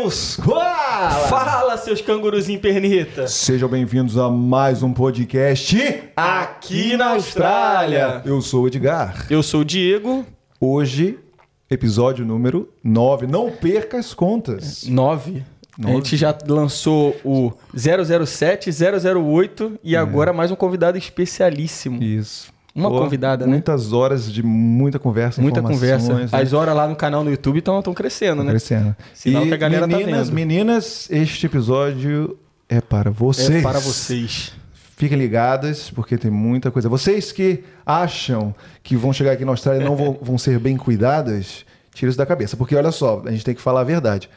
seus koala! Fala, seus canguruzinhos pernita! Sejam bem-vindos a mais um podcast Aqui na Austrália. Eu sou o Edgar. Eu sou o Diego. Hoje, episódio número 9. Não perca as contas. 9. A gente já lançou o 007, 008 e agora mais um convidado especialíssimo. Isso. Uma Pô, convidada, né? Muitas horas de muita conversa, Muita conversa. né? As horas lá no canal no YouTube estão crescendo, né? Crescendo. Sinal e que a galera tá meninas, vendo. Meninas, este episódio é para vocês. É para vocês. Fiquem ligadas, porque tem muita coisa. Vocês que acham que vão chegar aqui na Austrália e não vão, vão ser bem cuidadas, tira isso da cabeça. Porque olha só, a gente tem que falar a verdade.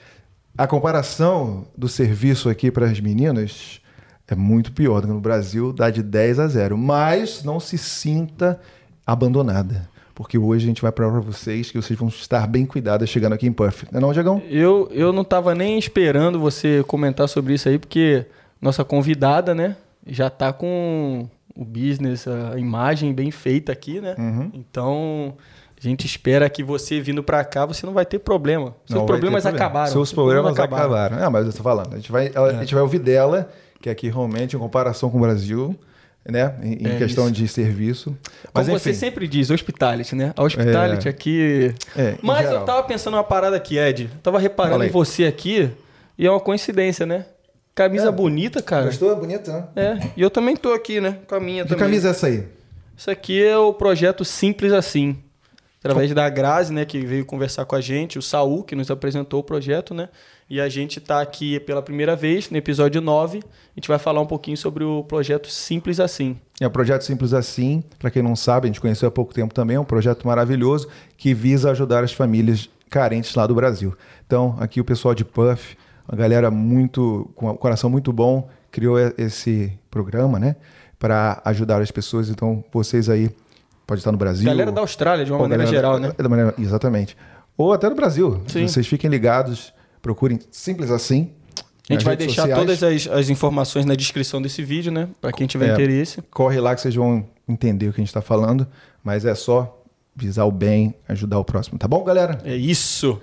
A comparação do serviço aqui para as meninas é muito pior do que no Brasil, dá de 10 a 0. Mas não se sinta abandonada. Porque hoje a gente vai provar para vocês que vocês vão estar bem cuidadas chegando aqui em Perth. Não é não, Diegão? Eu, eu não tava nem esperando você comentar sobre isso aí, porque nossa convidada, né, já tá com o business, a imagem bem feita aqui, né? Uhum. Então, a gente espera que você vindo pra cá, você não vai ter problema. Seus Não problemas problema. acabaram. Seus problemas acabaram. É, mas eu tô falando. A gente vai, ela- a gente vai ouvir dela, que aqui realmente, em comparação com o Brasil, né? Em, em É questão isso. de serviço. Como Mas você enfim. sempre diz, hospitality, né? A hospitality É. aqui. É, Mas geral. eu tava pensando uma parada aqui, Ed. Eu tava reparando Fala aí. em você aqui e é uma coincidência, né? Camisa É. bonita, cara. Gostou? Bonita, né? É, e eu também tô aqui, né? Com a minha Que também. camisa é essa aí? Isso aqui é o projeto Simples Assim. Através da Grazi, né, que veio conversar com a gente, o Saul, que nos apresentou o projeto, né? E a gente tá aqui pela primeira vez, no episódio 9. A gente vai falar um pouquinho sobre o projeto Simples Assim. É um projeto simples assim, para quem não sabe, a gente conheceu há pouco tempo também, é um projeto maravilhoso que visa ajudar as famílias carentes lá do Brasil. Então, aqui o pessoal de Puff, uma galera muito com um coração muito bom, criou esse programa, né, para ajudar as pessoas. Então, vocês aí pode estar no Brasil, Galera da Austrália, de uma ou maneira geral, né? da maneira- exatamente. Ou até no Brasil. Sim. Vocês fiquem ligados, procurem simples assim. A gente vai deixar sociais. todas as, as informações na descrição desse vídeo, né? Pra quem tiver É. interesse. Corre lá que vocês vão entender o que a gente está falando, mas é só visar o bem, ajudar o próximo, tá bom, galera? É isso.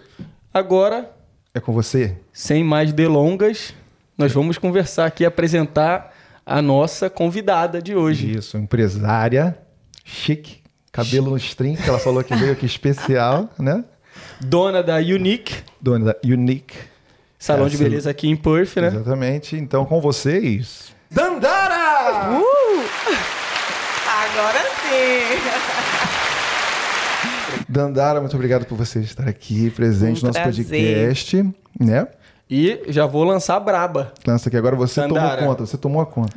Agora, É com você. sem mais delongas, nós vamos conversar aqui e apresentar a nossa convidada de hoje. Isso, empresária, chique, cabelo no string, que ela falou que veio aqui especial, né? Dona da Unique, Dona da Unique. salão de beleza aqui em Perth, né? Exatamente. Então, com vocês, Dandara! Agora sim! Dandara, muito obrigado por você estar aqui, presente Um no nosso podcast, né? E já vou lançar a braba. Lança aqui agora, você Dandara. tomou conta, você tomou a conta.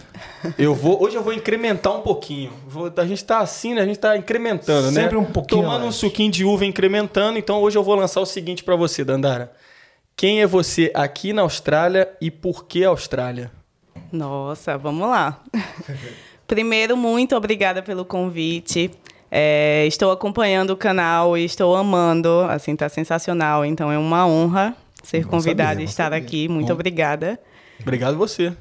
Eu vou, hoje eu vou incrementar um pouquinho. Vou- a gente tá assim, né? A gente tá incrementando, né? Sempre um pouquinho Tomando um mais. suquinho de uva incrementando. Então hoje eu vou lançar o seguinte pra você, Dandara. Quem é você aqui na Austrália e por que Austrália? Nossa, vamos lá. Primeiro, muito obrigada pelo convite. É, estou acompanhando o canal e estou amando. Assim, tá sensacional. Então é uma honra ser convidada e estar saber. aqui. Muito Bom. obrigada. Obrigado você.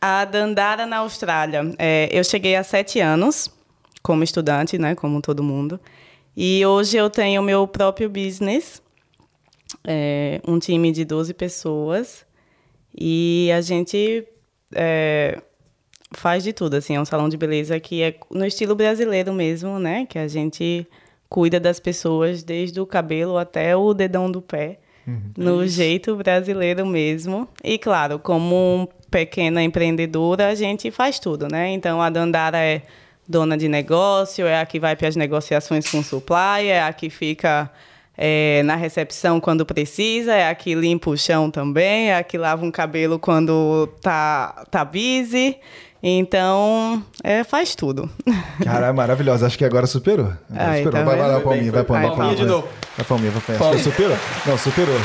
A Dandara na Austrália. É, eu cheguei há sete anos como estudante, né? Como todo mundo. E hoje eu tenho meu próprio business. É, um time de 12 pessoas. E a gente é, faz de tudo, assim. É um salão de beleza que é no estilo brasileiro mesmo, né? Que a gente cuida das pessoas desde o cabelo até o dedão do pé. No jeito brasileiro mesmo. E claro, como pequena empreendedora, a gente faz tudo, né? Então a Dandara é dona de negócio, é a que vai para as negociações com o supplier, é a que fica é, na recepção quando precisa, é a que limpa o chão também, é a que lava um cabelo quando tá, tá busy. Então, é, faz tudo. Cara, é maravilhosa. Acho que agora superou. Agora Ai, superou. tá vai, vai, vai, vendo? palminha, vai, palminha, Ai, palminha. palminha de novo. Vai, palminha, vai, palminha. Palminha. Superou? Não, superou.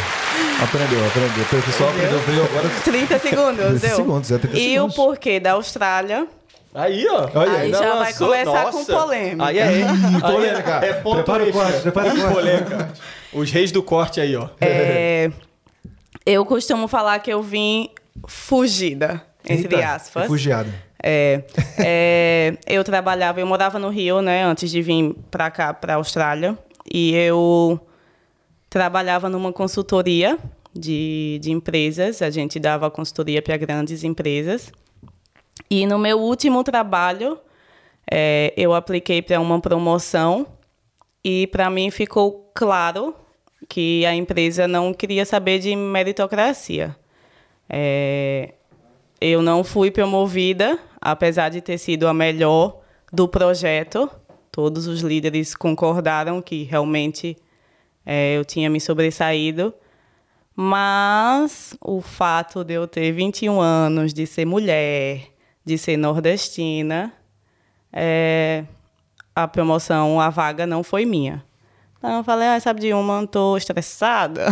Aprendeu, aprendeu. O pessoal aprendeu, aprendeu agora. 30 segundos, 30 deu? segundos, é 30 E segundos. o porquê da Austrália Aí, ó. Olha aí. Já vai começar com polêmica. Aí é, aí polêmica. é, é ponto Prepara o extra. corte, prepara o corte. Polêmica. Os reis do corte aí, ó. É, eu costumo falar que eu vim fugida, entre Eita, aspas. Refugiada. É, é, eu trabalhava, eu morava no Rio, né, antes de vir para cá, para a Austrália, e eu trabalhava numa consultoria de, de empresas, a gente dava consultoria para grandes empresas. E no meu último trabalho, é, eu apliquei para uma promoção e para mim ficou claro que a empresa não queria saber de meritocracia. É, eu não fui promovida, apesar de ter sido a melhor do projeto. Todos os líderes concordaram que realmente é, eu tinha me sobressaído. Mas o fato de eu ter 21 anos, de ser mulher, de ser nordestina, é, a promoção, a vaga não foi minha. Então eu falei, ah, sabe de uma, estou estressada,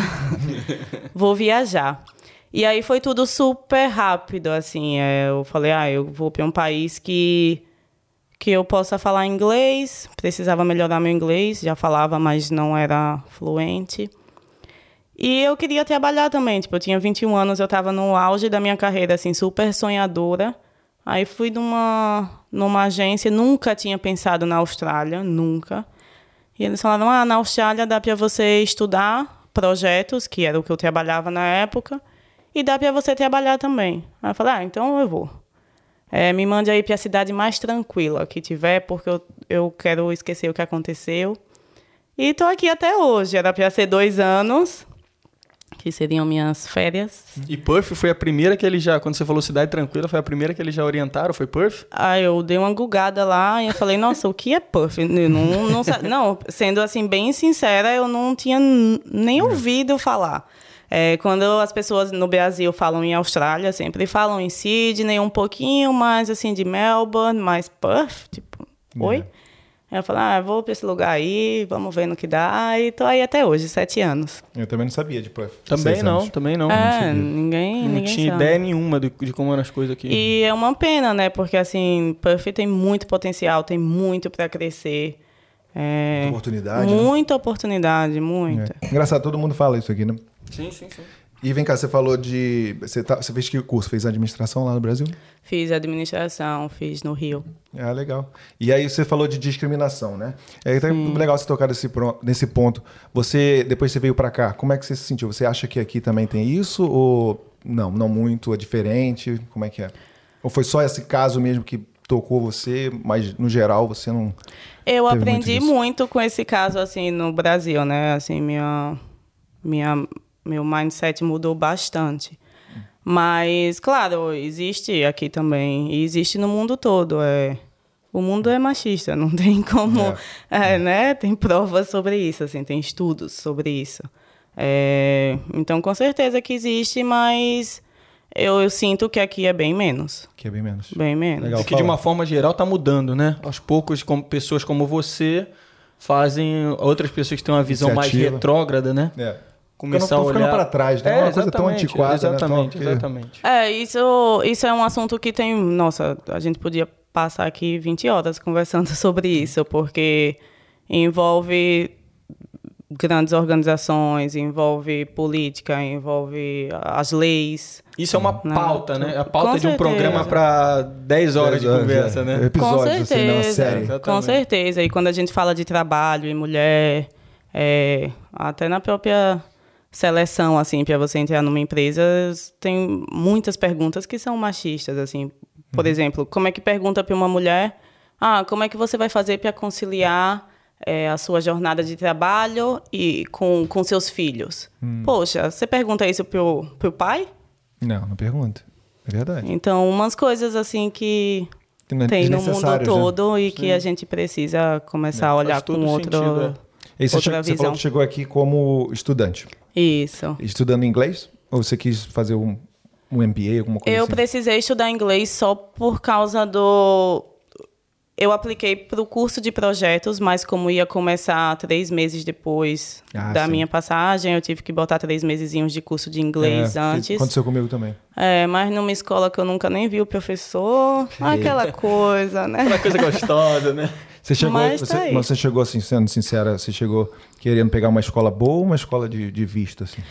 vou viajar. E aí foi tudo super rápido, assim. É, eu falei, ah, eu vou para um país que que eu possa falar inglês. Precisava melhorar meu inglês, já falava, mas não era fluente. E eu queria trabalhar também, tipo, eu tinha 21 anos, eu estava no auge da minha carreira, assim, super sonhadora. Aí fui numa, numa agência, nunca tinha pensado na Austrália, nunca. E eles falaram, ah, na Austrália dá para você estudar projetos, que era o que eu trabalhava na época, e dá para você trabalhar também. Aí eu falei, ah, então eu vou. É, me mande aí para a cidade mais tranquila que tiver, porque eu, eu quero esquecer o que aconteceu. E estou aqui até hoje. Era para ser dois anos, que seriam minhas férias. E Perth foi a primeira que ele já, quando você falou cidade tranquila, foi a primeira que eles já orientaram, foi Perth? Ah, eu dei uma gugada lá e eu falei, nossa, o que é? Eu não, não, não, sendo assim bem sincera, eu não tinha nem ouvido falar. É, quando as pessoas no Brasil falam em Austrália, sempre falam em Sydney, um pouquinho mais assim de Melbourne, mais Perth, tipo, oi? É. Eu falo, ah, vou para esse lugar aí, vamos ver no que dá. E tô aí até hoje, sete anos. Eu também não sabia de Perth. Também não, também não. É, não ninguém, não ninguém tinha sabe. ideia nenhuma de, de, como eram as coisas aqui. E é uma pena, né? Porque assim, Perth tem muito potencial, tem muito para crescer. É, oportunidade. Muita né? oportunidade, muita. É. Engraçado, todo mundo fala isso aqui, né? Sim, sim, sim. E vem cá, você falou de. Você, tá, você fez que curso? Fez administração lá no Brasil? Fiz administração, fiz no Rio. Ah, legal. E aí você falou de discriminação, né? É até legal você tocar nesse, nesse ponto. Você, depois você veio para cá, como é que você se sentiu? Você acha que aqui também tem isso? Ou não, não muito, é diferente? Como é que é? Ou foi só esse caso mesmo que tocou você, mas no geral você não. Eu aprendi muito, muito, com esse caso assim no Brasil, né? Assim, minha minha meu mindset mudou bastante. Mas, claro, existe aqui também, e existe no mundo todo. É, o mundo é machista, não tem como, é. É, né? Tem provas sobre isso, assim, tem estudos sobre isso. É, então, com certeza que existe, mas eu, eu, sinto que aqui é bem menos. Que é bem menos. Bem menos. Legal, que de uma forma geral está mudando, né? Aos poucos, como pessoas como você fazem outras pessoas que têm uma visão Iniciativa. mais retrógrada, né? É começar a olhar para trás, né? É, uma coisa tão antiquada, exatamente, né? Exatamente. É, isso, isso é um assunto que tem, nossa, a gente podia passar aqui 20 horas conversando sobre isso, porque envolve grandes organizações, envolve política, envolve as leis. Isso é uma né? pauta, né? A pauta de um certeza. programa para 10 horas 10 de conversa, é. né? Episódios, Com certeza. Assim, série. Com certeza. E quando a gente fala de trabalho e mulher, é, até na própria seleção, assim, para você entrar numa empresa, tem muitas perguntas que são machistas, assim. Por uhum. exemplo, como é que pergunta para uma mulher, ah, como é que você vai fazer para conciliar é, a sua jornada de trabalho e com, com seus filhos? Hum. Poxa, você pergunta isso pro, pro pai? Não, não pergunta. É verdade. Então, umas coisas assim que, que é tem no mundo né? todo né? e que Sim. a gente precisa começar é, a olhar com outro... Sentido, é. E você, outra você falou que chegou aqui como estudante. Isso. Estudando inglês? Ou você quis fazer um, um MBA, alguma coisa Eu assim? precisei estudar inglês só por causa do... Eu apliquei para o curso de projetos, mas como ia começar três meses depois ah, da sim. minha passagem, eu tive que botar três mesezinhos de curso de inglês é, antes. Aconteceu comigo também. É, mas numa escola que eu nunca nem vi o professor, aquela coisa, né? Aquela coisa gostosa, né? Você chegou, mas, você, tá você chegou assim, sendo sincera, você chegou querendo pegar uma escola boa ou uma escola de, de vista, assim?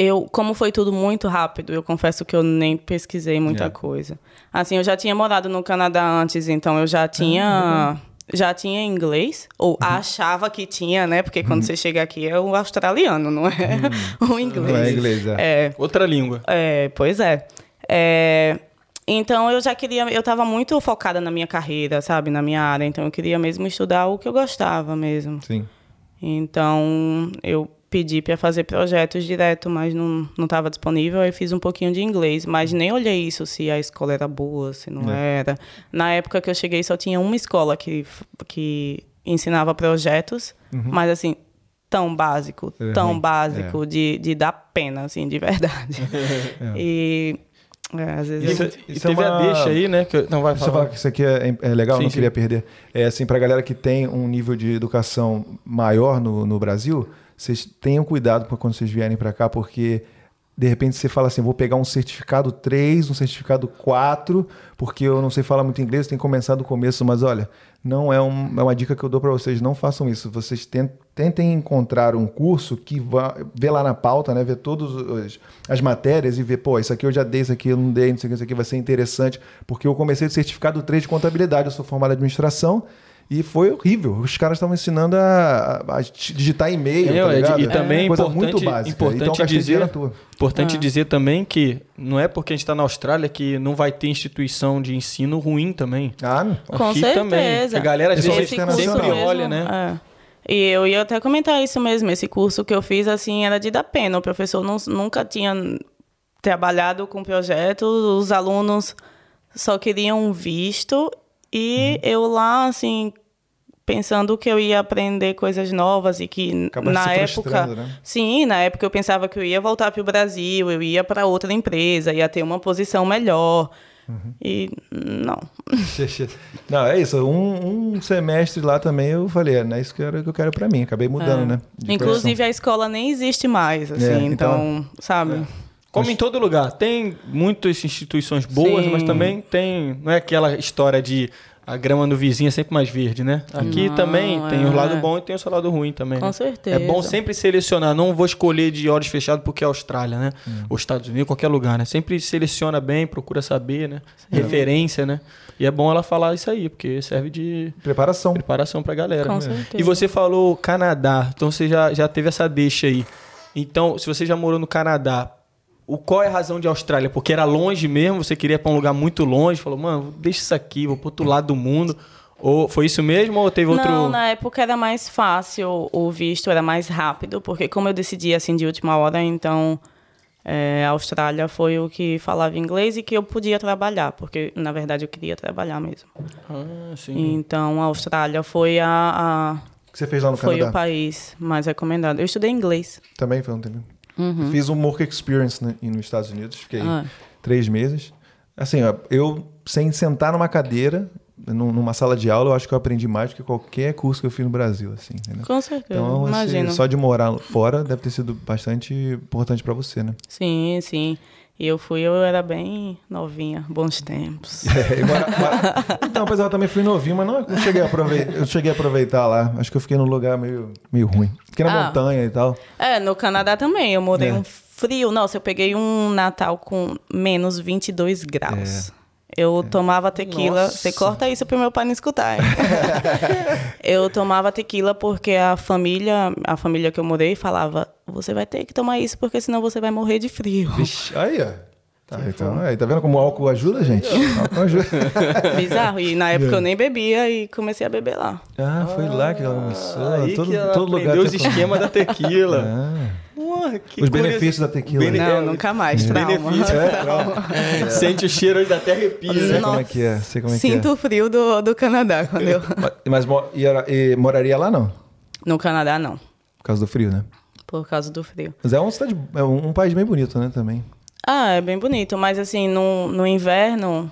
Eu, como foi tudo muito rápido, eu confesso que eu nem pesquisei muita é. coisa. Assim, eu já tinha morado no Canadá antes, então eu já tinha, já tinha inglês, ou Uhum. achava que tinha, né? Porque quando você chega aqui é o australiano, não é o inglês. Não é inglês, é. É, Outra língua. é, pois é. É, Então eu já queria, eu estava muito focada na minha carreira, sabe, na minha área. Então eu queria mesmo estudar o que eu gostava mesmo. Sim. Então eu pedi para fazer projetos direto, mas não não estava disponível. Aí fiz um pouquinho de inglês, mas nem olhei isso se a escola era boa, se não É. era. Na época que eu cheguei só tinha uma escola que que ensinava projetos, mas assim tão básico, É tão ruim. básico de, de dar pena, assim, de verdade. E é, às E, vezes Isso- e isso é teve a uma- deixa aí, né? Que, eu- não, vai eu falar. falar que isso aqui é, é legal, Sim, não sim. queria perder. É assim, pra galera que tem um nível de educação maior no, no Brasil, vocês tenham cuidado pra quando vocês vierem pra cá, porque de repente você fala assim, vou pegar um certificado 3, um certificado 4, porque eu não sei falar muito inglês, tem que começar do começo, mas olha, não é, um- é uma dica que eu dou pra vocês, não façam isso. Vocês ten- tentem encontrar um curso que vá ver lá na pauta, né, ver todas as matérias e ver, pô, isso aqui eu já dei, isso aqui eu não dei, não sei o que, isso aqui vai ser interessante, porque eu comecei o certificado 3 de contabilidade, eu sou formado em administração, e foi horrível. Os caras estavam ensinando a, a digitar e-mail, É, tá Ed, ligado? e também é coisa importante- muito básica. importante então, eu gastei dizer-. Importante Ah. dizer também que não é porque a gente está na Austrália que não vai ter instituição de ensino ruim também. Ah, não. Com Aqui certeza. também. A galera às Esse vezes curso sempre olha, né? é. E eu ia até comentar isso mesmo. Esse curso que eu fiz, assim, era de dar pena. O professor não- nunca tinha trabalhado com projetos, os alunos só queriam visto. E Uhum. eu lá, assim, pensando que eu ia aprender coisas novas e que Acaba na se época né? sim na época eu pensava que eu ia voltar para o Brasil eu ia para outra empresa ia ter uma posição melhor Uhum. e não Não, é isso. Um, um semestre lá também eu falei, é, não é isso que eu quero, que eu quero pra mim. Acabei mudando, É. né? de Inclusive, a escola nem existe mais, assim, então- então, sabe? Como em todo lugar. Tem muitas instituições boas, Sim. mas também tem. Não é aquela história de a grama no vizinho é sempre mais verde, né? Aqui Não, também tem o é. lado bom e tem o seu lado ruim também. Com né? certeza. É bom sempre selecionar. Não vou escolher de olhos fechados porque é Austrália, né? Hum. Ou Estados Unidos, qualquer lugar, né? Sempre seleciona bem, procura saber, né? Referência, né? E é bom ela falar isso aí, porque serve de Preparação. preparação pra galera. Com né? certeza. E você falou Canadá, então você já, já teve essa deixa aí. Então, se você já morou no Canadá, o, qual é a razão de Austrália? Porque era longe mesmo, você queria ir pra um lugar muito longe, falou, mano, deixa isso aqui, vou pro outro lado do mundo. Ou foi isso mesmo ou teve outro. Não, na época era mais fácil, o visto era mais rápido, porque como eu decidi assim de última hora, então é, a Austrália foi o que falava inglês e que eu podia trabalhar, porque na verdade eu queria trabalhar mesmo. Ah, sim. Então a Austrália foi a, a- que você fez lá no foi Canadá? o país mais recomendado. Eu estudei inglês. Também foi um tempo. Eu Fiz um work experience né, nos Estados Unidos. Fiquei Ah. três meses. Assim, eu, sem sentar numa cadeira, num- numa sala de aula, eu acho que eu aprendi mais do que qualquer curso que eu fiz no Brasil, assim? Com certeza, Então, imagino. só de morar fora deve ter sido bastante importante pra você, né? Sim, sim. E eu fui, eu era bem novinha, bons tempos. É, Então, apesar eu também fui novinho, mas não, não cheguei a aproveitar, eu cheguei a aproveitar lá. Acho que eu fiquei num lugar meio, meio ruim. Fiquei na Ah. montanha e tal. É, no Canadá também. Eu morei É. um frio. Nossa, eu peguei um Natal com menos 22 graus. Eu tomava tequila. Nossa. Você corta isso pro meu pai não escutar. hein? eu tomava tequila porque a família, a família que eu morei falava: você vai ter que tomar isso porque senão você vai morrer de frio. Vixe, aí, ó. Tá, então, aí, tá vendo como o álcool ajuda, gente? O álcool ajuda. Bizarro. E na época eu nem bebia e comecei a beber lá. Ah, foi lá que ela começou. Aí todo que ela todo lugar os esquemas da tequila. Ah, que os curioso. benefícios da tequila. Bene- né? Não, É, nunca mais. Trauma. benefício. É, trauma. Sente o cheiro da até arrepia. Sei né? como é que é, sei como é Sinto que o frio do, do Canadá quando eu. é. Mas, mas e e moraria lá não? No Canadá, não. Por causa do frio, né? Por causa do frio. Mas é uma cidade, é um, um país bem bonito, né, também. Ah, é bem bonito, mas assim, no, no inverno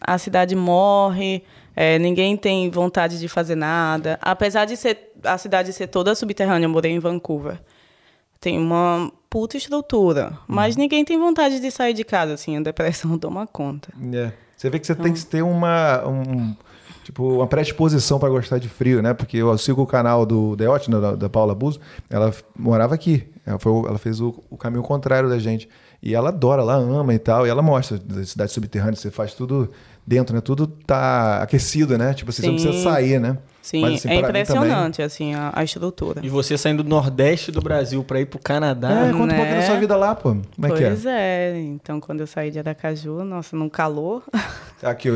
a cidade morre, é, ninguém tem vontade de fazer nada. Apesar de ser a cidade ser toda subterrânea, eu morei em Vancouver. Tem uma puta estrutura, mas ninguém tem vontade de sair de casa, assim, a depressão toma conta. É. Você vê que você tem que ter uma, um, tipo, uma predisposição para gostar de frio, né? Porque eu sigo o canal do Deote, né, da, da Paula Buzo, ela morava aqui. Ela, foi, ela fez o, o caminho contrário da gente. E ela adora, ela ama e tal. E ela mostra da cidade subterrânea, você faz tudo dentro, né? Tudo tá aquecido, né? Tipo, assim, você não Sim. precisa sair, né? Sim, Mas, assim, é impressionante, assim, a, a estrutura. E você saindo do Nordeste do Brasil pra ir pro Canadá. É, conta um né? pouquinho da sua vida lá, pô. Como é que é? pois é. então quando eu saí de Aracaju, nossa, num calor. Aqui,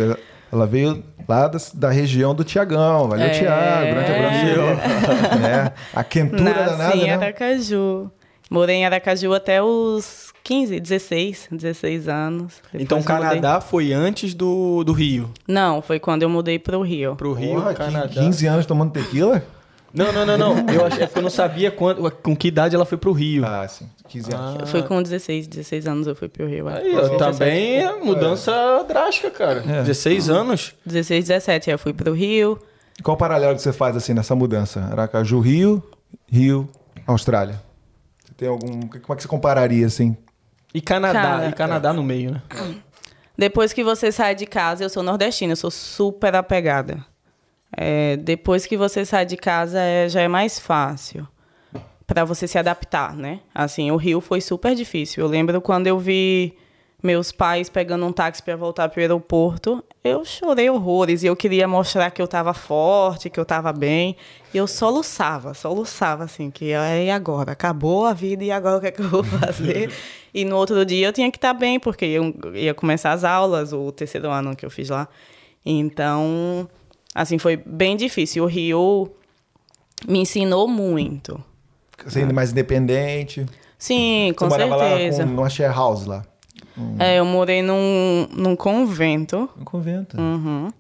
ela- veio lá da, da região do Tiagão. Valeu, É. Tiago. Grande abraço. né? A quentura Nasci danada, em né? Aracaju. Morei em Aracaju até os 15, 16, 16 anos. Então o Depois mudei- Canadá foi antes do, do Rio. Não, foi quando eu mudei pro Rio. Pro Rio, Porra, Canadá. 15 anos tomando tequila? Não, não, não, não. Eu achei que eu não sabia quando, com que idade ela foi pro Rio. Ah, sim. 15 anos. Foi com 16, 16 anos eu fui pro Rio. é. Aí, ó, também é mudança drástica, cara. É. 16 anos. 16, 17, aí eu fui pro Rio. Qual o paralelo que você faz assim nessa mudança? Aracaju, Rio, Rio, Austrália. Você tem algum. Como é que você compararia assim? E Canadá, Cara, e Canadá no meio, né? Depois que você sai de casa, eu sou nordestina, eu sou super apegada. É, depois que você sai de casa, é, já é mais fácil para você se adaptar, né? Assim, o Rio foi super difícil. Eu lembro quando eu vi meus pais pegando um táxi para voltar para o aeroporto, eu chorei horrores e eu queria mostrar que eu estava forte, que eu estava bem. E eu soluçava, soluçava assim, que é, e agora? Acabou a vida e agora o que é que eu vou fazer? e no outro dia eu tinha que estar bem, porque eu ia começar as aulas, o terceiro ano que eu fiz lá. Então, assim, foi bem difícil. O Rio me ensinou muito. Sendo mais independente. Sim, com você morava certeza. lá com, numa share house lá. É, eu morei num, num convento, Um convento.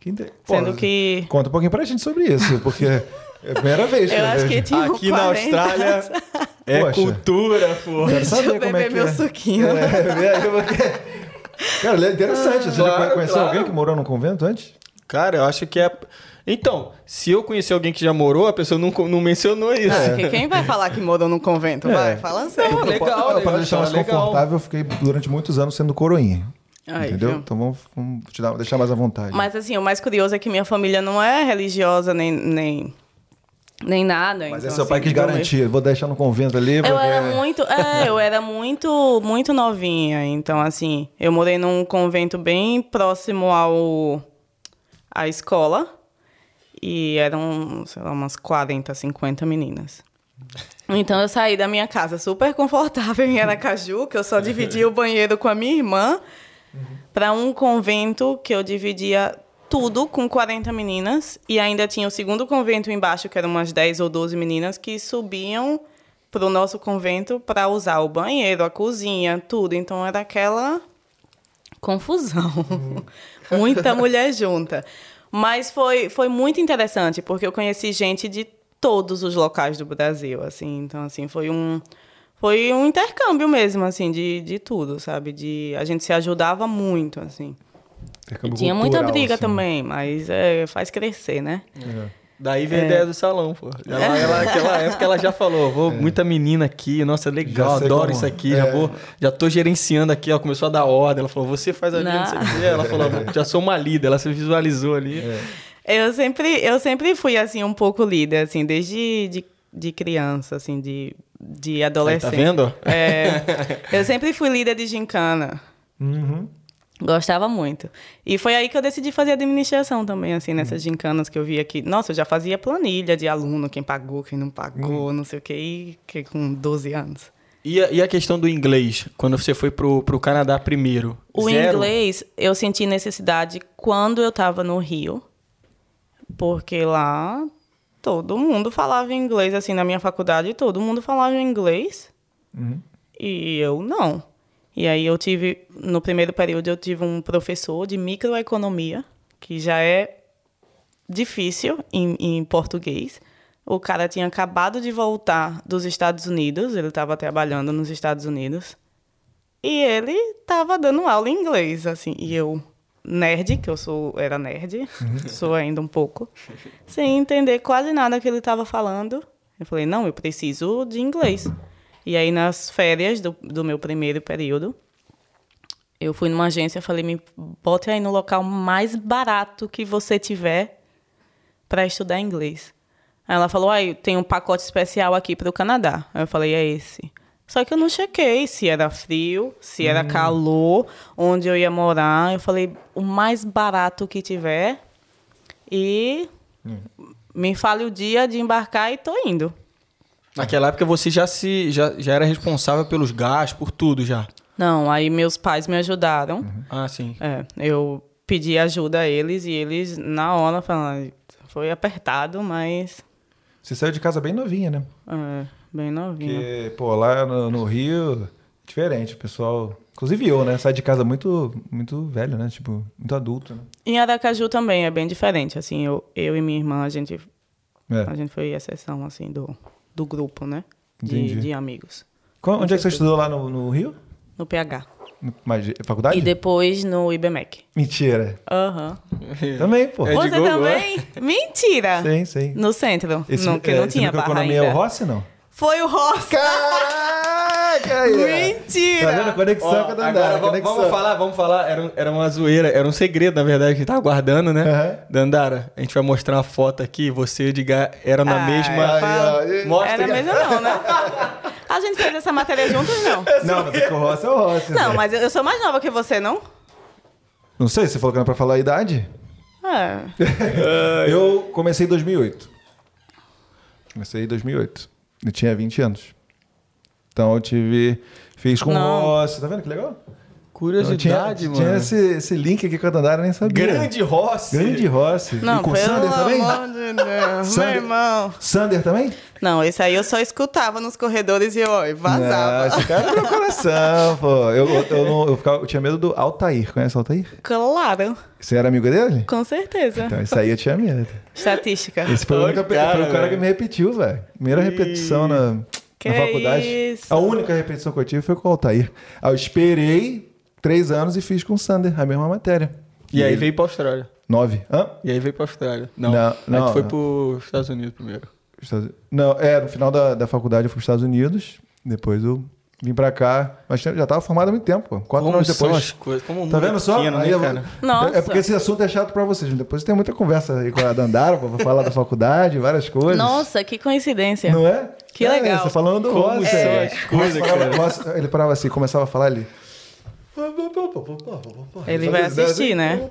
Que inte- Pô, sendo que Conta um pouquinho pra gente sobre isso, porque é a primeira vez que eu acho que tinha Aqui na 40 Austrália anos. é Poxa. cultura, pô. Quero Deixa eu saber como é beber que meu é. suquinho. É, é, Cara, é interessante. Você já Claro, conheceu claro. alguém que morou num convento antes? Cara, eu acho que é. Então, se eu conhecer alguém que já morou, a pessoa não, não mencionou isso. Porque quem vai falar que morou num convento? É. Vai, fala sério. Não, legal, Para legal, deixar mais legal. confortável, eu fiquei durante muitos anos sendo coroinha. Aí, entendeu? viu? Então vamos, vamos te dar, deixar mais à vontade. Mas assim, o mais curioso é que minha família não é religiosa nem, nem, nem nada. Mas então, é seu pai assim, quis do meu- garantir. Vou deixar no convento ali. Eu porque- era muito, é, eu era muito, muito novinha. Então, assim, eu morei num convento bem próximo ao à escola e eram, sei lá, umas 40, 50 meninas. Então eu saí da minha casa super confortável em Aracaju, que eu só dividia o banheiro com a minha irmã, para um convento que eu dividia tudo com 40 meninas e ainda tinha o segundo convento embaixo, que eram umas 10 ou 12 meninas que subiam para o nosso convento para usar o banheiro, a cozinha, tudo. Então era aquela confusão. Muita mulher junta. Mas foi, foi muito interessante, porque eu conheci gente de todos os locais do Brasil, assim. Então, assim, foi um... Foi um intercâmbio mesmo, assim, de, de tudo, sabe? De, a gente se ajudava muito, assim. Intercâmbio Tinha muita briga assim. também, mas é, faz crescer, né? Daí veio a ideia do salão, pô. Ela, ela, aquela época ela já falou, vou, muita menina aqui, nossa, legal, Já sei adoro como- isso aqui, é. já vou, já tô gerenciando aqui, ela começou a dar ordem, ela falou, você faz a Não. quê. Ela falou, já sou uma líder, ela se visualizou ali. Eu sempre, eu sempre fui, assim, um pouco líder, assim, desde de, de criança, assim, de, de Aí, adolescente. tá vendo? É, eu sempre fui líder de gincana. Uhum. Gostava muito. E foi aí que eu decidi fazer administração também, assim, nessas gincanas que eu vi aqui. Nossa, eu já fazia planilha de aluno, quem pagou, quem não pagou, não sei o quê, e que com 12 anos. E a, e a questão do inglês, quando você foi pro, pro Canadá primeiro? O Zero? inglês, eu senti necessidade quando eu estava no Rio, porque lá todo mundo falava inglês, assim, na minha faculdade, todo mundo falava inglês, e eu não. E aí eu tive, no primeiro período, eu tive um professor de microeconomia, que já é difícil em, em português. O cara tinha acabado de voltar dos Estados Unidos, ele estava trabalhando nos Estados Unidos. E ele estava dando aula em inglês, assim. E eu, nerd, que eu sou, era nerd, sou ainda um pouco, sem entender quase nada que ele estava falando. Eu falei, não, eu preciso de inglês. E aí, nas férias do, do meu primeiro período, eu fui numa agência e falei, me bote aí no local mais barato que você tiver para estudar inglês. Aí ela falou, ai, tem um pacote especial aqui para o Canadá. Aí eu falei, é esse. Só que eu não chequei se era frio, se era calor, onde eu ia morar. Eu falei, o mais barato que tiver. E me fale o dia de embarcar e tô indo. Naquela época você já se já, já era responsável pelos gastos, por tudo já. Não, aí meus pais me ajudaram. Uhum. Ah, sim. É, eu pedi ajuda a eles e eles, na hora, falaram, foi apertado, mas Você saiu de casa bem novinha, né? é, bem novinho. Porque, pô, lá no, no Rio, diferente. O pessoal. Inclusive eu, né? Sai de casa muito, muito velho, né? Tipo, muito adulto, né? Em Aracaju também é bem diferente, assim, eu, eu e minha irmã, a gente, É. a gente foi exceção, assim, do, do grupo, né? De, de amigos. Qual- onde é que você estudou lá no, no Rio? No PH. Mas, faculdade? E depois no IBMEC. Mentira. Aham. Também, pô. É de Você Gogó, também? Mentira! Sim, sim. No centro, Esse- no, que é, não tinha barra ainda. é o Rossi, não? Foi o Ross! Caraca! Mentira! Tá vendo? Conexão Ó, com a agora Dandara. vamos, conexão. vamos falar, vamos falar. Era, era uma zoeira, era um segredo, na verdade, que a gente tava guardando, né? Aham. Dandara, a gente vai mostrar uma foto aqui, você e o Edgar era na Ah, mesma. falo. Mostra Era mesmo não, né? A gente fez essa matéria juntos, não. Não, mas é que o Rossi é o Rossi. Não, né? mas eu eu sou mais nova que você, não? Não sei, você falou que não é pra falar a idade? É. Eu comecei em 2008. Comecei em 2008. Eu tinha 20 anos. Então eu tive. Fiz com Não. Rossi. Tá vendo que legal? Curiosidade, tinha, mano. Tinha esse, esse link aqui com a Dandara, eu nem sabia. Grande Rossi. Grande Rossi. Não, e com o pelo Sander também? amor de Deus, Sander- meu irmão. Sander também? Não, esse aí eu só escutava nos corredores e eu ó, e Não, vazava. esse cara é meu coração, pô. Eu, eu, eu não- eu ficava- eu tinha medo do Altair. Conhece o Altair? Claro, Você era amigo dele? com certeza. Então, isso aí eu tinha medo. Estatística. Esse foi, o, único, cara, foi o cara que me repetiu, velho. Primeira repetição na, Que na faculdade. isso? A única repetição que eu tive foi com o Altair. Aí eu esperei três anos e fiz com o Sander, a mesma matéria. E aí ele- veio pra Austrália. Nove. Hã? E aí veio pra Austrália. Não, Não, aí não, tu foi não. pros Estados Unidos primeiro. Estados- Não, é, no final da, da faculdade eu fui para os Estados Unidos. Depois eu vim pra cá. Mas já tava formado há muito tempo, pô. Quatro Como anos são depois. as coisas? Como Tá é vendo só? pequeno, Aí né, eu- cara? Nossa. É porque esse assunto é chato pra vocês. Depois tem muita conversa aí com a Dandara pra falar da faculdade, várias coisas. Nossa, que coincidência. Não é? Que É, legal. Você falando do Como são é. as coisas, falava- cara. Ele parava assim, começava a falar ali. Ele vai assistir, né?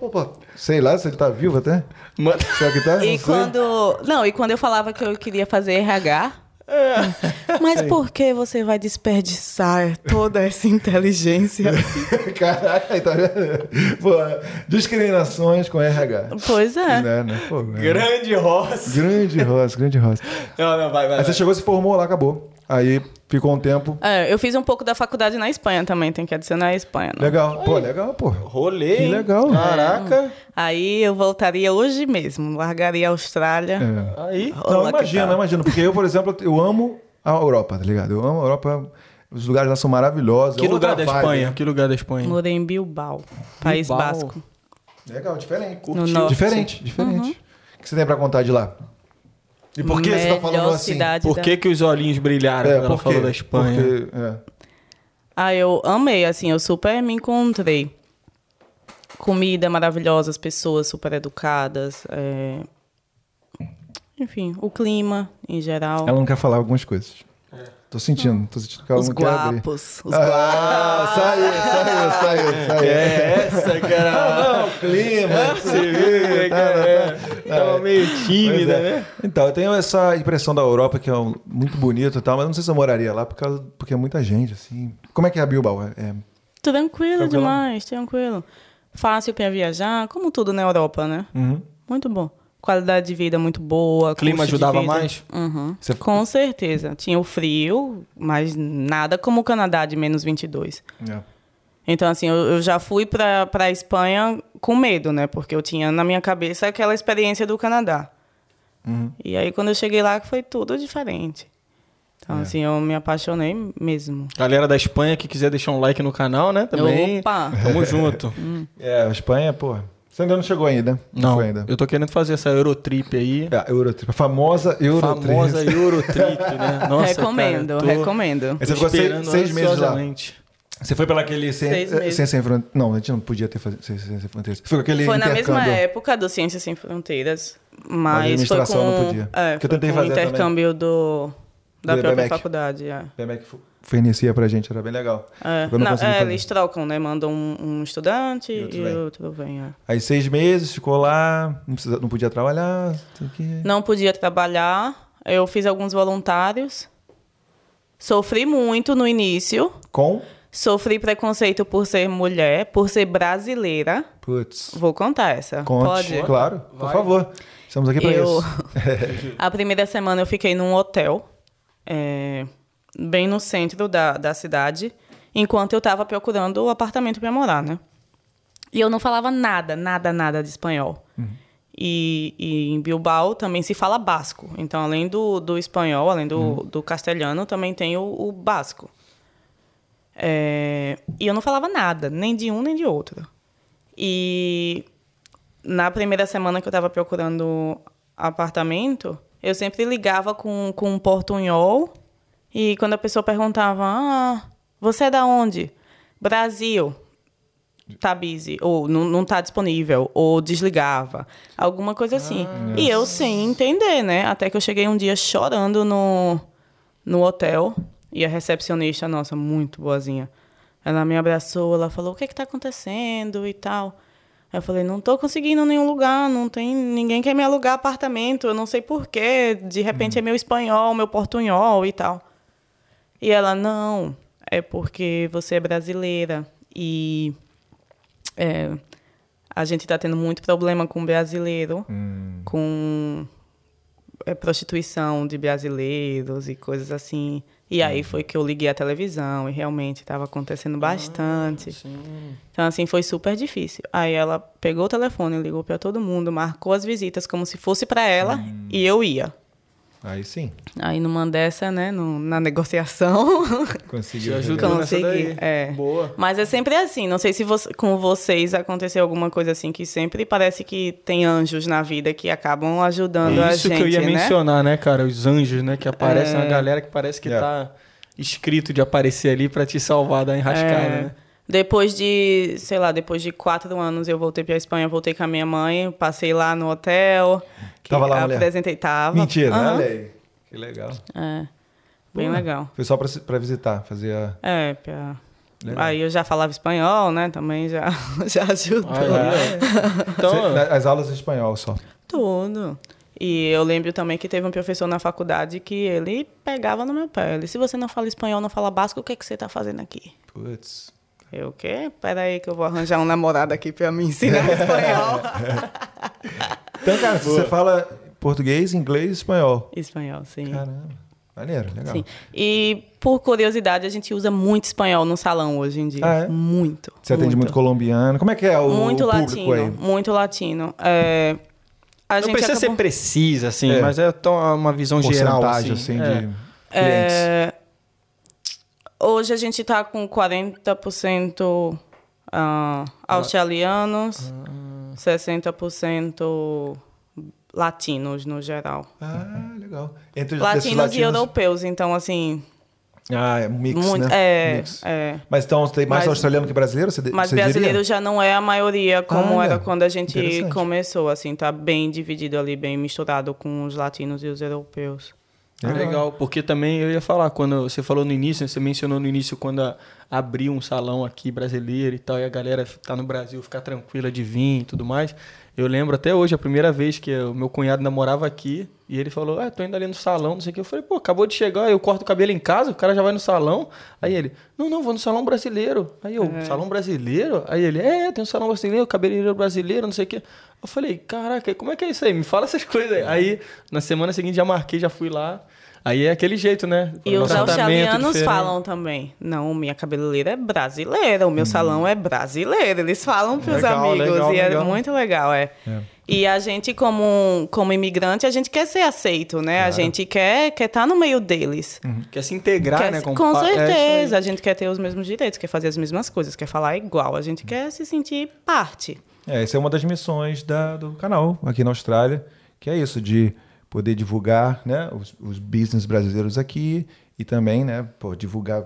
Sei lá se ele tá vivo até. Mano, Será que tá? Não E sei. quando. Não, e quando eu falava que eu queria fazer RH. Mas por que você vai desperdiçar toda essa inteligência? Caraca, aí tá vendo? Pô, discriminações com RH. Pois é. Né, né? Pô, é. grande Rossi. Grande Rossi, grande Rossi. Não, não, vai, vai. Aí você vai. chegou, se formou lá, acabou. Aí ficou um tempo. É, eu fiz um pouco da faculdade na Espanha também, tem que adicionar a Espanha. Né? Legal. Pô, legal, pô. Rolê. Que legal. Caraca. Aí eu voltaria hoje mesmo, largaria a Austrália. É. Aí. Não, imagina, tal? imagina. Porque eu, por exemplo, eu amo a Europa, tá ligado? Eu amo a Europa. Os lugares lá são maravilhosos. Que é lugar da vibe, Espanha? Que lugar da Espanha? Morei em Bilbao, País Bilbao. Basco. Legal, diferente. No norte. Diferente, diferente. O que você tem pra contar de lá? E por que você tá falando assim? Por da- que, que os olhinhos brilharam É, quando ela falou da Espanha? Porque, é. Ah, eu amei, assim, eu super me encontrei. Comida maravilhosa, as pessoas super educadas. é, Enfim, o clima em geral. Ela não quer falar algumas coisas. Tô sentindo, tô sentindo que ela Os não quer abrir. guapos. Os guapos. Ah, saiu, saiu, saiu, saiu. É essa, cara. Não, o clima. Você vê, Tá, cara. tá, é. tá. Tava meio tímida, é. né? Então, eu tenho essa impressão da Europa que é um- muito bonito e tal, mas não sei se eu moraria lá por causa, porque é muita gente, assim. Como é que é a Bilbao? É, é- Tranquilo Tranquilo? demais, tranquilo. Fácil para viajar, como tudo na Europa, né? Uhum. Muito bom. Qualidade de vida muito boa. O clima ajudava mais? Uhum. Você- Com certeza. Tinha o frio, mas nada como o Canadá de menos 22. é. Então, assim, eu, eu já fui para a Espanha com medo, né? Porque eu tinha na minha cabeça aquela experiência do Canadá. Uhum. E aí, quando eu cheguei lá, foi tudo diferente. Então, É. assim, eu me apaixonei mesmo. Galera da Espanha que quiser deixar um like no canal, né? Também. Opa! Tamo junto. É, a Espanha, pô. Você ainda não chegou ainda? Não, foi ainda. eu tô querendo fazer essa Eurotrip aí. É, a Eurotrip. A famosa Eurotrip. Famosa Eurotrip, né? Nossa, recomendo, cara, tô recomendo. Aí você ficou seis, seis meses lá. Você foi pela aquele sem, Seis meses. sem, sem fronteiras. Não, a gente não podia ter faz- sem, sem, sem fronteiras. Foi aquele Foi na mesma intercâmbio. época do Ciências Sem Fronteiras, Mas a mas foi administração com, não podia. É, Que eu tentei com o fazer também. intercâmbio do Da Do própria EBMEC. faculdade, é. BMEC fornecia pra gente, era bem legal. É, não é, eles trocam, né? Mandam um, um estudante E e outro vem. outro vem. é. Aí seis meses, ficou lá, não, precisa- não podia trabalhar. não podia trabalhar, eu fiz alguns voluntários. Sofri muito no início. Com? Sofri preconceito por ser mulher, por ser brasileira. Putz. Vou contar essa. Conte, Pode? claro, por Vai. favor. Estamos aqui para Eu- isso. A primeira semana eu fiquei num hotel, é, bem no centro da, da cidade, enquanto eu estava procurando o apartamento para morar, né? E eu não falava nada, nada, nada de espanhol. E, e em Bilbao também se fala basco. Então, além do, do espanhol, além do, do castelhano, também tem o, o basco. É, e eu não falava nada, nem de um nem de outro. E na primeira semana que eu estava procurando apartamento, eu sempre ligava com, com um portunhol. E quando a pessoa perguntava, ah, você é da onde? Brasil. Tá busy, ou não, não tá disponível, ou desligava. Alguma coisa assim. e eu sem entender, né? Até que eu cheguei um dia chorando no, no hotel. E a recepcionista, nossa, muito boazinha. Ela me abraçou, ela falou, o que que tá acontecendo e tal. Aí eu falei, não tô conseguindo nenhum lugar, não tem ninguém quer me alugar apartamento, eu não sei porquê, de repente é meu espanhol, meu portunhol e tal. E ela, não, é porque você é brasileira e é, a gente tá tendo muito problema com brasileiro, Hum. com é, prostituição de brasileiros e coisas assim. E aí foi que eu liguei a televisão e realmente estava acontecendo bastante. Sim. Então, assim, foi super difícil. Aí ela pegou o telefone, ligou para todo mundo, marcou as visitas como se fosse para ela e eu ia. Aí sim, Aí numa dessa, né, no- na negociação, conseguiu. Nessa consegui. daí. É. Boa. Mas é sempre assim. Não sei se você- com vocês aconteceu alguma coisa assim que sempre parece que tem anjos na vida que acabam ajudando a Isso gente, que eu ia né? mencionar, né, cara? Os anjos, né? Que aparecem, É. uma galera que parece que É. tá escrito de aparecer ali pra te salvar da enrascada, É. né? Depois de, sei lá, depois de quatro anos eu voltei pra Espanha, voltei com a minha mãe, passei lá no hotel. que Tava lá a mulher? apresentei, tava. Mentira, olha aí. Que legal. É, bem Boa. legal. Foi só pra, pra visitar, fazer a... É, pra... Legal. aí eu já falava espanhol, né? Também já, já ajudou. Aí, ó. Então, Você- as aulas em espanhol só. Tudo. E eu lembro também que teve um professor na faculdade que ele pegava no meu pé. Ele, se você não fala espanhol, não fala basco, o que, é que você tá fazendo aqui? Putz. Eu, o quê? Peraí que eu vou arranjar um namorado aqui pra me ensinar espanhol. Então, cara, você fala português, inglês e espanhol. espanhol, sim. Caramba. Maneiro, legal. Sim. E por curiosidade, a gente usa muito espanhol no salão hoje em dia. Ah, é? Muito. Você atende muito colombiano. Como é que é o, Muito o público latino. aí? Muito latino. É, a não gente precisa acabou- ser precisa, assim, É. mas é uma visão geral, assim. assim, É. de clientes. É, hoje a gente está com 40% ah, australianos, Ah. 60% latinos no geral. Ah, legal. Entre os- Latinos, desses e latinos... europeus, então assim, Ah, é um mix, muito, né? é, Mix. é. Mas então tem mais Mas- australiano que brasileiro? Você, Mas você brasileiro diria? já não é a maioria como Olha, era quando a gente começou, assim, tá bem dividido ali, bem misturado com os latinos e os europeus. É legal, porque também eu ia falar, quando você falou no início, você mencionou no início quando abriu um salão aqui brasileiro e tal, e a galera tá no Brasil ficar tranquila de vir e tudo mais. Eu lembro até hoje, a primeira vez que o meu cunhado namorava aqui, e ele falou, ah, tô indo ali no salão, não sei o que. Eu falei, pô, acabou de chegar, eu corto o cabelo em casa, o cara já vai no salão. Aí ele, não, não, vou no salão brasileiro. Aí eu, salão brasileiro? Aí ele, é, tem um salão brasileiro, cabeleireiro brasileiro, não sei o que. Eu falei, caraca, como é que é isso aí? Me fala essas coisas aí. Aí, na semana seguinte, já marquei, já fui lá. Aí é aquele jeito, né? E os australianos falam também. Não, minha cabeleireira é brasileira, o meu salão é brasileiro. Eles falam pros Legal, amigos legal, e é legal. muito legal, é. É. E a gente, como, como imigrante, a gente quer ser aceito, né? A gente quer quer estar no meio deles. Quer se integrar, Quer né? com com é certeza, a gente quer ter os mesmos direitos, quer fazer as mesmas coisas, quer falar igual, a gente quer se sentir parte. É, essa é uma das missões da- do canal aqui na Austrália, que é isso, de poder divulgar né, os, os business brasileiros aqui e também né, pô, divulgar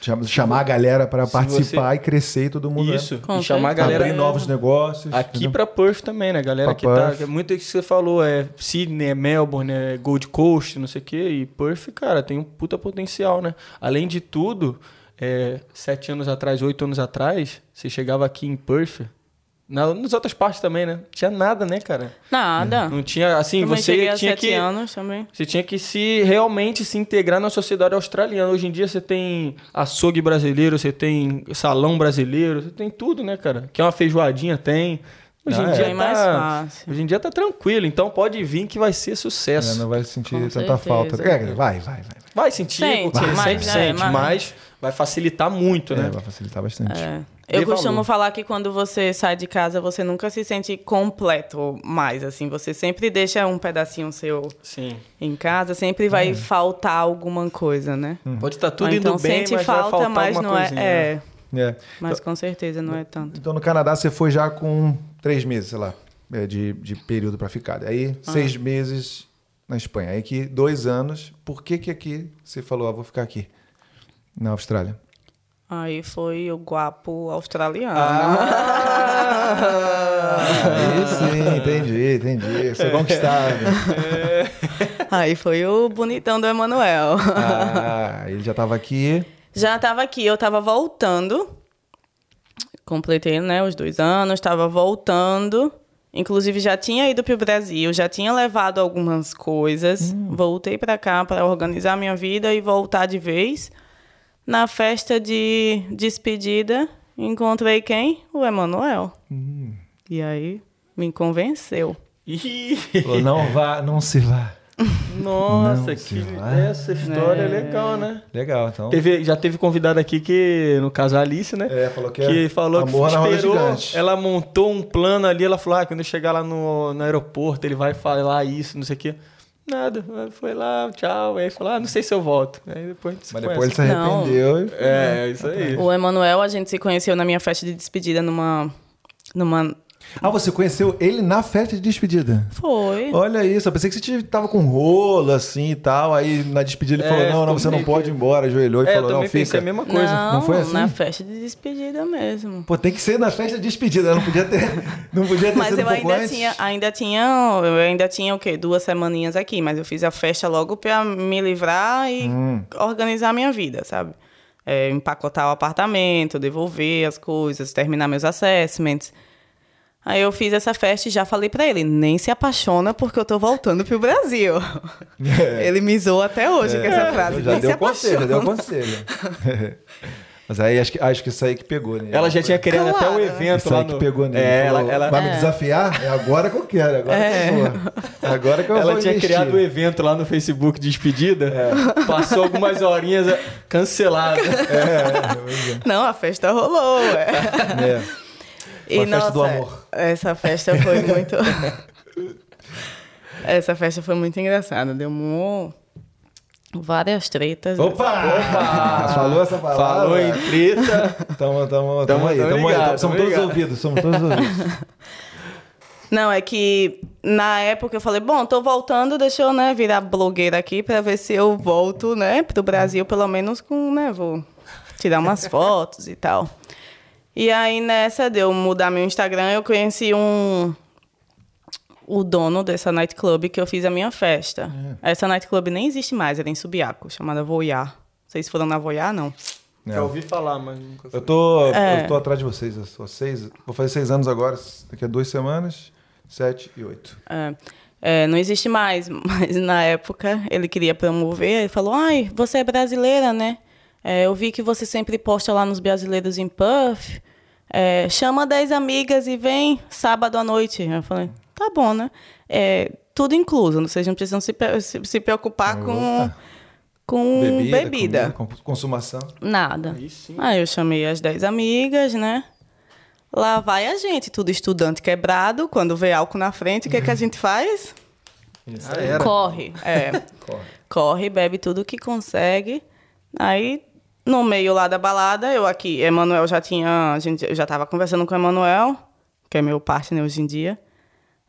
Chama- Chamar a galera para participar e crescer e todo mundo. né? Isso. Com E chamar a galera. Abrir novos negócios. Aqui pra Perth também, né? Galera Pra que tá. Perth. que é Muito isso que você falou, é Sydney, é Melbourne, é Gold Coast, não sei o quê. E Perth, cara, tem um puta potencial, né? Além de tudo, é, sete anos atrás, oito anos atrás, você chegava aqui em Perth. Na, nas outras partes também, né? Tinha nada, né, cara? Nada. Não tinha, assim, Também você tinha que... anos também. Você tinha que se realmente se integrar na sociedade australiana. Hoje em dia você tem açougue brasileiro, você tem salão brasileiro, você tem tudo, né, cara? Que é uma feijoadinha tem. Hoje Ah, em é. dia Bem tá, mais fácil. Hoje em dia tá tranquilo, então pode vir que vai ser É, sucesso. não vai sentir Com tanta certeza. falta. É, vai, vai, vai. Vai sentir, Sente, porque mas, sempre é, sente, mas- mas vai facilitar muito, É, né? vai facilitar bastante. É. Eu costumo falar que quando você sai de casa, você nunca se sente completo mais, assim. Você sempre deixa um pedacinho seu Sim. em casa, sempre vai faltar alguma coisa, né? Pode estar tudo Ou indo então bem, sente mas vai falta, faltar mas alguma não é. coisinha, né? É, É. mas com certeza não é tanto. Então no Canadá você foi já com três meses, sei lá, é, de, de período para ficar. Aí Ah. seis meses na Espanha. Aí que dois anos. Por que que aqui você falou, ah, vou ficar aqui na Austrália? Aí foi o guapo australiano. Ah, aí sim, entendi, entendi. Você conquistado. Aí foi o bonitão do Emanuel. Ah, ele já estava aqui. Já estava aqui, eu estava voltando. Completei, né, os dois anos, estava voltando. Inclusive, já tinha ido para o Brasil, já tinha levado algumas coisas. Voltei para cá para organizar minha vida e voltar de vez. Na festa de despedida, encontrei quem? O Emanuel. E aí, me convenceu. Falou, não vá, não se vá. Nossa, Não, que essa história é É. legal, né? Legal, então. Teve, já teve convidado aqui que, no caso a Alice, né? É, falou que, que é falou amor que na roda esperou, ela montou um plano ali, ela falou, ah, quando eu chegar lá no, no aeroporto, ele vai falar isso, não sei o quê. Nada, foi lá, tchau, aí falou, ah, não sei se eu volto. Aí depois a gente se Mas conhece. depois ele se arrependeu. e- É, é isso aí. O Emanuel, a gente se conheceu na minha festa de despedida numa. numa. Ah, você conheceu ele na festa de despedida? Foi. Olha isso, eu pensei que você tava com rolo assim e tal. Aí na despedida ele É, falou: não, não, você não pode que- ir embora, ajoelhou e É, eu falou: não, fica. a mesma coisa. Não, Não foi assim? na festa de despedida mesmo. Pô, tem que ser na festa de despedida, não podia ter, não podia ter Mas sido eu um pouco ainda antes. tinha, ainda tinha, eu ainda tinha o quê? Duas semaninhas aqui, mas eu fiz a festa logo pra me livrar e Hum. organizar a minha vida, sabe? É, empacotar o apartamento, devolver as coisas, terminar meus assessments. Aí eu fiz essa festa e já falei pra ele, nem se apaixona porque eu tô voltando pro Brasil. Ele me zoou até hoje com essa frase. É. Já nem deu se conselho, já deu apaixona. conselho. Mas aí acho que, acho que isso aí que pegou, né? Ela já tinha criado até o Claro. evento Isso lá aí que no... pegou nele. É, ela, ela, Vai me desafiar? É agora que eu quero, agora É. que eu vou. Agora que eu ela vou tinha investir. criado o evento lá no Facebook de despedida, passou algumas horinhas é, cancelada. Não, a festa rolou. ué. É. Foi a festa do amor. Essa festa foi muito. essa festa foi muito engraçada. Deu mu- várias tretas. Opa! Opa! Falou essa palavra? Falou em treta. Tamo, tamo, tamo, Tamo- aí, tamo tamo aí. somos todos ouvidos, somos todos ouvidos. Não, é que na época eu falei, bom, tô voltando, deixa eu, né, virar blogueira aqui pra ver se eu volto, né, pro Brasil, pelo menos com, né, vou tirar umas fotos e tal. E aí, nessa de eu mudar meu Instagram, eu conheci um... O dono dessa nightclub que eu fiz a minha festa. Essa nightclub nem existe mais, era em Subiaco, chamada Voyar. Vocês foram na Voyar, não? Já ouvi falar, mas nunca Eu tô, É. eu tô atrás de vocês. Eu sou seis, vou fazer seis anos agora, daqui a duas semanas. Sete e oito. É, é, não existe mais, mas na época ele queria promover, ele falou, ai, você é brasileira, né? É, eu vi que você sempre posta lá nos brasileiros em Puff. É, chama 10 amigas e vem sábado à noite. Eu falei, tá bom, né? É, tudo incluso, vocês não precisam se, se, se preocupar com, Opa. com bebida. comida, com- consumação. Nada. Aí sim. Aí eu chamei as 10 amigas, né? Lá vai a gente, tudo estudante quebrado. Quando vê álcool na frente, o que, é que a gente faz? Isso Ah? Corre. É. Corre. Corre, bebe tudo que consegue. Aí, no meio lá da balada, eu aqui, Emanuel já tinha. A gente, eu já estava conversando com o Emanuel, que é meu partner hoje em dia.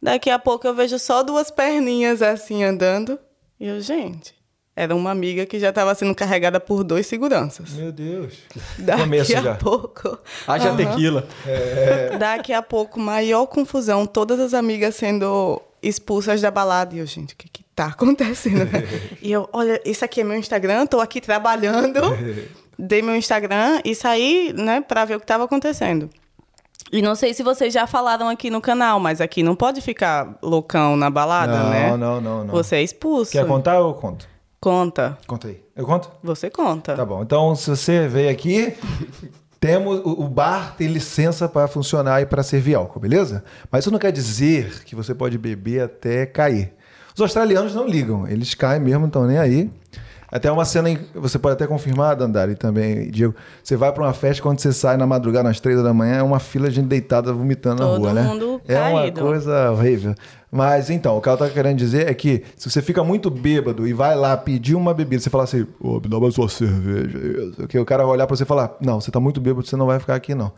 Daqui a pouco eu vejo só duas perninhas assim andando. E eu, gente, era uma amiga que já estava sendo carregada por dois seguranças. Meu Deus. Daqui Começo a já. pouco. Haja Aham. tequila. Daqui a pouco, maior confusão. Todas as amigas sendo expulsas da balada. E eu, gente, o que que tá acontecendo? e eu, olha, isso aqui é meu Instagram, tô aqui trabalhando. Dei meu Instagram e saí, né, pra ver o que tava acontecendo. E não sei se vocês já falaram aqui no canal, mas aqui não pode ficar loucão na balada, não, né? não, não, não. Você é expulso. Quer contar ou eu conto? Conta. Conta aí. Eu conto? Você conta. Tá bom. Então, se você veio aqui, temos o o bar tem licença para funcionar e para servir álcool, beleza? Mas isso não quer dizer que você pode beber até cair. Os australianos não ligam, eles caem mesmo, não estão nem aí. Até uma cena, você pode até confirmar, Dandara, e também, Diego. Você vai para uma festa, quando você sai na madrugada, às três da manhã, é uma fila de gente deitada vomitando na Todo rua, né? mundo é uma coisa horrível. Mas então, o que ela tá querendo dizer é que se você fica muito bêbado e vai lá pedir uma bebida, você fala assim, ô, me dá uma sua cerveja. Isso. Que o cara vai olhar pra você e falar, não, você tá muito bêbado, você não vai ficar aqui, não.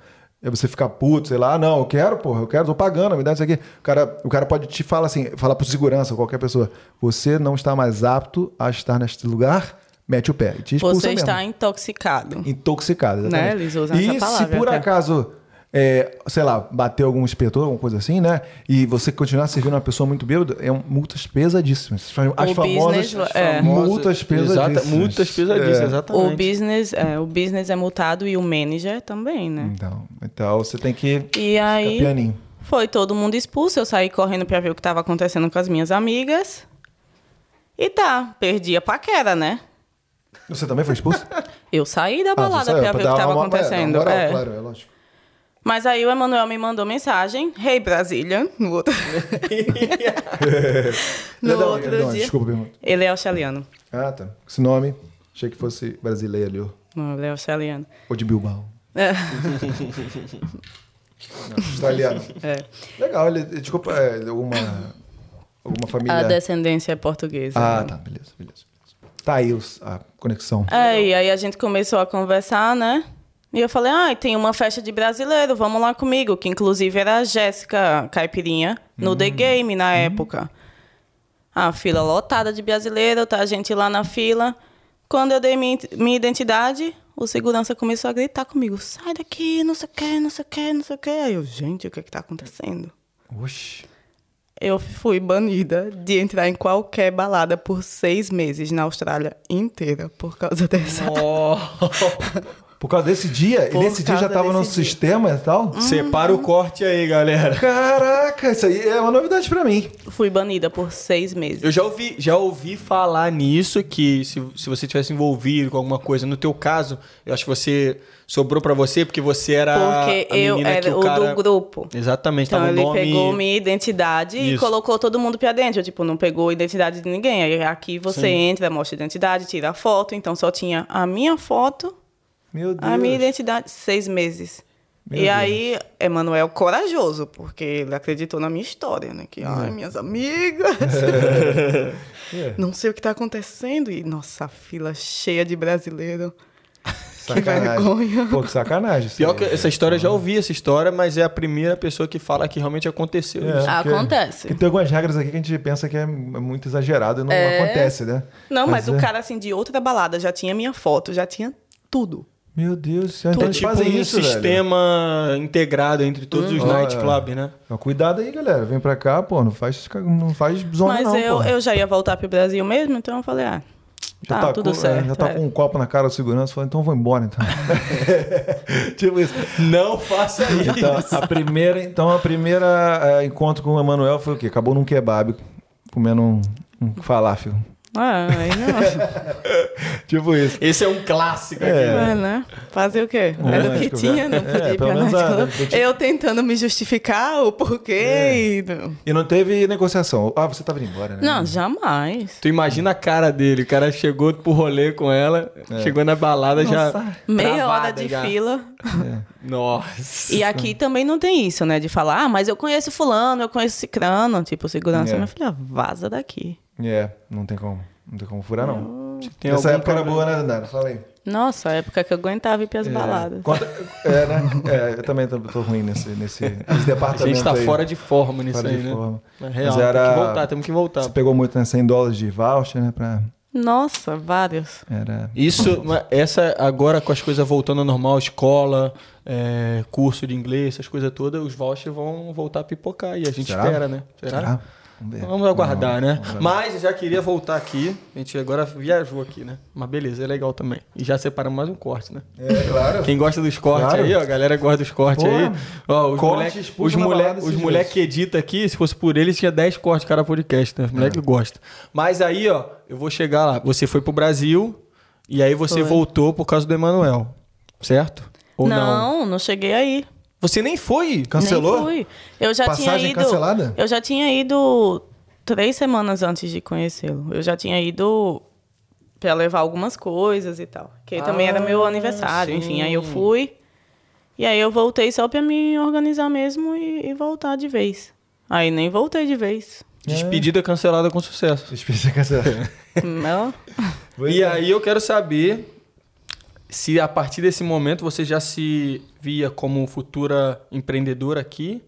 Aí você fica puto, sei lá, ah, não, eu quero, porra, eu quero, tô pagando, me dá isso aqui. O cara, o cara pode te falar assim, falar pro segurança, qualquer pessoa, você não está mais apto a estar neste lugar, mete o pé. E te Você mesmo. está intoxicado. Intoxicado, exatamente. Né, eles usam e essa palavra se por até. acaso, é, sei lá, bateu algum inspetor, alguma coisa assim, né? E você continuar servindo uma pessoa muito bêbada, é um, multas pesadíssimas. As O famosas business, é. multas pesadíssimas. Exata, multas pesadíssimas, É. exatamente. O business, é, o business é multado e o manager também, né? Então, então você tem que E aí pianinho. foi todo mundo expulso. Eu saí correndo pra ver o que tava acontecendo com as minhas amigas. E tá, perdi a paquera, né? Você também foi expulso? Eu saí da Ah, balada saiu, pra ver o que dar tava uma- acontecendo. É, uma moral, é. claro, é lógico. Mas aí o Emanuel me mandou mensagem, Hey Brasília, no outro, no é onde? outro é onde? dia. Desculpa pergunta. Ele é australiano. Ah, tá. Esse nome, achei que fosse brasileiro. Não, ele é australiano. Ou de Bilbao. É. Não, australiano. É. Legal, ele, desculpa, é, alguma, alguma família... A descendência é portuguesa. Ah, né? tá, beleza, beleza. Tá aí os- a conexão. É, e aí a gente começou a conversar, né? E eu falei, ah, tem uma festa de brasileiro, vamos lá comigo. Que inclusive era a Jéssica Caipirinha, no The Game na época. A fila lotada de brasileiro, tá a gente lá na fila. Quando eu dei minha, minha identidade, o segurança começou a gritar comigo, sai daqui, não sei o que, não sei o que, não sei o que. Aí eu, gente, o que é que tá acontecendo? Oxi. Eu fui banida de entrar em qualquer balada por seis meses na Austrália inteira por causa dessa. Ó. Por causa desse dia? Por e nesse dia já tava no dia. sistema e tal? Separa o corte aí, galera. Caraca, isso aí é uma novidade pra mim. Fui banida por seis meses. Eu já ouvi, já ouvi falar nisso, que se, se você tivesse envolvido com alguma coisa, no teu caso, eu acho que você sobrou pra você porque você era Porque a eu menina que era o cara... do grupo. Exatamente, Então tava o ele nome... pegou minha identidade e Isso. colocou todo mundo pra dentro. Tipo, não pegou a identidade de ninguém. Aí aqui você Sim. entra, mostra a identidade, tira a foto. Então só tinha a minha foto, Meu Deus. a minha identidade, seis meses. Meu e Deus. aí, Emanuel corajoso, porque ele acreditou na minha história, né? Que, ai, minhas amigas. É. Não sei o que tá acontecendo. E, nossa, a fila cheia de brasileiro. Que Sacanagem. vergonha. Pô, que sacanagem. Pior que essa história, eu já ouvi essa história, mas é a primeira pessoa que fala que realmente aconteceu É, isso. porque- Acontece. Porque tem algumas regras aqui que a gente pensa que é muito exagerado e não É. acontece, né? Não, mas, o é- cara, assim, de outra balada já tinha minha foto, já tinha tudo. Meu Deus do céu, É então eles tipo fazem um isso, velho. sistema integrado entre todos os Ó, nightclubs, né? Então, cuidado aí, galera. Vem pra cá, pô. Não faz, não faz zona, Mas não, eu, pô. eu já ia voltar pro Brasil mesmo, então eu falei, ah, Já tá, tá tudo com, certo. é, Já tá é. com um copo na cara do segurança. Falei, então vou embora, então. tipo isso. Não faça isso. Então, a primeira, então, a primeira é, encontro com o Emanuel foi o quê? Acabou num kebab, comendo um, um falafel. Ah, aí não. Tipo isso. Esse é um clássico aqui. É, né? Fazer o quê? É, Era o que tinha, eu- não é, podia ir pelo pra menos a- nightclub. Eu tentando me justificar o porquê. É. e não. E não teve negociação. Ah, você tava indo embora, né? Não, jamais. Tu imagina a cara dele, o cara chegou pro rolê com ela, chegou na balada já. Nossa. Meia travada hora de já. fila. Nossa. E aqui também não tem isso, né? De falar, ah, mas eu conheço fulano, eu conheço cicrano. Tipo, segurança. É. Minha filha, vaza daqui. É, não tem como. Não tem como furar, não. Tem Essa época era problema? boa, né, Dandara? Fala aí. Nossa, a época que eu aguentava ir pras baladas. Conta- é, né? É, eu também tô, tô ruim nesse, nesse, nesse A departamento gente tá aí. fora de forma nisso Fora aí, de né? forma. É real, Mas era- tem que voltar, temos que voltar. Você pegou muito, né? 100 dólares de voucher, né? Pra Nossa, vários. Era. Isso, essa agora com as coisas voltando ao normal, escola, é, curso de inglês, essas coisas todas, os vouchers vão voltar a pipocar e a gente Será? espera, né? Será? Vamos ver. Vamos aguardar, Não, né? vamos. Mas eu já queria voltar aqui. A gente agora viajou aqui, né? Mas beleza, é legal também. E já separamos mais um corte, né? É, claro. Quem gosta dos cortes Claro. aí, ó, a galera gosta dos cortes Pô, aí. Ó, os corte moleque, os moleque, os moleque que edita aqui, se fosse por eles, tinha 10 cortes cada podcast, né? Os moleque É. gosta. Mas aí, ó, eu vou chegar lá. Você foi pro Brasil e aí você Foi. voltou por causa do Emanuel, certo? Ou não? não, não cheguei aí. Você nem foi? Cancelou? Nem fui. Eu já tinha Passagem ido. cancelada? Eu já tinha ido três semanas antes de conhecê-lo. Eu já tinha ido pra levar algumas coisas e tal. Que também era meu Ah, aniversário. Enfim, aí eu sim. fui. E aí eu voltei só pra me organizar mesmo e, e voltar de vez. Aí nem voltei de vez. Despedida cancelada com sucesso. Experiência cancelada. Não. E aí eu quero saber se a partir desse momento você já se via como futura empreendedora aqui.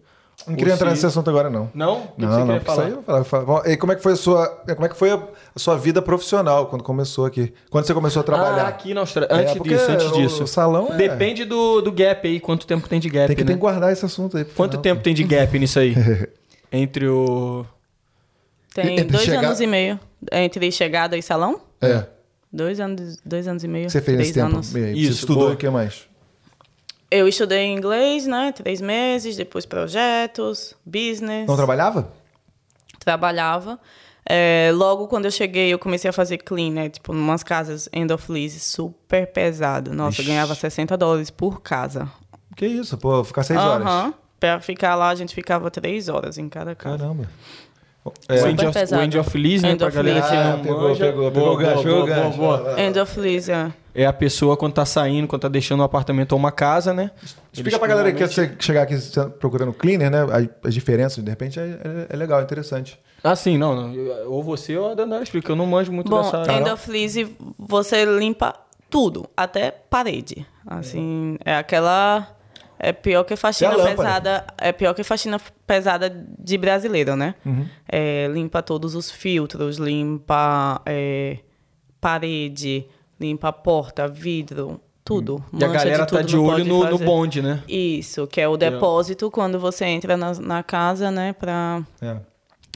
Não queria entrar se- nesse assunto agora, não. Não? O que Não, você não, queria isso falar? aí eu vou falar. Bom, E como é que foi a sua, como é que foi a, sua vida profissional quando começou aqui? Quando você começou a trabalhar? Ah, aqui na Austrália. É, Antes porque disso, antes disso. o salão é- Depende do, do gap aí, quanto tempo tem de gap, Tem que, né? tem que guardar esse assunto aí. Quanto final. tempo tem de gap nisso aí? Entre o... Tem Entre dois chegar- anos e meio. Entre chegada e salão? É. Dois anos, dois anos e meio. Você fez três nesse tempo? anos. E Isso, você estudou boa. o que mais? Eu estudei inglês, né? Três meses, depois projetos, business. Não trabalhava? trabalhava. É, logo quando eu cheguei, eu comecei a fazer clean, né? Tipo, em umas casas end of lease super pesado. Nossa, eu ganhava 60 dólares por casa. Que isso, pô, ficar seis horas. Aham. Pra ficar lá, a gente ficava três horas em cada casa. Caramba. O É. Super End of, pesado. o End of Lease, né? End Pra of galera Lease. que Ah, não pegou, manja. pegou, pegou Boa, boa, boa. End of lease, é. É a pessoa quando tá saindo, quando tá deixando um apartamento ou uma casa, né? Explica Eles pra galera que quer chegar aqui procurando cleaner, né? As, as diferenças, de repente, é, é- é legal, interessante. Ah, sim, não, não. Ou você ou a Dandara explica. Eu não manjo muito Bom, dessa end of lease, você limpa tudo, até parede. Assim, é aquela... É pior que faxina lâmpada. pesada. É pior que faxina pesada de brasileiro, né? Uhum. É, limpa todos os filtros, limpa é, parede, limpa porta, vidro, tudo. E a galera tá tudo, de não olho no, no bonde, né? Isso, que é o depósito quando você entra na, na casa, né? Pra É.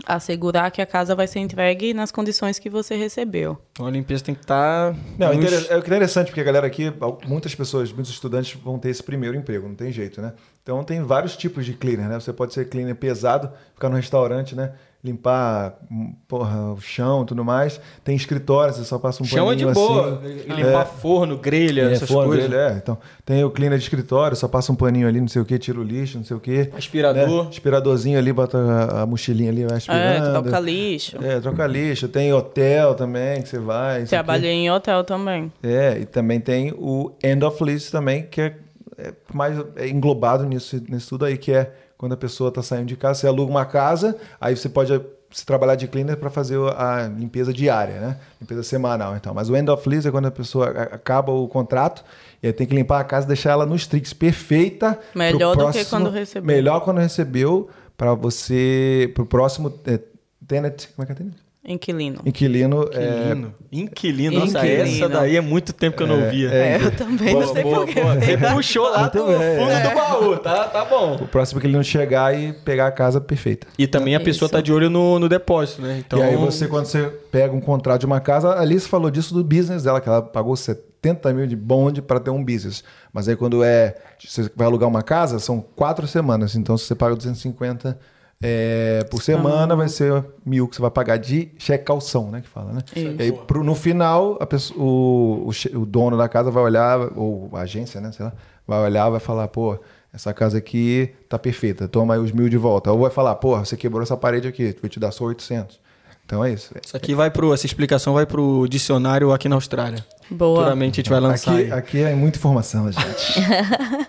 assegurar que a casa vai ser entregue nas condições que você recebeu. Então a limpeza tem que estar. Não, inter- é interessante porque a galera aqui, muitas pessoas, muitos estudantes vão ter esse primeiro emprego, não tem jeito, né? Então tem vários tipos de cleaner, né? Você pode ser cleaner pesado, ficar no restaurante, né? Limpar hum, porra, o chão e tudo mais. Tem escritório, você só passa um Chama de paninho boa. assim. Limpar forno, grelha, É, essas forno coisas. dele, é. Então, tem o cleaner de escritório, só passa um paninho ali, não sei o que, tira o lixo, não sei o que. Aspirador. Aspiradorzinho ali, bota a, a mochilinha ali, vai aspirando. É, troca lixo. É, troca lixo. Tem hotel também, que você vai. Trabalhei em hotel também. É, e também tem o end of lease também, que é, é mais é englobado nisso, nisso tudo aí, que é quando a pessoa está saindo de casa, você aluga uma casa, aí você pode se trabalhar de cleaner para fazer a limpeza diária, né? Limpeza semanal, então. Mas o end of lease é quando a pessoa acaba o contrato e aí tem que limpar a casa, deixar ela nos tricks perfeita. Melhor do que quando recebeu. Melhor quando recebeu para você pro próximo é, tenant, como é que é tenant? Inquilino. Inquilino, é, Inquilino. Inquilino. Nossa, Inquilino. essa daí é muito tempo que eu não ouvia. É, eu também Boa, não sei boa, porquê. Você puxou lá do Muito bem, fundo é. do baú, tá, tá bom. o próximo inquilino chegar e pegar a casa perfeita. E também a pessoa Isso. tá de olho no, no depósito, né? Então, E aí você, quando você pega um contrato de uma casa, a Alice falou disso do business dela, que ela pagou 70 mil de bonde para ter um business. Mas aí quando é. Você vai alugar uma casa, são quatro semanas. Então, se você paga 250 é, por semana, vai ser mil que você vai pagar de cheque calção, né? Que fala, né? Isso. E aí, pro- no final, a pessoa- o, o o dono da casa vai olhar, ou a agência, né? Sei lá, vai olhar, vai falar, pô. Essa casa aqui tá perfeita, toma aí os mil de volta. Ou vai falar, pô, você quebrou essa parede aqui, vou te dar só 800. Então é isso. Isso aqui vai pro. Essa explicação vai pro dicionário aqui na Austrália. Boa. Futuramente a gente vai lançar. Aqui, aí. aqui é muita informação, gente.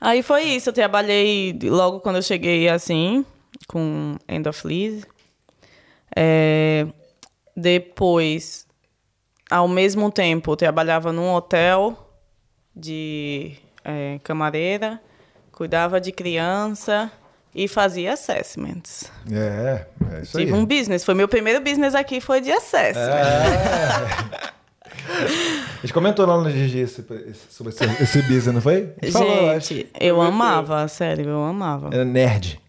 Aí foi isso, eu trabalhei logo quando eu cheguei assim, com End of Lease. É, depois, ao mesmo tempo, eu trabalhava num hotel de é, camareira, cuidava de criança, e fazia assessments. É, é isso Tive aí. um business. Foi meu primeiro business aqui, foi de assessment. É. A gente comentou lá no esse- sobre esse, esse business, não foi? Gente falou, eu eu amava, sério, eu amava. Era nerd.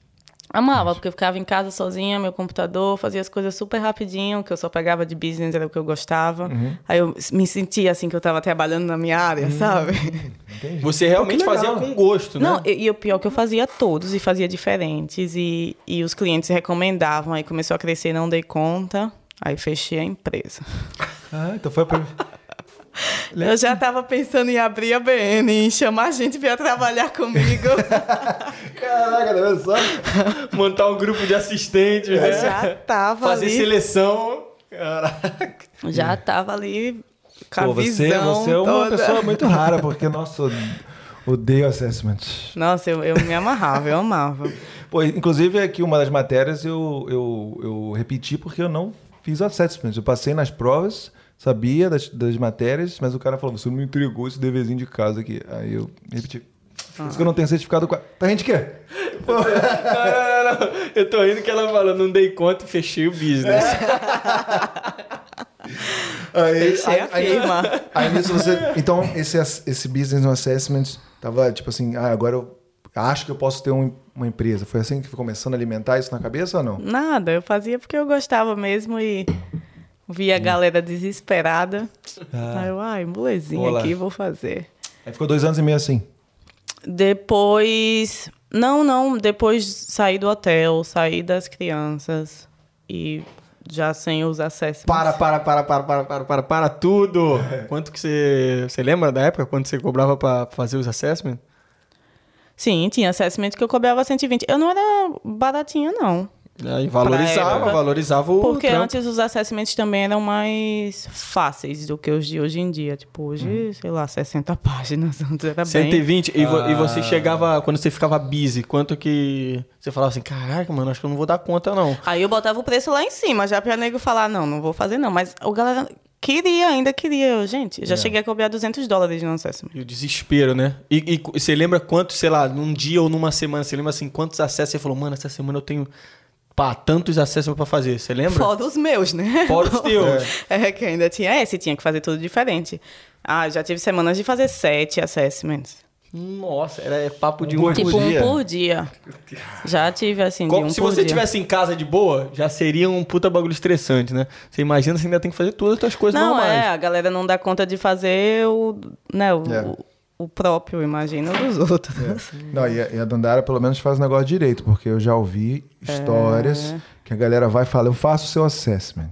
Amava, porque eu ficava em casa sozinha, meu computador, fazia as coisas super rapidinho, que eu só pegava de business era o que eu gostava. Uhum. Aí eu me sentia assim que eu tava trabalhando na minha área, Uhum. sabe? Entendi. Você realmente fazia com gosto, né? Não, e, e o pior é que eu fazia todos e fazia diferentes. E, e os clientes recomendavam, aí começou a crescer, não dei conta. Aí fechei a empresa. Ah, então foi a prim- Eu já tava pensando em abrir a BN, em chamar gente pra trabalhar comigo. Caraca, tá vendo só? Montar um grupo de assistentes, Eu né? já tava Fazer ali. seleção. Caraca. Já tava ali com a Pô, você, visão você é uma toda. pessoa muito rara, porque, nossa, eu odeio assessment. Nossa, eu, eu me amarrava, eu amava. Pô, inclusive, aqui uma das matérias eu, eu, eu repeti porque eu não fiz assessment. Eu passei nas provas, sabia das, das matérias, mas o cara falou, você não me entregou esse deverzinho de casa aqui. Aí eu repeti. Por isso que eu não tenho certificado. Tá gente quê? Pô, Não, não, não, não. Eu tô rindo que ela falou, não dei conta e fechei o business. Aí, Fechei a aí, firma. aí nisso você. Então, esse, esse business no assessment tava tipo assim, ah, agora eu acho que eu posso ter um- uma empresa. Foi assim que foi começando a alimentar isso na cabeça ou não? Nada, eu fazia porque eu gostava mesmo e via a galera desesperada. Aí eu, ai, molezinha Vou lá. aqui, vou fazer. Aí ficou dois anos e meio assim. Depois. Não, não. Depois saí do hotel, saí das crianças e já sem os acessos. Para, para, para, para, para, para, para, para tudo. Quanto que você... Você lembra da época, quanto você cobrava pra fazer os assessments? Sim, tinha assessment que eu cobrava 120. Eu não era baratinha, não. Aí valorizava, época. valorizava o Porque trampo. antes os assessments também eram mais fáceis do que os de hoje em dia. Tipo, hoje, sei lá, 60 páginas. Antes era bem. 120. E, vo- e Ah. você chegava, quando você ficava busy, quanto que... Você falava assim, caraca, mano, acho que eu não vou dar conta, não. Aí eu botava o preço lá em cima, já pra nego falar, não, não vou fazer não. Mas o galera queria, ainda queria. Eu, gente, já É. cheguei a cobrar 200 dólares no assessment. E o desespero, né? E, e você lembra quanto, sei lá, num dia ou numa semana, você lembra assim, quantos acessos você falou, mano, essa semana eu tenho, pá, tantos acessos pra fazer. Você lembra? Fora os meus, né? Fora os teus. É, que ainda tinha esse, tinha que fazer tudo diferente. Ah, já tive semanas de fazer sete assessments. Nossa, era é papo de Um um por Tipo, dia? um por dia. Já tive, assim, de Como um se por você dia. tivesse em casa de boa, já seria um puta bagulho estressante, né? Você imagina você ainda tem que fazer todas as suas coisas Não, normais. é, a galera não dá conta de fazer o, né, o, É. o, o próprio, imagina dos outros. Não, e a, e a Dandara pelo menos faz o negócio direito, porque eu já ouvi histórias que a galera vai falar, eu faço o seu assessment.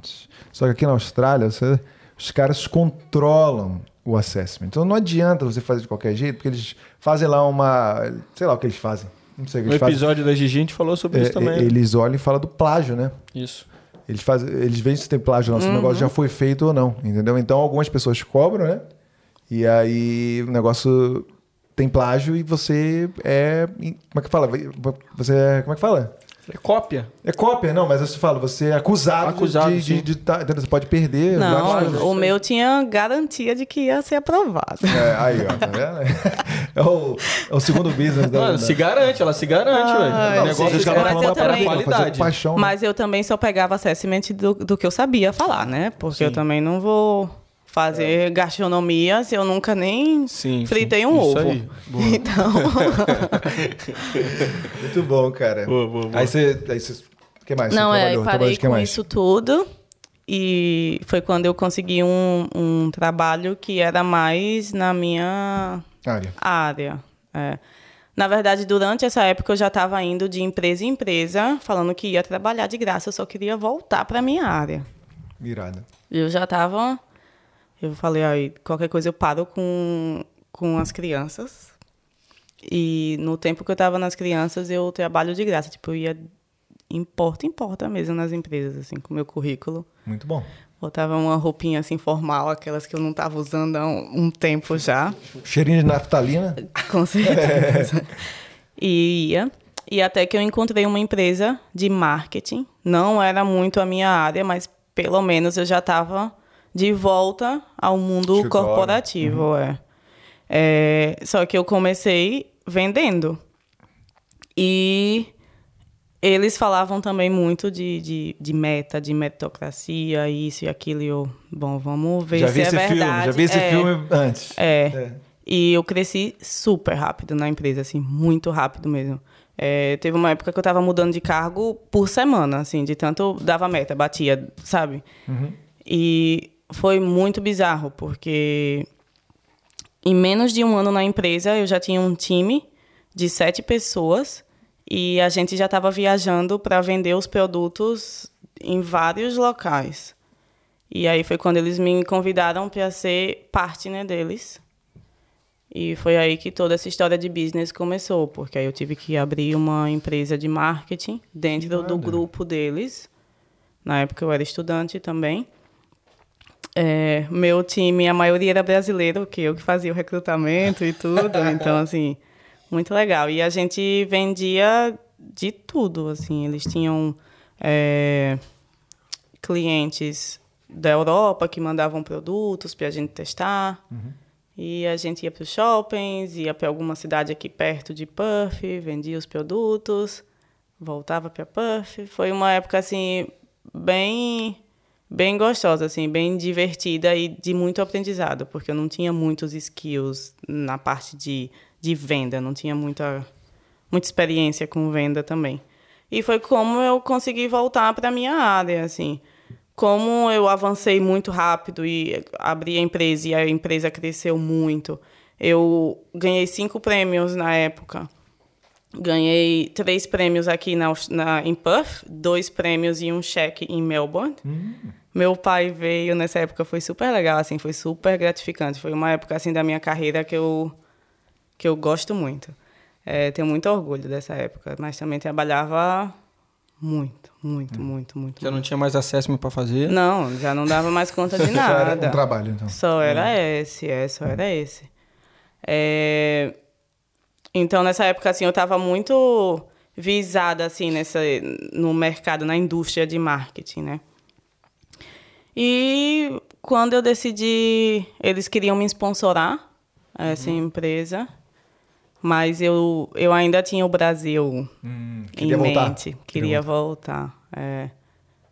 Só que aqui na Austrália, você- os caras controlam o assessment. Então não adianta você fazer de qualquer jeito, porque eles fazem lá uma. Sei lá o que eles fazem. Não sei o que No eles fazem. episódio da Gigi a gente falou sobre É, isso também. eles olham e falam do plágio, né? Isso. Eles fazem, eles veem se tem plágio lá, se o negócio já foi feito ou não, entendeu? Então algumas pessoas cobram, né? E aí o negócio tem plágio e você é, como é que fala? Você é, como é que fala? É cópia. É cópia, não, mas eu te falo, você é acusado, Acusado, de, de, sim. de tá- você pode perder. Não, coisas. o meu tinha garantia de que ia ser aprovado. É, aí, ó, tá vendo? É o, é o segundo business da. Mano, se garante, ela se garante, velho. Ai, O negócio de falando eu para qualidade. paixão. né? Mas eu também só pegava assessment do, do que eu sabia falar, né? Porque eu também não vou fazer gastronomia se eu nunca nem Sim, fritei sim. um Isso ovo. aí. Boa. Então, Muito bom, cara. Boa, boa, boa. Aí você. Aí você o que mais? não, é, eu parei com mais? isso tudo. E foi quando eu consegui um, um trabalho que era mais na minha Área. área. é. Na verdade, durante essa época eu já estava indo de empresa em empresa, falando que ia trabalhar de graça, eu só queria voltar para minha área. Virada. Eu já estava. Eu falei, aí, qualquer coisa eu paro com, com as crianças. E no tempo que eu estava nas crianças, eu trabalho de graça. Tipo, eu ia em porta em porta mesmo nas empresas, assim, com o meu currículo. Muito bom. Botava uma roupinha assim formal, aquelas que eu não estava usando há um, um tempo já. Cheirinho de naftalina. Com certeza. e ia. E até que eu encontrei uma empresa de marketing. Não era muito a minha área, mas pelo menos eu já estava de volta ao mundo Escritório. corporativo. É. É, Só que eu comecei vendendo. E eles falavam também muito de, de, de meta, de meritocracia, isso e aquilo. E eu, bom, vamos ver já se vi é esse verdade. filme, já vi esse É, filme antes. É. E eu cresci super rápido na empresa, assim, muito rápido mesmo. É, teve uma época que eu tava mudando de cargo por semana, assim, de tanto eu dava meta, batia, sabe? E foi muito bizarro, porque em menos de um ano na empresa eu já tinha um time de sete pessoas e a gente já estava viajando para vender os produtos em vários locais. E aí foi quando eles me convidaram para ser partner deles. E foi aí que toda essa história de business começou, porque aí eu tive que abrir uma empresa de marketing dentro do, do grupo deles. Na época eu era estudante também. É, meu time, a maioria era brasileiro, que eu que fazia o recrutamento e tudo. então, assim, muito legal. E a gente vendia de tudo, assim. Eles tinham é, clientes da Europa que mandavam produtos para a gente testar. E a gente ia para os shoppings, ia para alguma cidade aqui perto de Perth, vendia os produtos, voltava para Perth. Foi uma época assim bem bem gostosa, assim, bem divertida e de muito aprendizado, porque eu não tinha muitos skills na parte de, de venda, não tinha muita muita experiência com venda também. E foi como eu consegui voltar para minha área, assim. Como eu avancei muito rápido e abri a empresa e a empresa cresceu muito, eu ganhei cinco prêmios na época. Ganhei três prêmios aqui na, na, em Perth, dois prêmios e um cheque em Melbourne. Meu pai veio nessa época, foi super legal, assim, foi super gratificante. Foi uma época assim da minha carreira que eu que eu gosto muito. É, tenho muito orgulho dessa época, mas também trabalhava muito, muito, muito, muito. Já não tinha mais acesso para fazer. Não, já não dava mais conta de Só era nada. um trabalho, então. Só era esse, é, só era esse. É, Então, nessa época, assim, eu estava muito visada, assim, nessa, no mercado, na indústria de marketing, né? E quando eu decidi, eles queriam me sponsorar, essa empresa, mas eu, eu ainda tinha o Brasil Hum, em queria voltar. mente. Queria voltar. é.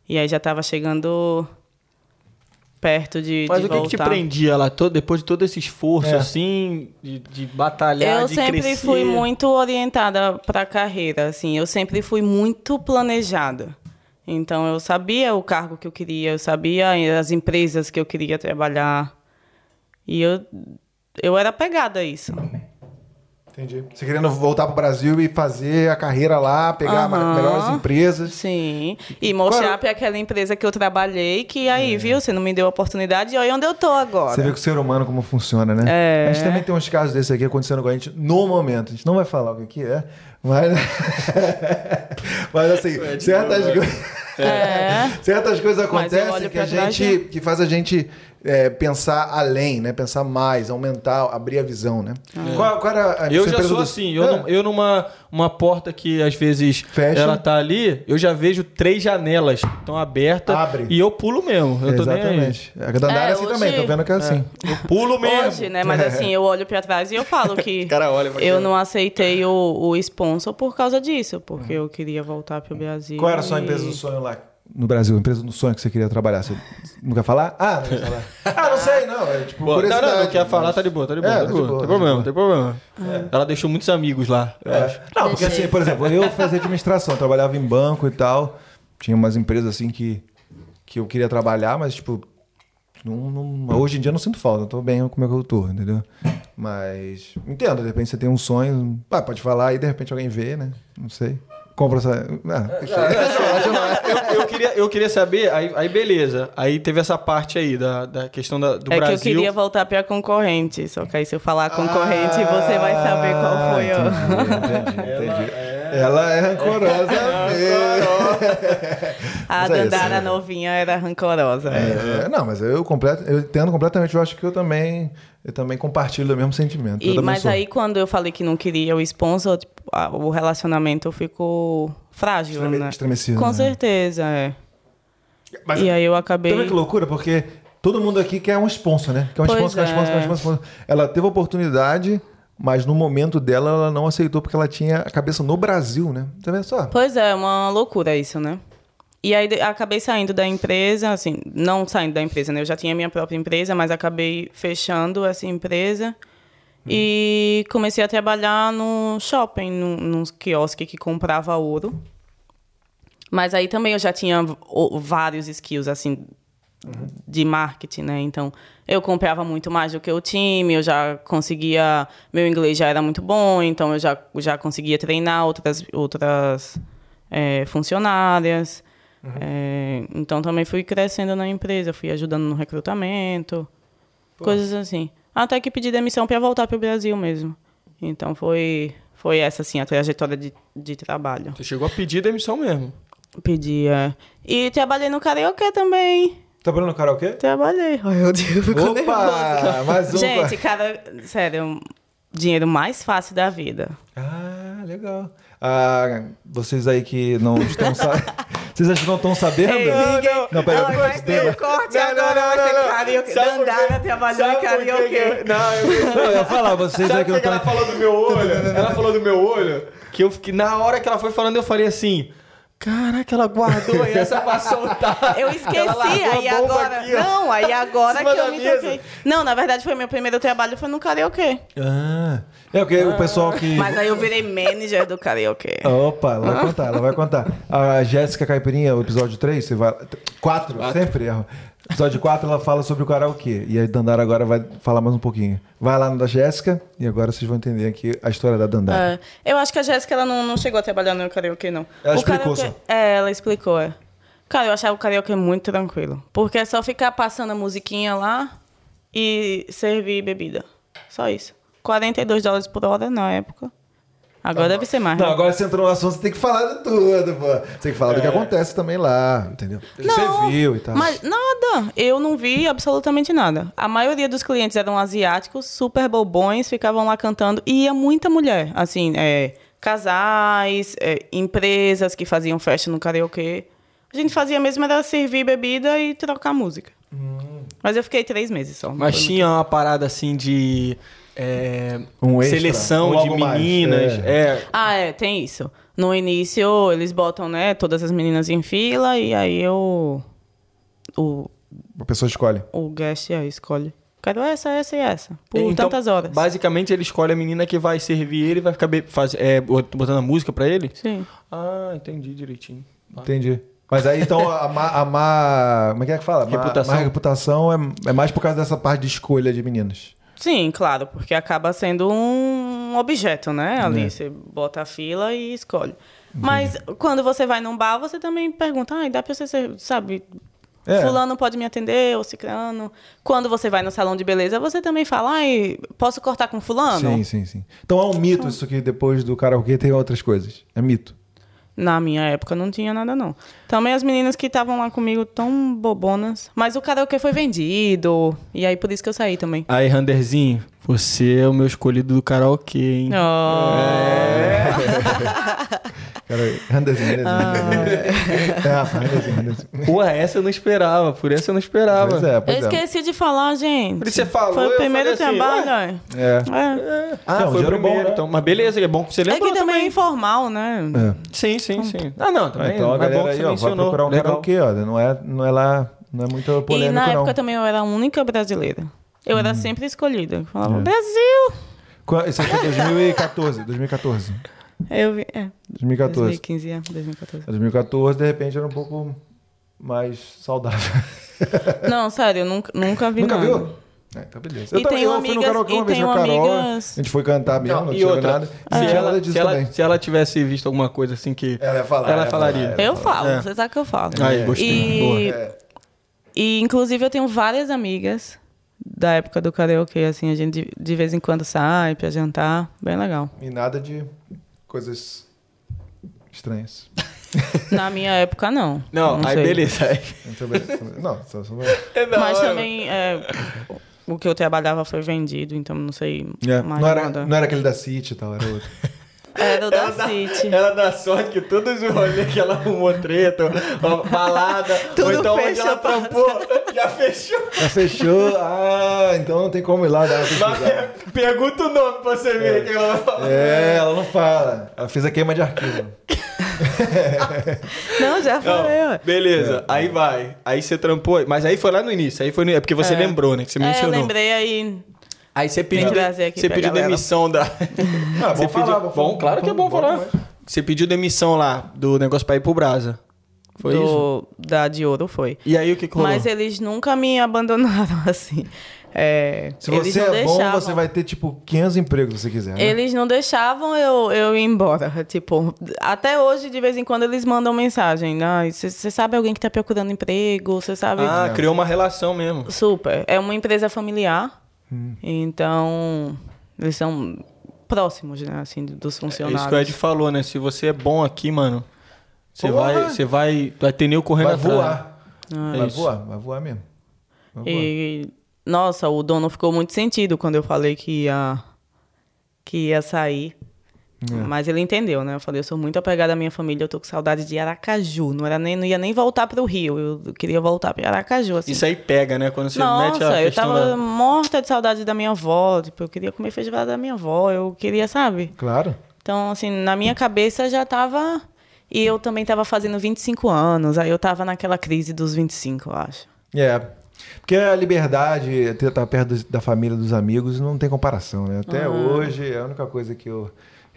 E aí já estava chegando perto de, Mas de o que, que voltar. te prendia lá, todo, depois de todo esse esforço, É. assim, de, de batalhar, Eu de sempre crescer? fui muito orientada para a carreira, assim. Eu sempre fui muito planejada. Então eu sabia o cargo que eu queria, eu sabia as empresas que eu queria trabalhar. E eu eu era pegada a isso. Entendi. Você querendo voltar pro Brasil e fazer a carreira lá, pegar Aham. melhores empresas. Sim. E mostrar para aquela empresa que eu trabalhei que aí, viu, você não me deu a oportunidade e olha onde eu tô agora. Você vê que o ser humano como funciona, né? É. A gente também tem uns casos desses aqui acontecendo com a gente no momento. A gente não vai falar o que que é, mas. mas assim, certas, co- É. certas coisas acontecem que a gente. que faz a gente é, pensar além, né? Pensar mais, aumentar, abrir a visão, né? Qual, qual era a Eu já sou do- assim, eu, É. num- eu numa uma porta que às vezes Fecha. ela tá ali, eu já vejo três janelas que estão abertas Abre. e eu pulo mesmo. Eu tô nem aí. Exatamente. A Dandara é É, assim hoje- também, tô vendo que é assim. Eu pulo mesmo. Hoje, né? Mas assim, eu olho pra trás e eu falo que cara olha eu não aceitei o, o sponsor por causa disso, porque eu queria voltar pro Brasil. Qual era a sua e- empresa do sonho lá? No Brasil, empresa do sonho que você queria trabalhar. Você não quer falar? Ah, não quer falar. ah, não sei, não. É tipo Pô, não, não, não quer falar, tá de boa, tá de boa, É, tá de boa, não tem problema, não tem problema. Ela deixou muitos amigos lá, eu É. acho. Não, porque assim, por exemplo, eu fazia administração, eu trabalhava em banco e tal. Tinha umas empresas assim que, que eu queria trabalhar, mas tipo. Não, não- hoje em dia eu não sinto falta, eu tô bem como é que eu tô, entendeu? Mas entendo, de repente você tem um sonho, ah, pode falar e de repente alguém vê, né? Não sei. Compra essa. Ah, Eu, eu queria, eu queria saber, aí, aí beleza, aí teve essa parte aí da, da questão da- do É Brasil. que eu queria voltar pra concorrente, só que aí se eu falar concorrente, você vai saber qual foi o... Ah, Entendi, entendi, entendi. Ela é rancorosa. A Mas é isso, Dandara né? novinha era rancorosa. É, não, mas eu, completo, eu entendo completamente. Eu acho que eu também, eu também compartilho do mesmo sentimento. E, mas sou. aí, quando eu falei que não queria o sponsor, tipo, a- o relacionamento ficou frágil, Estreme- né? estremecido, Com né? certeza, é. Mas e aí eu acabei... Também que loucura, porque todo mundo aqui quer um sponsor, né? Quer um Pois sponsor, quer um sponsor, quer um é. sponsor. Ela teve a oportunidade, mas no momento dela ela não aceitou porque ela tinha a cabeça no Brasil, né? Tá vendo só? Pois é, uma loucura isso, né? E aí acabei saindo da empresa, assim, não saindo da empresa, né? Eu já tinha minha própria empresa, mas acabei fechando essa empresa e comecei a trabalhar no shopping, num, num quiosque que comprava ouro. Mas aí também eu já tinha vários skills, assim, de marketing, né? Então, eu comprava muito mais do que o time, eu já conseguia... Meu inglês já era muito bom, então eu já, já conseguia treinar outras, outras eh, funcionárias. Eh, então, também fui crescendo na empresa, fui ajudando no recrutamento, coisas assim. Até que pedi demissão para voltar para o Brasil mesmo. Então, foi, foi essa, assim, a trajetória de, de trabalho. Você chegou a pedir demissão mesmo. Pedi, é. E trabalhei no karaokê também. Tá falando karaokê? Trabalhei. Ai, meu Deus, nervosa. Opa! Mais um. Gente, cara, sério, dinheiro mais fácil da vida. Ah, legal. Ah, vocês aí que não estão sabendo. vocês acham que não estão sabendo? Ei, ninguém- Não, pera, Não, vai ter o corte agora, vai ser karaokê. Dandara trabalhou em karaokê. Não, eu... Não, eu ia falar, vocês aí Sabe que não que estão. ela falou do meu olho? Ela falou do meu olho que eu fiquei. Na hora que ela foi falando, eu falei assim. Caraca, ela guardou essa pra soltar. Eu Ela esqueci, aí bomba agora. aqui, não, aí agora que eu me mesa. toquei. Não, na verdade foi meu primeiro trabalho, foi no karaokê. Ah, é porque o pessoal que. Mas aí eu virei manager do karaokê. Opa, ela vai contar, ela vai contar. A Jéssica Caipirinha, o episódio 3, você vai. 4, sempre erro. Episódio 4 ela fala sobre o karaokê. E a Dandara agora vai falar mais um pouquinho. Vai lá no da Jéssica e agora vocês vão entender aqui a história da Dandara. É, eu acho que a Jéssica ela não, não chegou a trabalhar no karaokê, não. Ela O explicou karaokê- só. É, ela explicou, é. Cara, eu achava o karaokê muito tranquilo. Porque é só ficar passando a musiquinha lá e servir bebida. Só isso. 42 dólares por hora na época. Agora deve ser mais. Não, né? agora você entrou no assunto, você tem que falar de tudo, pô. Você tem que falar do que acontece também lá, entendeu? O que você viu e tal. Mas nada, eu não vi absolutamente nada. A maioria dos clientes eram asiáticos, super bobões, ficavam lá cantando e ia muita mulher, assim, é, casais, é, empresas que faziam festa no karaokê. A gente fazia mesmo era servir bebida e trocar música. Mas eu fiquei três meses só. não Mas foi muito. tinha uma parada assim de. É, Um extra, seleção um de algo mais, meninas. é. é. Ah, é, tem isso. No início, eles botam, né, todas as meninas em fila e aí eu... O, A pessoa escolhe. o guest aí escolhe. Quero essa, essa e essa. Por Então, tantas horas. Basicamente, ele escolhe a menina que vai servir ele e vai ficar faz, é, botando a música pra ele? Sim. Ah, entendi direitinho. Entendi. Mas aí então a má. A má como é que é que fala? Má- Reputação. Má reputação é, é mais por causa dessa parte de escolha de meninas. Sim, claro, porque acaba sendo um objeto, né? Ali É. você bota a fila e escolhe. Mas quando você vai num bar, você também pergunta, ai, dá pra você ser, sabe? É. Fulano pode me atender, ou ciclano. Quando você vai no salão de beleza, você também fala, ai, posso cortar com fulano? Sim, sim, sim. Então é um mito isso que depois do karaokê tem outras coisas. É mito. Na minha época não tinha nada, não. Também as meninas que estavam lá comigo tão bobonas. Mas o karaokê foi vendido. E aí por isso que eu saí também. Aí, Randerzinho, você é o meu escolhido do karaokê, hein? Cara, Randerzinho, Randerzinho. É, Randerzinho, Randerzinho. Pô, essa eu não esperava, por essa eu não esperava. Pois é, pois Eu é. esqueci de falar, gente. Por isso você falou, Foi o primeiro falei assim, trabalho, É. é. É. Ah, Não, foi o primeiro, bom, né? então. Mas beleza, é bom que você É lembrou que também é também. informal, né? É. Sim, sim, sim. Ah, não, também. então a mas é bom galera que aí, você ó, vai mencionou. procurar um karaokê, ó. Não é, não é lá, não é muito E polêmico, na não. época também eu era a única brasileira. Eu Hum. era sempre escolhida. Eu É. Falava, Brasil! Isso aqui é 2014, 2014. Eu vi, é, 2014. 2015, é, 2014. 2014, de repente, era um pouco mais saudável. Não, sério, eu nunca, nunca vi Nunca nada. viu? É, então beleza. E também- eu fui no amigas- karaokê uma vez a Carol, amigas- a gente foi cantar mesmo, não, Não, e tinha outra, nada. se, ela, se, ela, também. se ela tivesse visto alguma coisa assim que. Ela ia falar. Ela ia falaria. falar, Eu falo, É. você sabe que eu falo. Aí, gostei. Boa. E, É. e, inclusive, eu tenho várias amigas da época do karaokê, assim, a gente de, de vez em quando sai pra jantar, bem legal. E nada de coisas estranhas. Na minha época, não. Não, aí sei. beleza. Aí- Então, beleza. Não, só, só... Mas também, é, o que eu trabalhava foi vendido, então não sei É, mais não, era, nada. não era aquele da City e tal, era outro. Era o da Ela dá, City. ela dá sorte que todos os rolês que ela arrumou treta, uma balada, Tudo ou então onde ela trampou, Já fechou. Já fechou? Ah, então não tem como ir lá dar uma Pergunta o nome pra você ver que ela vai falar. É, ela não fala. Ela fez a queima de arquivo. Não, já Não, falei, ué. beleza, aí vai. Aí você trampou. Mas aí foi lá no início. Aí foi no... É porque você É. lembrou, né? Que você É, eu mencionou. lembrei aí. Aí você pediu, você pediu galera. demissão da. Ah, você vou falar, pediu... vou falar. Bom, claro que é bom Vamos, falar. vamos, Você pediu demissão lá do negócio pra ir pro Brasa. Foi isso? do, Da de ouro foi. E aí o que, que rolou? Mas eles nunca me abandonaram assim. É, Se eles você não é bom, deixavam. você vai ter, tipo, 500 empregos se você quiser. Né? Eles não deixavam eu, eu ir embora. Tipo, até hoje, de vez em quando, eles mandam mensagem. Você sabe alguém que tá procurando emprego? Você sabe. Ah, criou uma relação mesmo. Super. É uma empresa familiar. Hum. Então, eles são próximos, né? Assim, dos É funcionários. isso que o Ed falou, né? Se você é bom aqui, mano, você Porra! vai, você vai, vai ter nem correndo Vai atrás. voar. É vai isso. voar, vai voar mesmo. Vai voar. E, nossa, o dono ficou muito sentido quando eu falei que ia, que ia sair. É. Mas ele entendeu, né? Eu falei, eu sou muito apegada à minha família, eu tô com saudade de Aracaju. Não, era nem, não ia nem voltar pro Rio, eu queria voltar para Aracaju, assim. Isso aí pega, né? Quando você mete a Nossa, eu tava da... morta de saudade da minha avó. Tipo, eu queria comer feijoada da minha avó. Eu queria, sabe? Claro. Então, assim, na minha cabeça já tava. E eu também tava fazendo 25 anos. Aí eu tava naquela crise dos 25, eu acho. É. Porque a liberdade, ter- estar perto dos- da família, dos amigos, não tem comparação, né? Até hoje, a única coisa que eu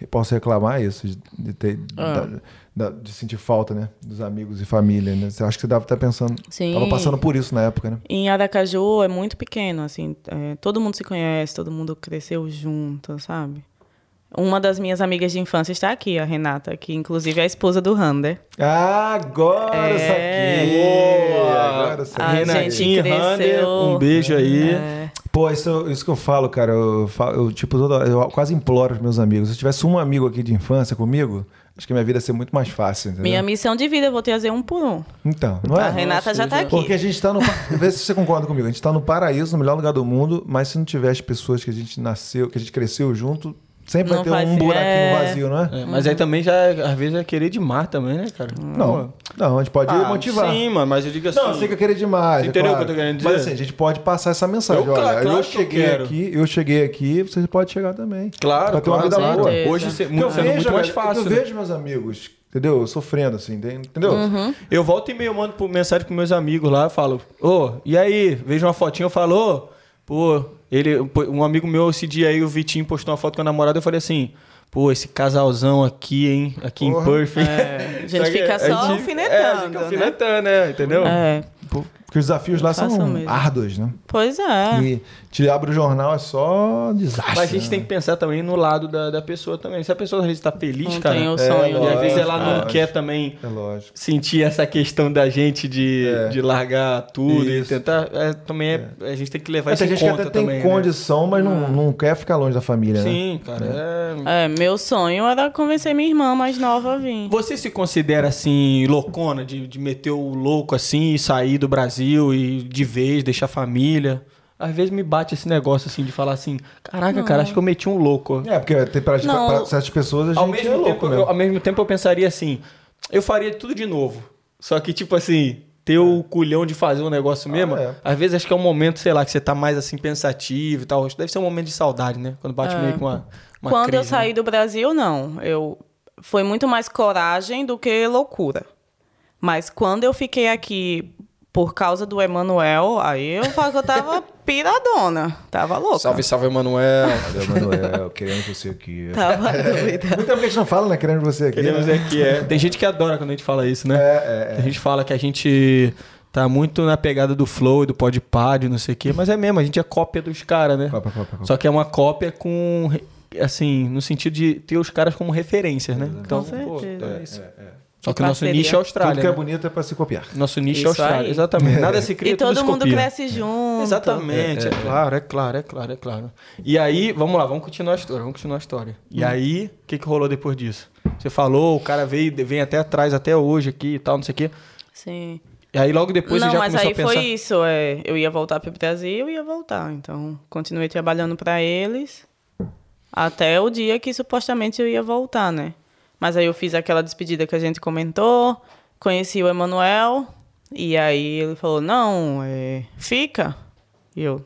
posso reclamar isso, de, ter, Ah. da- da- de sentir falta, né? Dos amigos e família, né? Eu acho que você deve estar pensando, Sim. tava passando por isso na época, né? Em Aracaju é muito pequeno, assim. é, todo mundo se conhece, todo mundo cresceu junto, sabe? Uma das minhas amigas de infância está aqui, a Renata, que inclusive é a esposa do Rander. Ah, agora eu É. saquei! Boa! Agora eu saquei. A Renatinho, gente cresceu- Rander, um beijo aí. É, Pô, isso, isso que eu falo, cara. Eu, falo- eu, tipo, toda- eu quase imploro os meus amigos. Se eu tivesse um amigo aqui de infância comigo, acho que a minha vida ia ser muito mais fácil, entendeu? minha missão de vida, eu vou trazer um por um. Então, não é? a Renata já tá aqui. Porque a gente tá no. Vê se você concorda comigo. A gente tá no paraíso, no melhor lugar do mundo, mas se não tiver as pessoas que a gente nasceu, que a gente cresceu junto, sempre Não vai ter faz- um buraquinho é. vazio, não é? É, mas aí também já, às vezes, é querer demais também, né, cara? Não. Não, a gente pode Ah, motivar. Sim, mano, mas eu digo assim... Não, eu sei que eu querer demais. é Entendeu o claro. que eu tô querendo dizer? Mas assim, a gente pode passar essa mensagem. Eu, Olha, claro, eu que eu cheguei quero. aqui, eu cheguei aqui, você pode chegar também. Claro, Pra ter uma claro, vida boa. Hoje você, muito, eu vejo, muito mais fácil. eu né? vejo meus amigos, entendeu? Sofrendo assim, entendeu? Uhum. Eu volto e meio mando mensagem pros meus amigos lá, eu falo, ô, e aí? Vejo uma fotinha, eu falo, ô, pô, ele, um amigo meu esse dia aí, o Vitinho, postou uma foto com a namorada, eu falei assim, pô, esse casalzão aqui, hein, aqui em Porra. Perth. É, a gente fica a só gente- alfinetando, É, fica né? alfinetando, né? Entendeu? É, Porque os desafios lá são mesmo. árduos, né? pois é. E te abre o jornal é só desastre. Mas a gente né? tem que pensar também no lado da, da pessoa também. Se a pessoa às vezes tá feliz, Não cara, tem o e sonho. lógico, às vezes ela não lógico. quer também É lógico. sentir essa questão da gente de, É. de largar tudo e Isso. tentar. é, também é, a gente tem que levar isso tem em gente que conta até tem também. né? condição, mas não, não quer ficar longe da família, né? Sim, cara. é- É, meu sonho era convencer minha irmã mais nova a vir. Você se considera assim, loucona, de, de meter o louco assim e sair do Brasil e de vez, deixar a família? Às vezes me bate esse negócio assim de falar assim: caraca, cara, acho que eu meti um louco. É, porque tem pra, Não. pra certas pessoas a gente Ao é mesmo, louco tempo, mesmo. eu, ao mesmo tempo eu pensaria assim: eu faria tudo de novo. Só que, tipo assim, ter o culhão de fazer um negócio mesmo, é. às vezes acho que é um momento, sei lá, que você tá mais assim pensativo e tal. Deve ser um momento de saudade, né? Quando bate meio com uma. uma Quando eu crise, né? saí do Brasil, não. Eu foi muito mais coragem do que loucura. Mas quando eu fiquei aqui por causa do Emanuel, aí eu falo que eu tava piradona. Tava louca. Salve, salve, Emanuel. Cadê, Manuel? Querendo você aqui. Tava doida. Muito tempo que a gente não fala, né? Querendo você aqui. Queremos né? é que é. Tem gente que adora quando a gente fala isso, né? É, é, Tem gente que fala que a gente tá muito na pegada do flow e do podpah, de não sei o quê, mas é mesmo, a gente é cópia dos caras, né? Cópia, cópia, cópia. Só que é uma cópia com assim, no sentido de ter os caras como referências, né? Então, Com pô, certeza. é isso. É, é. Só que o nosso nicho é a Austrália. Tudo que é né? bonito é pra se copiar. Nosso nicho é a Isso Austrália, aí. exatamente. Nada se cria, E tudo todo se mundo copia. cresce junto. Exatamente, é, claro, é claro, é claro, é claro. E aí, vamos lá, vamos continuar a história, vamos continuar a história. Hum. E aí, o que, que rolou depois disso? Você falou, o cara veio, vem até atrás, até hoje aqui e tal, não sei o quê. Sim. E aí logo depois não, você já mas começou aí a pensar. foi isso. É, eu ia voltar para o Brasil e ia voltar. Então, continuei trabalhando para eles até o dia que supostamente eu ia voltar, né? Mas aí eu fiz aquela despedida que a gente comentou, conheci o Emanuel E aí ele falou, não, é, fica. E eu,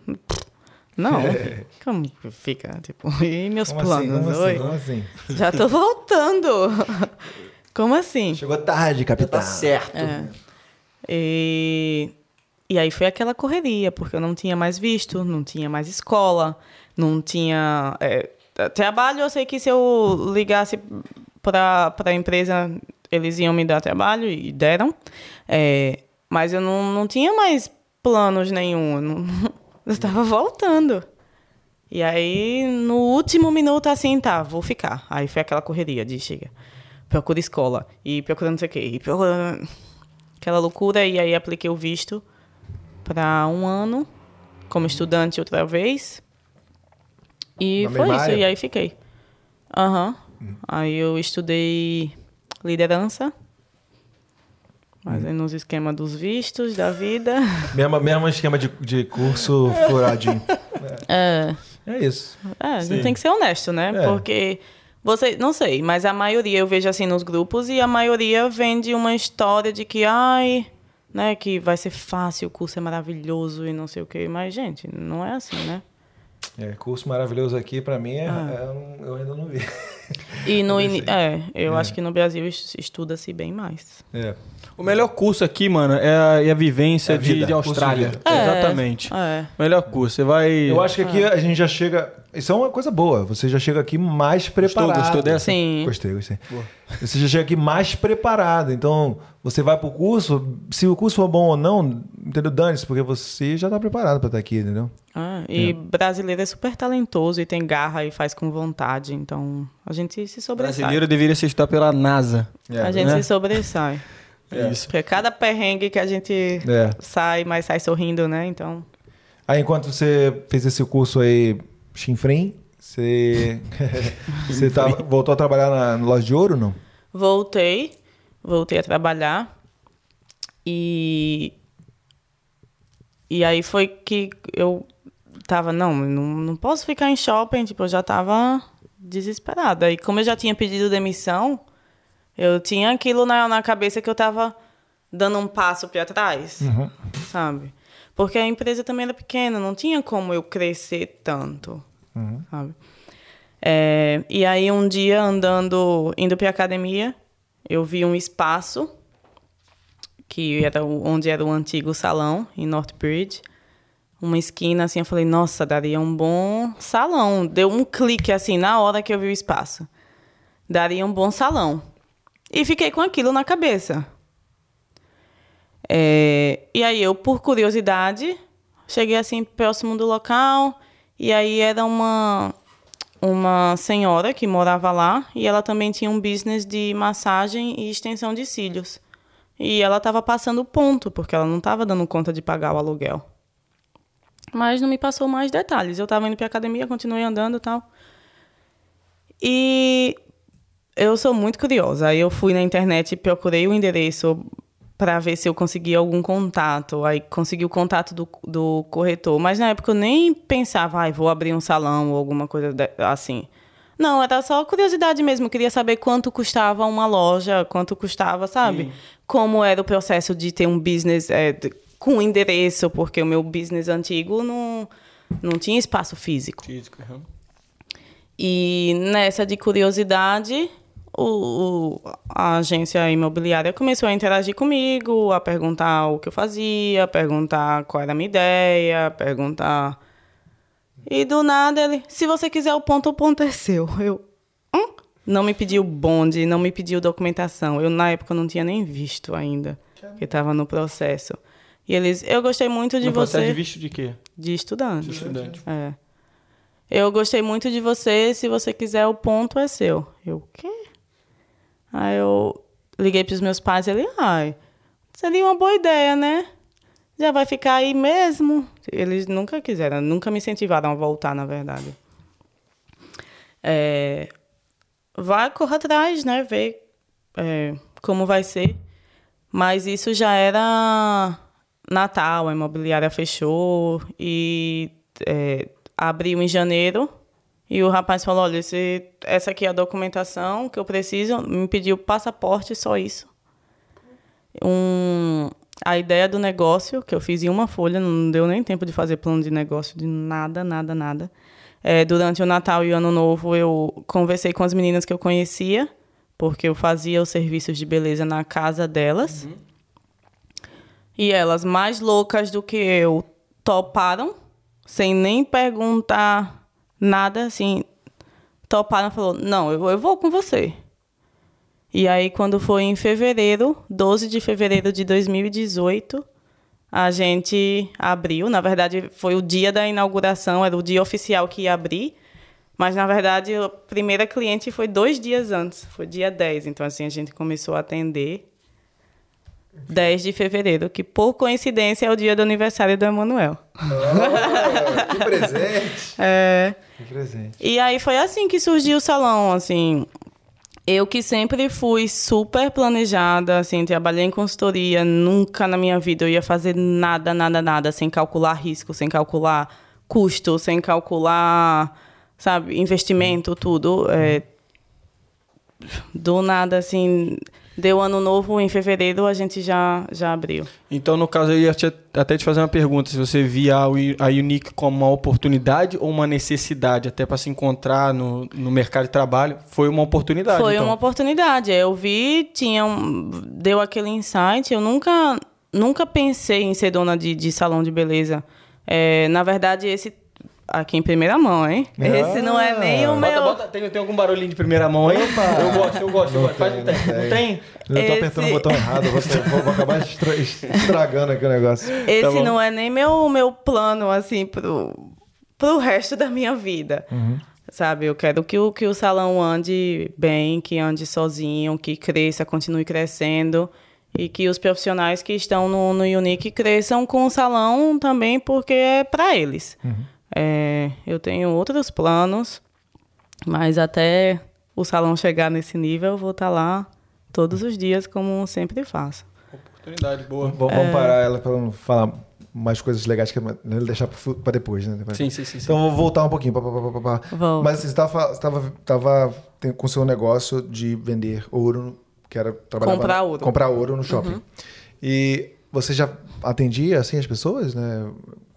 não, como que fica? Tipo, e meus Como assim? planos? Como assim? Oi, Como assim? já tô voltando. como assim? Chegou tarde, capitão. Tá certo. É. E, e aí foi aquela correria, porque eu não tinha mais visto, não tinha mais escola, não tinha. é, trabalho, eu sei que se eu ligasse para a empresa, eles iam me dar trabalho e deram. É, mas eu não, não tinha mais planos nenhum. Eu, estava voltando. E aí, no último minuto, assim, tá, vou ficar. Aí foi aquela correria de chega. Procura escola. E procura não sei o quê. E procura aquela loucura. E aí apliquei o visto para um ano, como estudante outra vez. E Na foi isso. área? E aí fiquei. Aham. Aí eu estudei liderança. Mas aí nos esquemas dos vistos da vida. Mesmo, mesmo esquema de, de curso furadinho. É. É isso. É, Sim. tem que ser honesto, né? É. Porque você, não sei, mas a maioria eu vejo assim nos grupos e a maioria vende uma história de que ai, né, que vai ser fácil, o curso é maravilhoso e não sei o quê, mas gente, não é assim, né? É, curso maravilhoso aqui, pra mim, é, Ah. é um- eu ainda não vi. E no sei. é, eu É. acho que no Brasil es- estuda-se bem mais. É. O melhor curso aqui, mano, é a, é a vivência É a de, de de Austrália. vida. É. Exatamente. É. Melhor curso. Você vai. Eu acho que aqui a gente já chega. Isso é uma coisa boa. Você já chega aqui mais Gostou, preparado. gostou dessa? Sim. Gostei, gostei. Você já chega aqui mais preparado. Então, você vai pro curso, se o curso for bom ou não, entendeu? Dane-se, porque você já tá preparado pra estar aqui, entendeu? Ah, e brasileiro é super talentoso e tem garra e faz com vontade, então a gente se sobressai. Brasileiro deveria ser estudado pela NASA. a gente né? se sobressai. É isso. Porque cada perrengue que a gente É. sai, mas sai sorrindo, né? Então. Aí, enquanto você fez esse curso aí, chinfrim, você, você tá, voltou a trabalhar na, na loja de ouro, não? Voltei, voltei a trabalhar e e aí foi que eu tava não, não, não posso ficar em shopping, tipo, eu já tava desesperada. E como eu já tinha pedido demissão, eu tinha aquilo na, na cabeça que eu tava dando um passo para trás, sabe? Porque a empresa também era pequena, não tinha como eu crescer tanto, sabe? É, e aí um dia andando, indo para academia, eu vi um espaço que era o- onde era o antigo salão em Northbridge, uma esquina assim, eu falei, nossa, daria um bom salão. Deu um clique assim na hora que eu vi o espaço. Daria um bom salão. E fiquei com aquilo na cabeça. É, e aí eu, por curiosidade, cheguei assim próximo do local e aí era uma uma senhora que morava lá e ela também tinha um business de massagem e extensão de cílios. E ela estava passando ponto, porque ela não estava dando conta de pagar o aluguel. Mas não me passou mais detalhes. Eu estava indo para academia, continuei andando e tal. E eu sou muito curiosa. Aí eu fui na internet procurei o endereço para ver se eu conseguia algum contato. Aí consegui o contato do, do corretor. Mas na época eu nem pensava, ai, vou abrir um salão ou alguma coisa de- assim. Não, era só curiosidade mesmo. Eu queria saber quanto custava uma loja, quanto custava, sabe? Como era o processo de ter um business é, com endereço, porque o meu business antigo não, não tinha espaço físico. Físico, uhum. E nessa de curiosidade, o, a agência imobiliária começou a interagir comigo, a perguntar o que eu fazia, perguntar qual era a minha ideia, perguntar. E do nada ele, se você quiser o ponto, o ponto é seu. Eu. Hum? Não me pediu bonde, não me pediu documentação. Eu, na época, não tinha nem visto ainda, que estava no processo. E eles, eu gostei muito de No processo você. de visto de quê? De estudante. De estudante. É. Eu gostei muito de você, se você quiser, o ponto é seu. Eu, o quê? Aí eu liguei pros meus pais e ele, ai, seria uma boa ideia, né? Já vai ficar aí mesmo? Eles nunca quiseram, nunca me incentivaram a voltar, na verdade. É, vai, corra atrás, né? Ver é, como vai ser. Mas isso já era Natal, a imobiliária fechou e é, abriu em janeiro. E o rapaz falou: olha, esse, essa aqui é a documentação que eu preciso. Me pediu passaporte, só isso. Um, a ideia do negócio, que eu fiz em uma folha, não deu nem tempo de fazer plano de negócio, de nada, nada, nada. É, durante o Natal e o Ano Novo, eu conversei com as meninas que eu conhecia, porque eu fazia os serviços de beleza na casa delas. E elas, mais loucas do que eu, toparam, sem nem perguntar nada, assim, toparam e falou, não, eu, eu vou com você. E aí, quando foi em fevereiro, 12 de fevereiro de 2018, a gente abriu. Na verdade, foi o dia da inauguração, era o dia oficial que ia abrir. Mas, na verdade, a primeira cliente foi dois dias antes, foi dia 10. Então, assim, a gente começou a atender 10 de fevereiro, que por coincidência é o dia do aniversário do Emanuel. Oh, que presente! É. Presente. E aí foi assim que surgiu o salão, assim. Eu que sempre fui super planejada, assim, trabalhei em consultoria, nunca na minha vida eu ia fazer nada, nada, nada, sem calcular risco, sem calcular custo, sem calcular, sabe, investimento, tudo. É, do nada, assim, deu ano novo, em fevereiro a gente já, já abriu. Então, no caso, eu ia te- até te fazer uma pergunta: se você via a a Unique como uma oportunidade ou uma necessidade, até para se encontrar no, no mercado de trabalho, foi uma oportunidade. Foi então. uma oportunidade. Eu vi, tinha um, deu aquele insight. Eu nunca, nunca pensei em ser dona de, de salão de beleza. É, na verdade, esse aqui em primeira mão, hein? Ah. Esse não é nem o Bota, meu. bota- tem, tem algum barulhinho de primeira mão aí? Eu gosto, eu gosto. eu gosto. Faz um teste. Não tem? Eu tô Esse- apertando o botão errado, eu vou, vou- acabar estra- estragando aqui o negócio. Esse Tá não é nem meu, meu plano, assim, pro, pro resto da minha vida. Uhum. Sabe, eu quero que o, que o salão ande bem, que ande sozinho, que cresça, continue crescendo. E que os profissionais que estão no, no Unique cresçam com o salão também, porque é para eles. É, eu tenho outros planos, mas até o salão chegar nesse nível, eu vou estar lá todos os dias, como sempre faço. Oportunidade boa. Vamos, É. parar ela pra não falar mais coisas legais que eu deixar pra, fu- pra depois, né? Sim, sim, sim. sim. Então, vou voltar um pouquinho. pá, pá, pá. Mas você estava com o seu negócio de vender ouro, que era trabalhar Comprar ouro. Uhum. comprar ouro no shopping. E você já atendia assim as pessoas, né?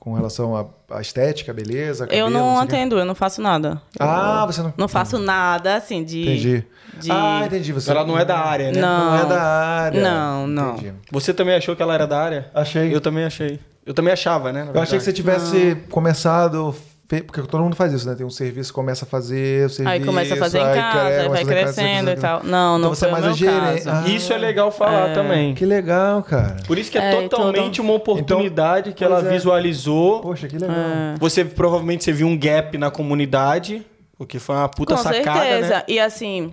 Com relação à à estética, beleza, cabelo, eu não atendo, eu não faço nada. Ah, você não. Não faço nada, assim, de... Entendi. de- Ah, entendi. Você Ela não é da área, né? Não. Não é da área. Não, não. Entendi. Você também achou que ela era da área? Achei. Eu também achei. Eu também achava, né? na Eu achei que você tivesse começado. Porque todo mundo faz isso, né? Tem um serviço, começa a fazer o serviço. Aí começa a fazer em casa, cre- aí vai em casa, crescendo e tal. Não, não Então você foi é mais o a meu gerente. caso. Ah, Isso é legal falar também. Que legal, cara. Por isso que é, É, totalmente todo- uma oportunidade que ela é. visualizou. Poxa, que legal. É. Você provavelmente você viu um gap na comunidade, o que foi uma puta Com sacada, certeza. né? E assim,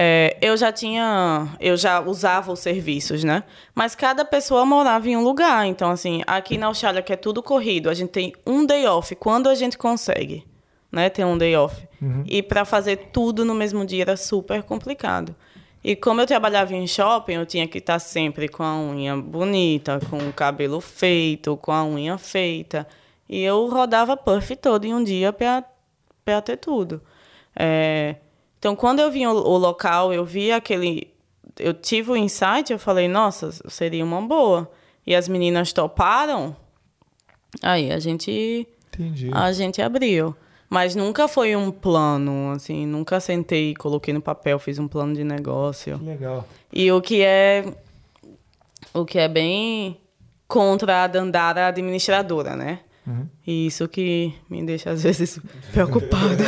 é, eu já tinha. Eu já usava os serviços, né? Mas cada pessoa morava em um lugar. Então, assim, aqui na Austrália, que é tudo corrido, a gente tem um day off quando a gente consegue, né? Ter um day off. E para fazer tudo no mesmo dia era super complicado. E como eu trabalhava em shopping, eu tinha que estar sempre com a unha bonita, com o cabelo feito, com a unha feita. E eu rodava puff todo em um dia para ter tudo. É, então, quando eu vi o, o local, eu vi aquele. Eu tive o insight, eu falei, nossa, seria uma boa. E as meninas toparam. Aí a gente, Entendi. a gente abriu. Mas nunca foi um plano, assim, nunca sentei, coloquei no papel, fiz um plano de negócio. Que legal. E o que é o que é bem contra a Dandara administradora, né? E isso que me deixa às vezes preocupada.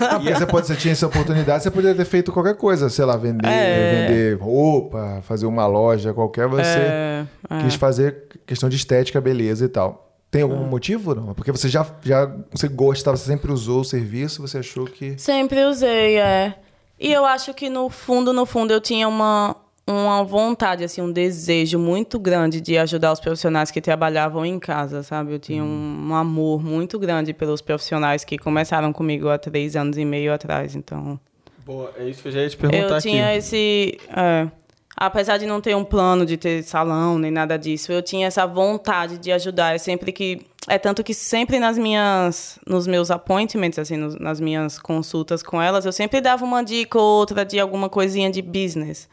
Ah, porque você, pode, você tinha essa oportunidade, você poderia ter feito qualquer coisa, sei lá, vender, É. vender roupa, fazer uma loja qualquer, você É, é. quis fazer questão de estética, beleza e tal. Tem algum motivo? Não? Porque você já, já você gostava, você sempre usou o serviço, você achou que. Sempre usei, é. E eu acho que no fundo, no fundo, eu tinha uma, uma vontade, assim, um desejo muito grande de ajudar os profissionais que trabalhavam em casa, sabe? Eu tinha um, um amor muito grande pelos profissionais que começaram comigo há três anos e meio atrás. Então, Boa, é isso que eu já ia te perguntar eu tinha aqui. esse. é, apesar de não ter um plano de ter salão nem nada disso, eu tinha essa vontade de ajudar. É sempre que. É tanto que sempre nas minhas. Nos meus appointments, assim, nos- nas minhas consultas com elas, eu sempre dava uma dica ou outra de alguma coisinha de business.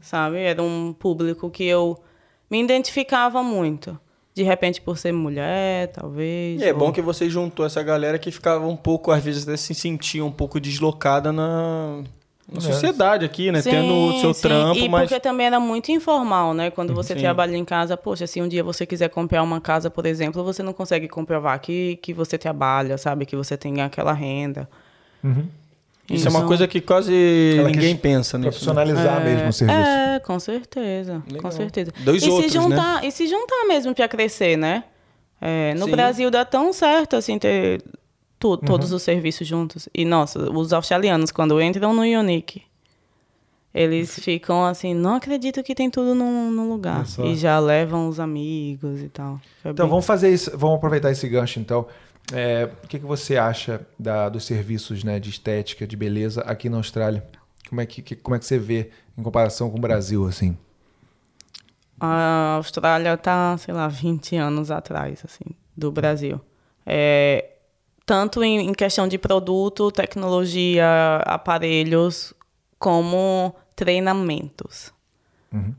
Sabe? Era um público que eu me identificava muito. De repente, por ser mulher, talvez. E é ou- bom que você juntou essa galera que ficava um pouco, às vezes, até se sentia um pouco deslocada na, na sociedade aqui, né? Sim, Tendo o seu sim. trampo, e mas. porque também era muito informal, né? Quando você Sim. trabalha em casa, poxa, se um dia você quiser comprar uma casa, por exemplo, você não consegue comprovar que, que você trabalha, sabe? Que você tem aquela renda. Isso é uma Então- coisa que quase Ela ninguém pensa né? Profissionalizar mesmo o serviço. É, com certeza. Legal. Com certeza. Dois e outros, se juntar, E se juntar mesmo para crescer, né? É, no Sim. Brasil dá tão certo assim ter tu- Uhum. todos os serviços juntos. E nossa, os australianos quando entram no Unique, eles ficam assim, não acredito que tem tudo num, num lugar. Só. E já levam os amigos e tal. É Então bem- vamos fazer isso, vamos aproveitar esse gancho então. É, o que, que você acha da- dos serviços né, de estética, de beleza aqui na Austrália? Como é que, que- como é que você vê em comparação com o Brasil, assim? A Austrália tá, sei lá, 20 anos atrás, assim, do Brasil. É, tanto em, em questão de produto, tecnologia, aparelhos, como treinamentos.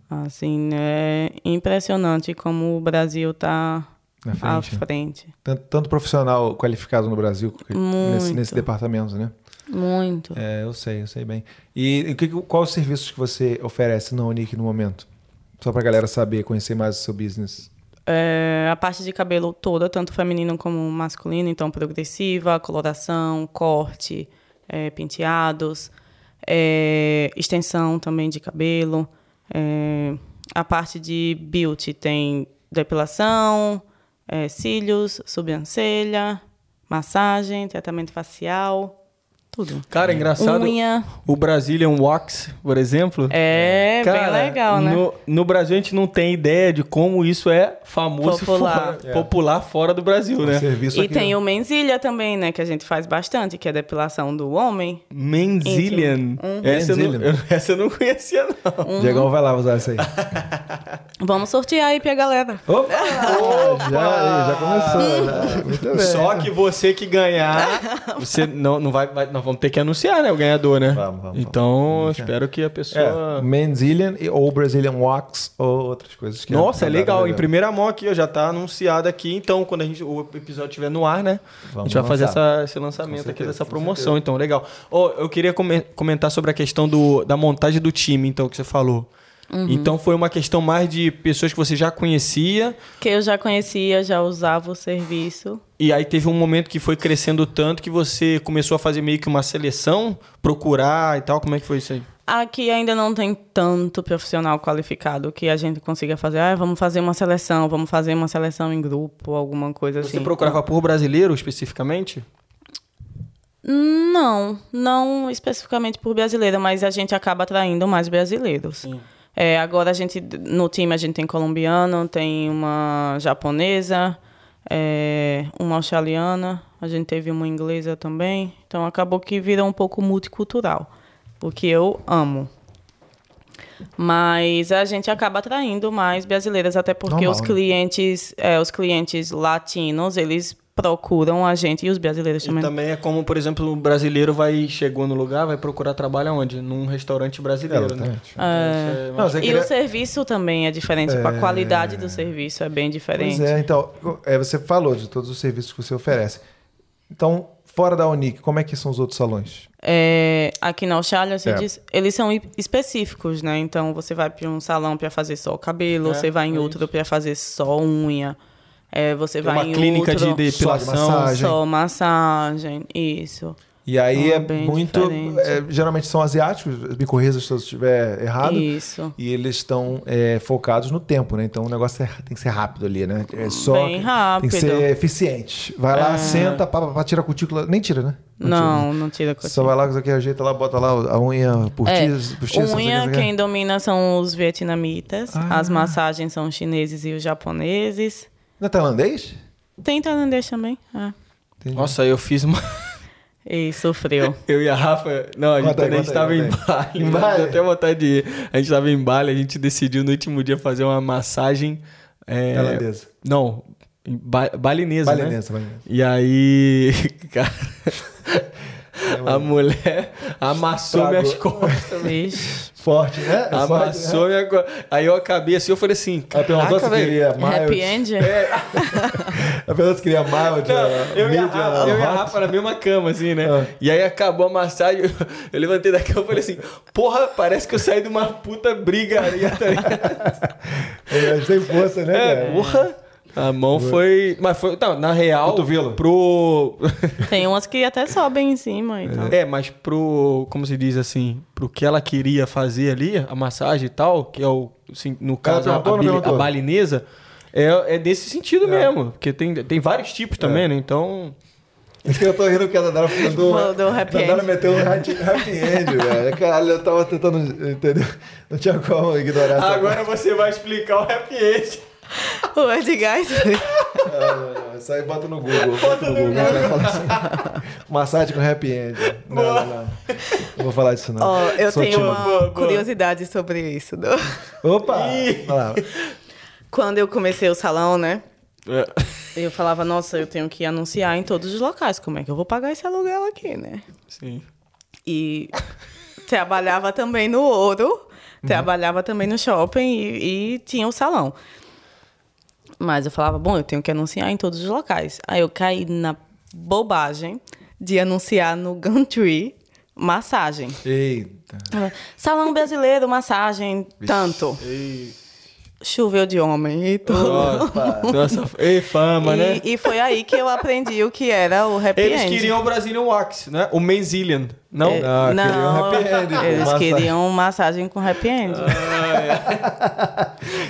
Assim, é impressionante como o Brasil tá Na à frente. né? Tanto, tanto profissional qualificado no Brasil nesse, nesse departamento, né? Muito. É, eu sei, eu sei bem. E o que, qual os serviços que você oferece na Unique no momento? Só pra galera saber, conhecer mais o seu business. É, a parte de cabelo toda, tanto feminino como masculino, então progressiva, coloração, corte, é, penteados, é, extensão também de cabelo. É, a parte de beauty tem depilação, é, cílios, sobrancelha, massagem, tratamento facial, tudo. Cara, é engraçado. Unha. O Brazilian Wax, por exemplo. É, bem Cara, legal, né? No, no Brasil a gente não tem ideia de como isso é famoso Popular. fora, popular fora do Brasil, né? Serviço E aqui, tem né? o menzilha também, né? Que a gente faz bastante, que é depilação do homem. Menzilian. Uhum. Essa, eu não, essa eu não conhecia, não. Diegão vai lá usar isso aí. Vamos sortear aí pra galera. Opa! Já, já começou. já. Muito bem. Só que você que ganhar, você não, não vai, vai- Nós vamos ter que anunciar, né? O ganhador, né? Vamos, vamos, Então, vamos. espero que a É, pessoa. Menzilian e- ou Brazilian Wax ou outras coisas que Nossa, é legal. Em primeira mão aqui, ó, já tá anunciado aqui. Então, quando a gente, o episódio estiver no ar, né? a Vamos gente vai fazer essa, esse lançamento Com aqui certeza, dessa promoção. Então, legal. Ó, eu queria come- comentar sobre a questão do, da montagem do time, então, que você falou. Uhum. Então, foi uma questão mais de pessoas que você já conhecia. Que eu já conhecia, já usava o serviço. E aí teve um momento que foi crescendo tanto que você começou a fazer meio que uma seleção, procurar e tal. Como é que foi isso aí? Aqui ainda não tem tanto profissional qualificado que a gente consiga fazer. Ah, vamos fazer uma seleção, vamos fazer uma seleção em grupo, alguma coisa Você assim. procurava por brasileiro especificamente? Não, não especificamente por brasileira, mas a gente acaba atraindo mais brasileiros. É, agora a gente, no time a gente tem colombiano, tem uma japonesa, é, uma australiana, a gente teve uma inglesa também. Então acabou que vira um pouco multicultural, o que eu amo. Mas a gente acaba atraindo mais brasileiras, até porque Normal, os né? clientes, é, os clientes latinos, eles procuram a gente e os brasileiros E também. também é como, por exemplo, o brasileiro vai chegou no lugar, vai procurar trabalho aonde? Num restaurante brasileiro, né? Exatamente. Isso é Não, E queria- o serviço também é diferente, a qualidade do serviço é bem diferente. Pois é, então, é, você falou de todos os serviços que você oferece. Então, fora da Unique, como é que são os outros salões? É, aqui na Austrália, você É. diz, eles são específicos, né? Então, você vai para um salão para fazer só o cabelo, É, você vai em é outro para fazer só unha, é, você Tem vai uma em clínica outro de depilação. massagem. só massagem, isso. E aí Ah, é bem muito. é, geralmente são asiáticos, me corrija se eu estiver errado. Isso. E eles estão é, focados no tempo, né? Então o negócio é- tem que ser rápido ali, né? É só Bem rápido. Tem que ser eficiente. Vai lá, senta, pá, pá, pá, tira a cutícula. Nem tira, né? Não, não tira tira. Só vai lá, aqui, ajeita lá, bota lá a unha por É, que, unha, quem domina são os vietnamitas, Ah. as massagens são os chineses e os japoneses. Não é tailandês? Tem tailandês também. Entendi. Nossa, eu fiz uma. E sofreu. Eu e a Rafa. Não, a gente, Conta a gente tava aí, em Bali. Em Bali? até vontade de ir. A gente tava em Bali, a gente decidiu no último dia fazer uma massagem. É, Tailandesa. Não, ba- balinesa, né? Balinesa, balinesa. E aí, cara, A mulher amassou Estragou. minhas costas. Vixe. Forte, né? É forte, Amassou minha co... Aí eu acabei assim, eu falei assim, Ela perguntou se queria mild. Happy end? Ela perguntou se queria mild. Não, uh, eu a medium, Rafa, eu e a. Rafa na mesma cama, assim, né? Ah. E aí acabou a massagem, eu, eu levantei da cama e falei assim, porra, parece que eu saí de uma puta brigaria, tá ligado? É, tem força, né, É, cara? porra. A mão foi. Mas foi. Não, na real. Cotovelo. Pro. Tem umas que até sobem em cima e tal. É, mas pro. Como se diz assim? Pro que ela queria fazer ali, a massagem e tal, que é o. assim, no caso, a, a perguntou? balinesa, é, é desse sentido mesmo. Porque tem, tem vários tipos É. também, né? Então. Isso que eu tô rindo que a Dandara mandou. Falou do happy Dandara end. meteu um happy end, velho. Caralho, eu tava tentando. Entendeu? Não tinha como ignorar essa Agora você vai explicar o happy end. O Edgar. Não, não, não. Isso aí bota no Google. Bota no Google. Falar assim. Massagem com happy end. Não, não, não. Não vou falar disso, não. Ó, eu Sou tenho tímido. uma Boa, boa. curiosidade sobre isso. do- Opa! Quando eu comecei o salão, né? É. Eu falava, nossa, eu tenho que anunciar em todos os locais. Como é que eu vou pagar esse aluguel aqui, né? Sim. E trabalhava também no ouro, trabalhava também no shopping e, e tinha o salão. Mas eu falava, bom, eu tenho que anunciar em todos os locais. Aí eu caí na bobagem de anunciar no Gumtree massagem. Eita. Salão brasileiro, massagem, tanto. Choveu de homem e tudo. Opa! Nossa, ei, fama, né? E, e foi aí que eu aprendi o que era o happy Eles end. queriam o Brazilian Wax, né? O Manzilian. Não? É, Ah, não, queriam happy end, eles massagem. queriam massagem com happy end.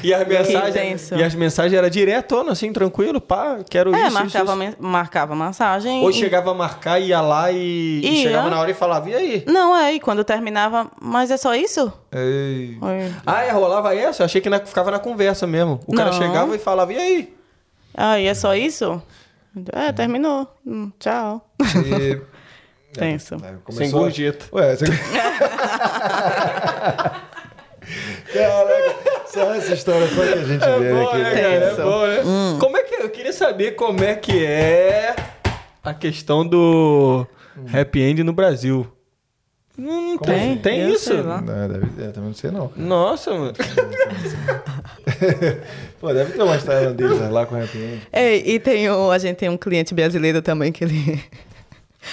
E as mensagens, e as mensagens eram diretona, assim, tranquilo, pá, quero É, isso, marcava, isso, marcava massagem. Ou e- chegava a marcar, ia lá e, e chegava na hora e falava, e aí? Não, é, e quando terminava, mas é só isso? Ei. Oi. Ah, é, rolava essa? Eu achei que na- ficava na conversa mesmo. O cara Não. chegava e falava, e aí? Ah, e é só isso? É, terminou. Hum, tchau. E... Tenso. É, Sem começou- gorjeta. Ué, você... Caraca, só essa história foi que a gente vê bom, aqui. né, né? cara? É Tenso. bom, né? Como é que... Eu queria saber como é que é a questão do happy end no Brasil. Não tem, Tem? tem Eu isso? Não, deve, é, também não sei não. Nossa, mano. Pô, deve ter umas tailandesas lá com happy end. Ei, e tem o, a gente tem um cliente brasileiro também que ele.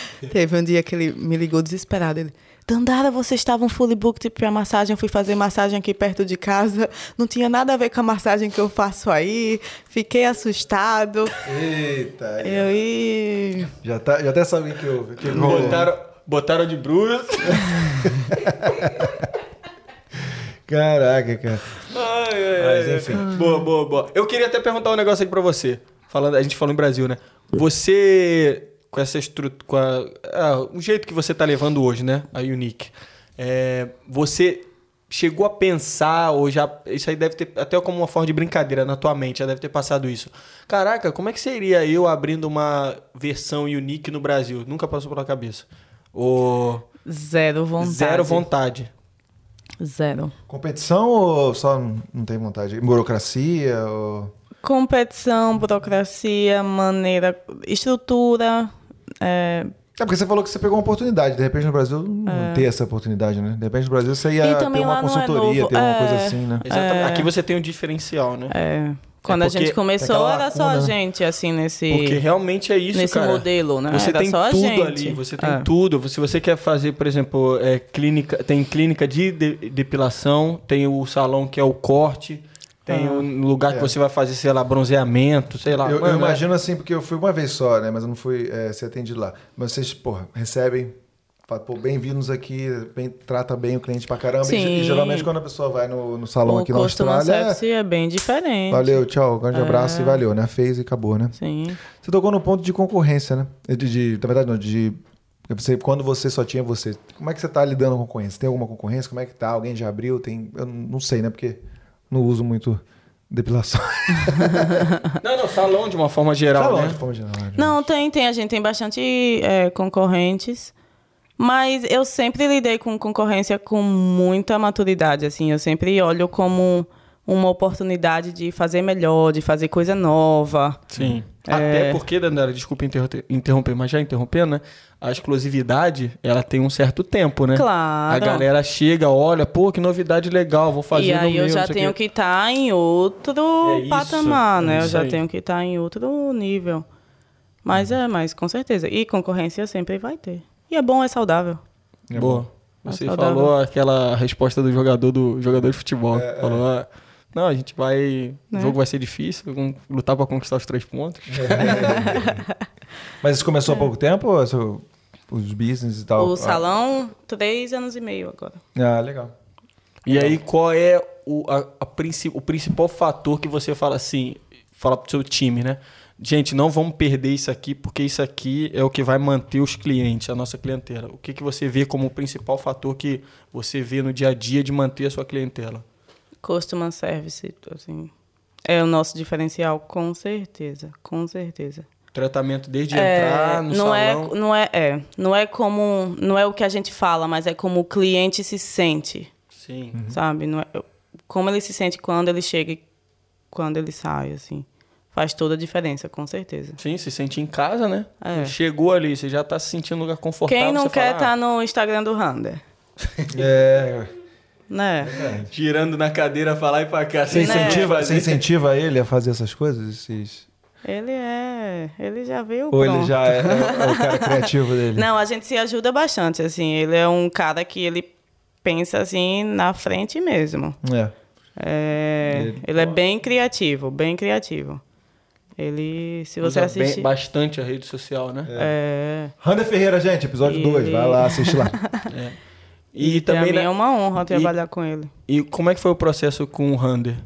Teve um dia que ele me ligou desesperado. Ele. Dandara, vocês estavam fully booked pra massagem, eu fui fazer massagem aqui perto de casa, não tinha nada a ver com a massagem que eu faço aí, fiquei assustado. Eita, Eu e. já, tá, já até sabem que houve. Que. Botaram, botaram de bruxo. Caraca, cara. Ai, ai, Mas, enfim. ai. Boa, boa, boa. Eu queria até perguntar um negócio aqui pra você. Falando, a gente falou em Brasil, né? Você, com essa estrutura, com a, ah, o jeito que você tá levando hoje, né? A Unique. é, você chegou a pensar, ou já. Isso aí deve ter, até como uma forma de brincadeira na tua mente, já deve ter passado isso. Caraca, como é que seria eu abrindo uma versão Unique no Brasil? Nunca passou pela cabeça. Ou Zero vontade. zero vontade. Zero. Competição ou só não não tem vontade? Burocracia ou... Competição, burocracia, maneira, estrutura. É, É porque você falou que você pegou uma oportunidade. De repente no Brasil não ter essa oportunidade, né? De repente no Brasil você ia ter uma é consultoria, novo. ter uma É. coisa assim, né? Exatamente. Aqui você tem um diferencial, né? é, quando a porque gente tem começou, era só a né? gente, assim, nesse. Porque realmente é isso, nesse cara. modelo, né? Você Era tem só a tudo gente. ali, você tem É. tudo. Se você quer fazer, por exemplo, é, clínica, tem clínica de, de- depilação, tem o salão que é o corte, tem Ah. o lugar É. que você vai fazer, sei lá, bronzeamento, sei lá. Eu, eu Mano, é- imagino assim, porque eu fui uma vez só, né? Mas eu não fui é, ser atendido lá. Mas vocês, porra, recebem, falam, pô, bem-vindos aqui, bem, trata bem o cliente pra caramba. E, Sim. e geralmente quando a pessoa vai no, no salão o aqui na Austrália, service é bem diferente. valeu, tchau, grande abraço e valeu, né? Fez e acabou, né? Sim. Você tocou no ponto de concorrência, né? De, de, na verdade, não, de. Você, quando você só tinha você, como é que você tá lidando com concorrência? Tem alguma concorrência? Como é que tá? Alguém já abriu? Tem. Eu não sei, né? Porque não uso muito depilação. Não, não, salão de uma forma geral, Salão, né? de forma geral. né? Não, tem, tem. A gente tem bastante é, concorrentes. Mas eu sempre lidei com concorrência com muita maturidade, assim. Eu sempre olho como uma oportunidade de fazer melhor, de fazer coisa nova. Sim. É. Até porque, Dandara, desculpa interromper, mas já interrompendo, né? A exclusividade, ela tem um certo tempo, né? Claro. A galera chega, olha, pô, que novidade legal, vou fazer E aí no eu meu, já tenho que estar em outro É isso, patamar, é né? eu isso já aí. tenho que estar em outro nível. Mas é, mas com certeza. E concorrência sempre vai ter. E é bom, é saudável. É Boa. bom. Você É saudável. falou aquela resposta do jogador do jogador de futebol. É, falou, ah, não, a gente vai. O Né? jogo vai ser difícil, vamos lutar pra conquistar os três pontos. Mas isso começou há pouco tempo? ou os business e tal? o salão, três anos e meio agora. Ah, legal. E aí, qual é o, a, a princi- o principal fator que você fala assim, fala pro seu time, né? Gente, não vamos perder isso aqui, porque isso aqui é o que vai manter os clientes, a nossa clientela. O que, que você vê como o principal fator que você vê no dia a dia de manter a sua clientela? Customer service, assim. É o nosso diferencial, com certeza. Com certeza. Tratamento desde É, entrar no não salão. é, não é, é, não é como, não é o que a gente fala, mas é como o cliente se sente, Sim. sabe? Não é, como ele se sente quando ele chega e quando ele sai, assim, faz toda a diferença, com certeza. Sim, se sente em casa, né? É. Chegou ali, você já tá se sentindo no lugar confortável. Quem não você quer estar no Instagram do Rander, É. né? ah, girando na cadeira pra lá e pra cá. Você Né? incentiva, você incentiva ele a fazer essas coisas? Esses... Ele é, ele já veio Ou ele pronto. já é, é o cara criativo dele? Não, a gente se ajuda bastante, assim. Ele é um cara que ele pensa assim na frente mesmo. É. É, Ele- ele é bem criativo, bem criativo. Ele, se você Usa assistir, bem- bastante a rede social, né? é, Rander Ferreira, gente, episódio E 2. ele- Vai lá, assiste lá. E, e também, pra mim né? é uma honra trabalhar com ele. E como é que foi o processo com o Rander?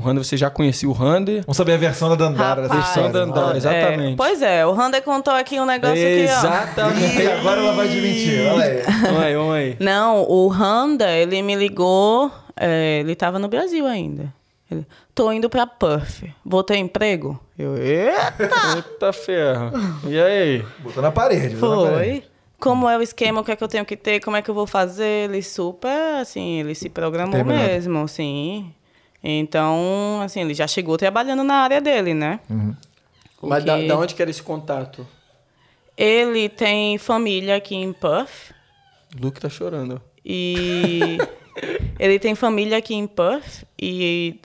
O Rander, você já conhecia o Rander? Vamos saber a versão da Dandara Rapaz, versão da Dandara, exatamente. é, pois é, o Rander contou aqui um negócio aqui, ó. Exatamente. Agora ela vai desmentir. Olha aí. vamos aí, vamos aí. Não, o Randa, ele me ligou, é, ele tava no Brasil ainda. Ele, tô indo pra Perth, vou ter emprego? Eu, eita! Puta ferro. E aí? Botou na parede. botou na parede. Foi. Como é o esquema, o que é que eu tenho que ter, como é que eu vou fazer? Ele super, assim, ele se programou Terminado. mesmo, sim. Então, assim, ele já chegou trabalhando na área dele, né? O Mas da, que- da onde que era esse contato? Ele tem família aqui em Perth O Luke tá chorando. e ele tem família aqui em Perth e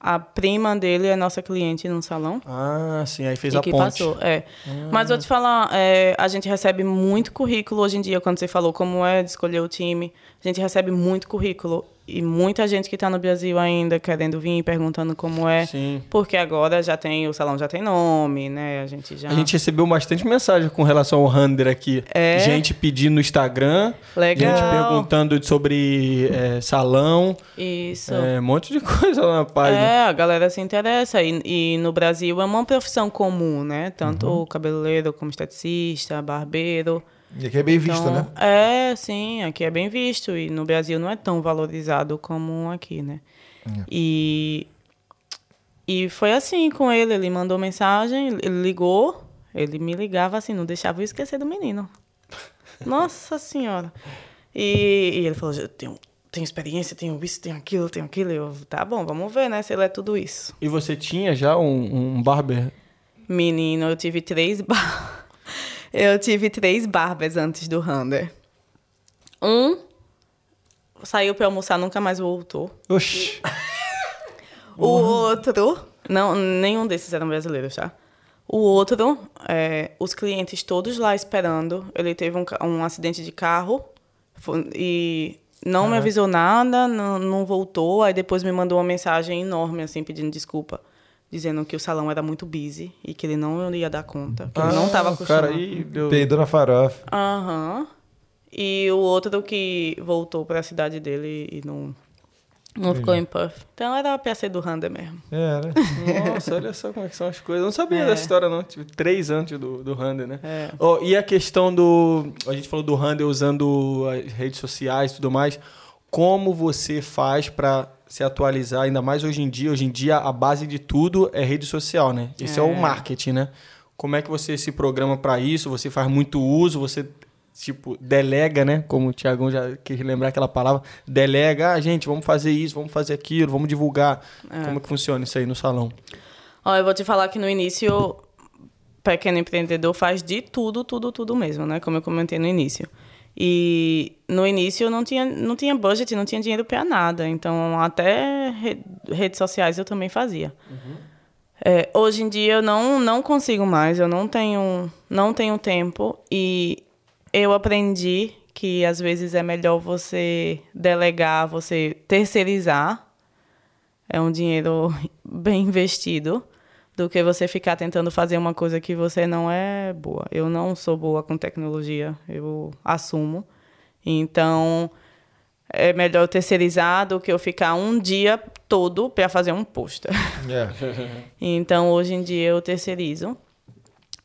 a prima dele é nossa cliente no salão. Ah, sim, aí fez e a que ponte. passou, é. Mas vou te falar, é, a gente recebe muito currículo hoje em dia, quando você falou como é de escolher o time. A gente recebe muito currículo e muita gente que está no Brasil ainda querendo vir, perguntando como é. Sim. Porque agora já tem, o salão já tem nome, né? A gente já... A gente recebeu bastante mensagem com relação ao Rander aqui. É? Gente pedindo no Instagram. Legal. Gente perguntando sobre é, salão. Isso. É, um monte de coisa lá na página. É, a galera se interessa. E, e no Brasil é uma profissão comum, né? Tanto Uhum. cabeleireiro como esteticista, barbeiro. E aqui é bem visto, Então, né? É, sim, aqui é bem visto. E no Brasil não é tão valorizado como aqui, né? E, e foi assim com ele. Ele mandou mensagem, ele ligou. Ele me ligava assim, não deixava eu esquecer do menino. Nossa Senhora. E, e ele falou, "Eu tenho, tenho experiência, tenho isso, tenho aquilo, tenho aquilo. Eu, tá bom, vamos ver, né, se ele é tudo isso. E você tinha já um, um barber? Menino, eu tive três bar... Eu tive três barbers antes do Rander. Um saiu pra almoçar, nunca mais voltou. Oxi. O outro... Não, nenhum desses eram brasileiros, tá? O outro, é, os clientes todos lá esperando. Ele teve um, um acidente de carro foi- e não me avisou nada, não, não voltou. Aí depois me mandou uma mensagem enorme, assim, pedindo desculpa. Dizendo que o salão era muito busy e que ele não ia dar conta. Que ele não estava acostumado. Ah, Cara, aí deu... Peidou na farofa. Aham. E o outro que voltou para a cidade dele e não, não ficou em Puff. Então era pra ser do Rander mesmo. É, né? Nossa, olha só como é que são as coisas. Eu não sabia dessa história, não. Tive três antes do, do Rander, né? É. Ó, e a questão do... A gente falou do Rander usando as redes sociais e tudo mais. Como você faz pra se atualizar, ainda mais hoje em dia? Hoje em dia, a base de tudo é rede social, né? Esse é, o É. marketing, né? Como é que você se programa pra isso? Você faz muito uso? Você, tipo, delega, né? Como o Tiagão já quis lembrar aquela palavra. Delega. Ah, gente, vamos fazer isso, vamos fazer aquilo, vamos divulgar. Como é que funciona isso aí no salão? Ó, eu vou te falar que no início pequeno empreendedor faz de tudo, tudo, tudo mesmo, né? Como eu comentei no início. E no início eu não tinha, não tinha budget, não tinha dinheiro para nada. Então, até re redes sociais eu também fazia. Uhum. É, hoje em dia eu não, não consigo mais, eu não tenho, não tenho tempo. E eu aprendi que às vezes é melhor você delegar, você terceirizar. É um dinheiro bem investido do que você ficar tentando fazer uma coisa que você não é boa. Eu não sou boa com tecnologia, eu assumo. Então, é melhor terceirizar do que eu ficar um dia todo para fazer um post. Yeah. então, hoje em dia eu terceirizo.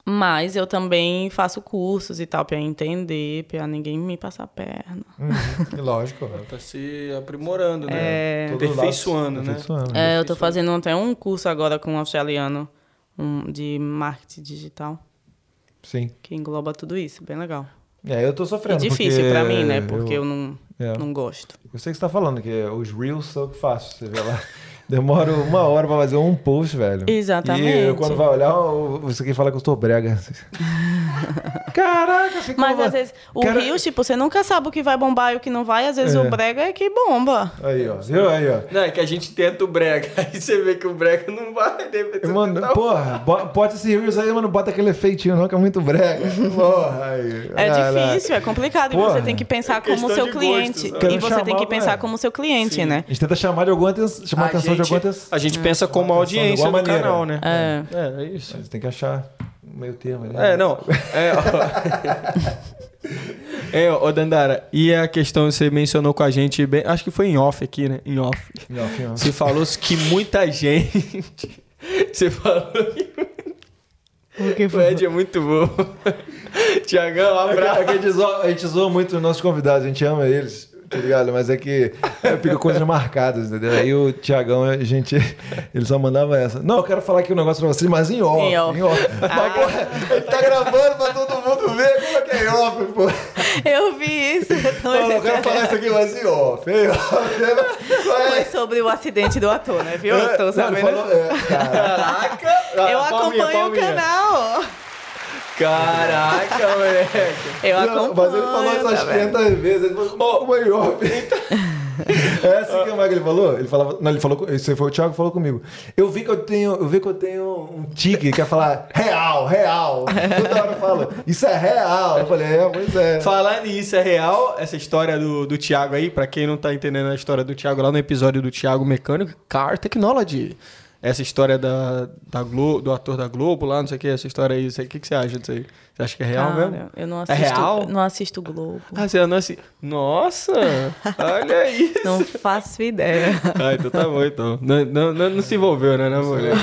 Mas eu também faço cursos e tal para entender, para ninguém me passar a perna. Uhum, lógico. tá se aprimorando, né? É... Aperfeiçoando, né? É, eu tô fazendo até um curso agora com um australiano um, de marketing digital. Sim. Que engloba tudo isso, bem legal. É, eu tô sofrendo. É difícil para mim, né? Porque eu, eu não, é. não gosto. Eu sei que você tá falando que os Reels são o que faço, você vê lá. Demora uma hora pra fazer um post, velho. Exatamente. E eu, quando vai olhar, você quer falar que eu estou brega. Caraca, ficou... Mas às vezes, o Cara... Rio, tipo, você nunca sabe o que vai bombar e o que não vai. Às vezes é. o brega é que bomba. Aí, ó. Viu? Aí, ó. Não, é que a gente tenta o brega. Aí você vê que o brega não vai. Mano, porra, bota esse Reels aí, mano, bota aquele efeitinho não, que é muito brega. Porra, aí. É difícil, é complicado. Porra. E você tem que pensar é como seu cliente. Gostos, né? e você chamar, tem que pensar é. como seu cliente, Sim. né? A gente tenta chamar de alguma chamar a atenção gente, alguma A gente pensa como audiência do maneira. canal, né? É. É, é isso. Você tem que achar meio termo. Né? É, não. É, é, ô Dandara, e a questão você mencionou com a gente, bem, acho que foi em off aqui, né? Em off. Em off, em off. Você falou que muita gente. Você falou que. O Ed é muito bom. Tiagão, um abraço. a, gente zoa, a gente zoa muito os nossos convidados, a gente ama eles tá ligado? Mas é que é, fica coisas marcadas, entendeu? Aí o Tiagão, a gente, ele só mandava essa. Não, eu quero falar aqui um negócio pra vocês, mas em off. Em off. Em off. Ah. Porra, ele tá gravando pra todo mundo ver como é que é em off, pô. Eu vi isso. Eu não, eu quero falar isso aqui, mas em off. Em off. Foi sobre o acidente do ator, né? Viu? É, Tô sabendo. Falou, é, Caraca! Eu acompanho palminha. o canal. Caraca, moleque. Eu acompanho. Mas ele falou isso tá 500 vezes. Ele falou, oh, É assim que o Michael falou? Ele falava. Não, ele falou. Esse foi o Thiago que falou comigo. Eu vi que eu tenho. Eu vi que eu tenho um tique que é falar real, real. Toda hora eu falo, isso é real. Eu falei, é, pois é. Falar nisso é real, essa história do, do Thiago aí, pra quem não tá entendendo a história do Thiago lá no episódio do Thiago Mecânico, Car Technology essa história da, da Globo, do ator da Globo lá, não sei o que, essa história aí, o que, que você acha disso aí? Você acha que é real Cara, mesmo? Eu não é assisto, é real? não assisto Globo. Ah, você não assiste? Nossa! olha isso! Não faço ideia. Ah, então tá bom, então. Não, não, não, não se envolveu, né, né, mulher?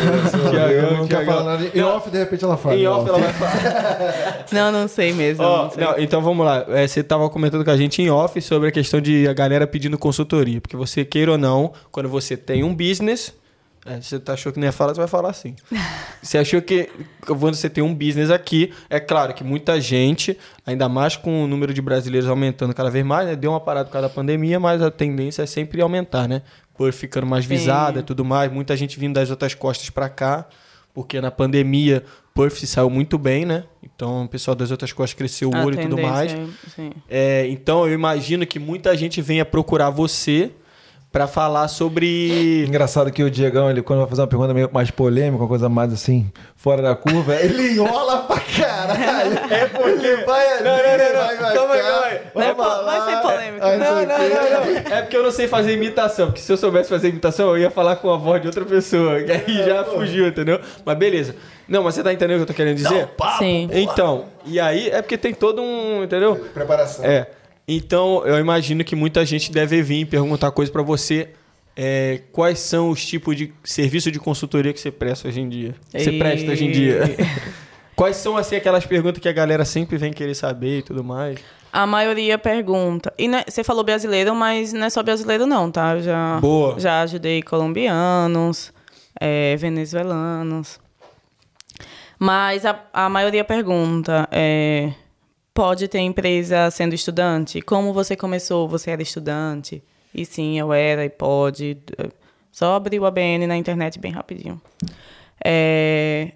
Tiagão, não quer falar nada. Em off, de repente, ela fala. Em off, ela vai falar. não, não sei mesmo. Oh, não sei. Não, então vamos lá. É, você tava comentando com a gente em off sobre a questão de a galera pedindo consultoria. Porque você, queira ou não, quando você tem um business é, você tá achou que não ia falar, você vai falar assim. você achou que quando você tem um business aqui, é claro que muita gente, ainda mais com o número de brasileiros aumentando cada vez mais, né? Deu uma parada por causa da pandemia, mas a tendência é sempre aumentar, né? Por ficando mais visada e tudo mais. Muita gente vindo das outras costas para cá, porque na pandemia Perth saiu muito bem, né? Então o pessoal das outras costas cresceu o olho e tudo mais. É, então eu imagino que muita gente venha procurar você para falar sobre. Engraçado que o Diegão, ele, quando vai fazer uma pergunta meio mais polêmica, uma coisa mais assim, fora da curva, ele enrola pra caralho. É porque. Vai, não, não, não, não. Vai, vai, calma aí, calma aí. Vai, vai, vai ser polêmico. Não, não, não, não, É porque eu não sei fazer imitação, porque se eu soubesse fazer imitação, eu ia falar com a voz de outra pessoa, que aí já fugiu, entendeu? Mas beleza. Não, mas você tá entendendo o que eu tô querendo dizer? Não, papo, Sim. Então, e aí é porque tem todo um. Entendeu? Preparação. É. Então, eu imagino que muita gente deve vir perguntar coisa para você. É, quais são os tipos de serviço de consultoria que você presta hoje em dia? Você e... presta hoje em dia? quais são assim aquelas perguntas que a galera sempre vem querer saber e tudo mais? A maioria pergunta. E é, você falou brasileiro, mas não é só brasileiro não, tá? Eu já Boa. já ajudei colombianos, é, venezuelanos. Mas a, a maioria pergunta é, pode ter empresa sendo estudante? Como você começou? Você era estudante? E sim, eu era e pode. Só abrir o ABN na internet bem rapidinho. É...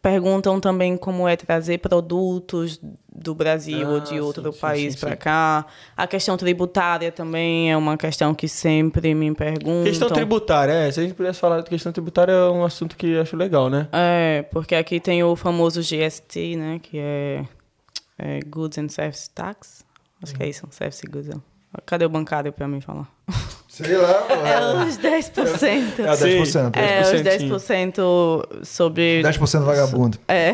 perguntam também como é trazer produtos do Brasil ou de Ah, outro sim, país para cá. A questão tributária também é uma questão que sempre me perguntam. Questão tributária, é. Se a gente pudesse falar de questão tributária, é um assunto que eu acho legal, né? É, porque aqui tem o famoso GST, né? Que é, é Goods and Service Tax. Acho que é isso, Service Goods. Cadê o bancário para me falar? Sei lá, É os 10%. É 10%. É, os 10%. 10% sobre... 10% vagabundo. É.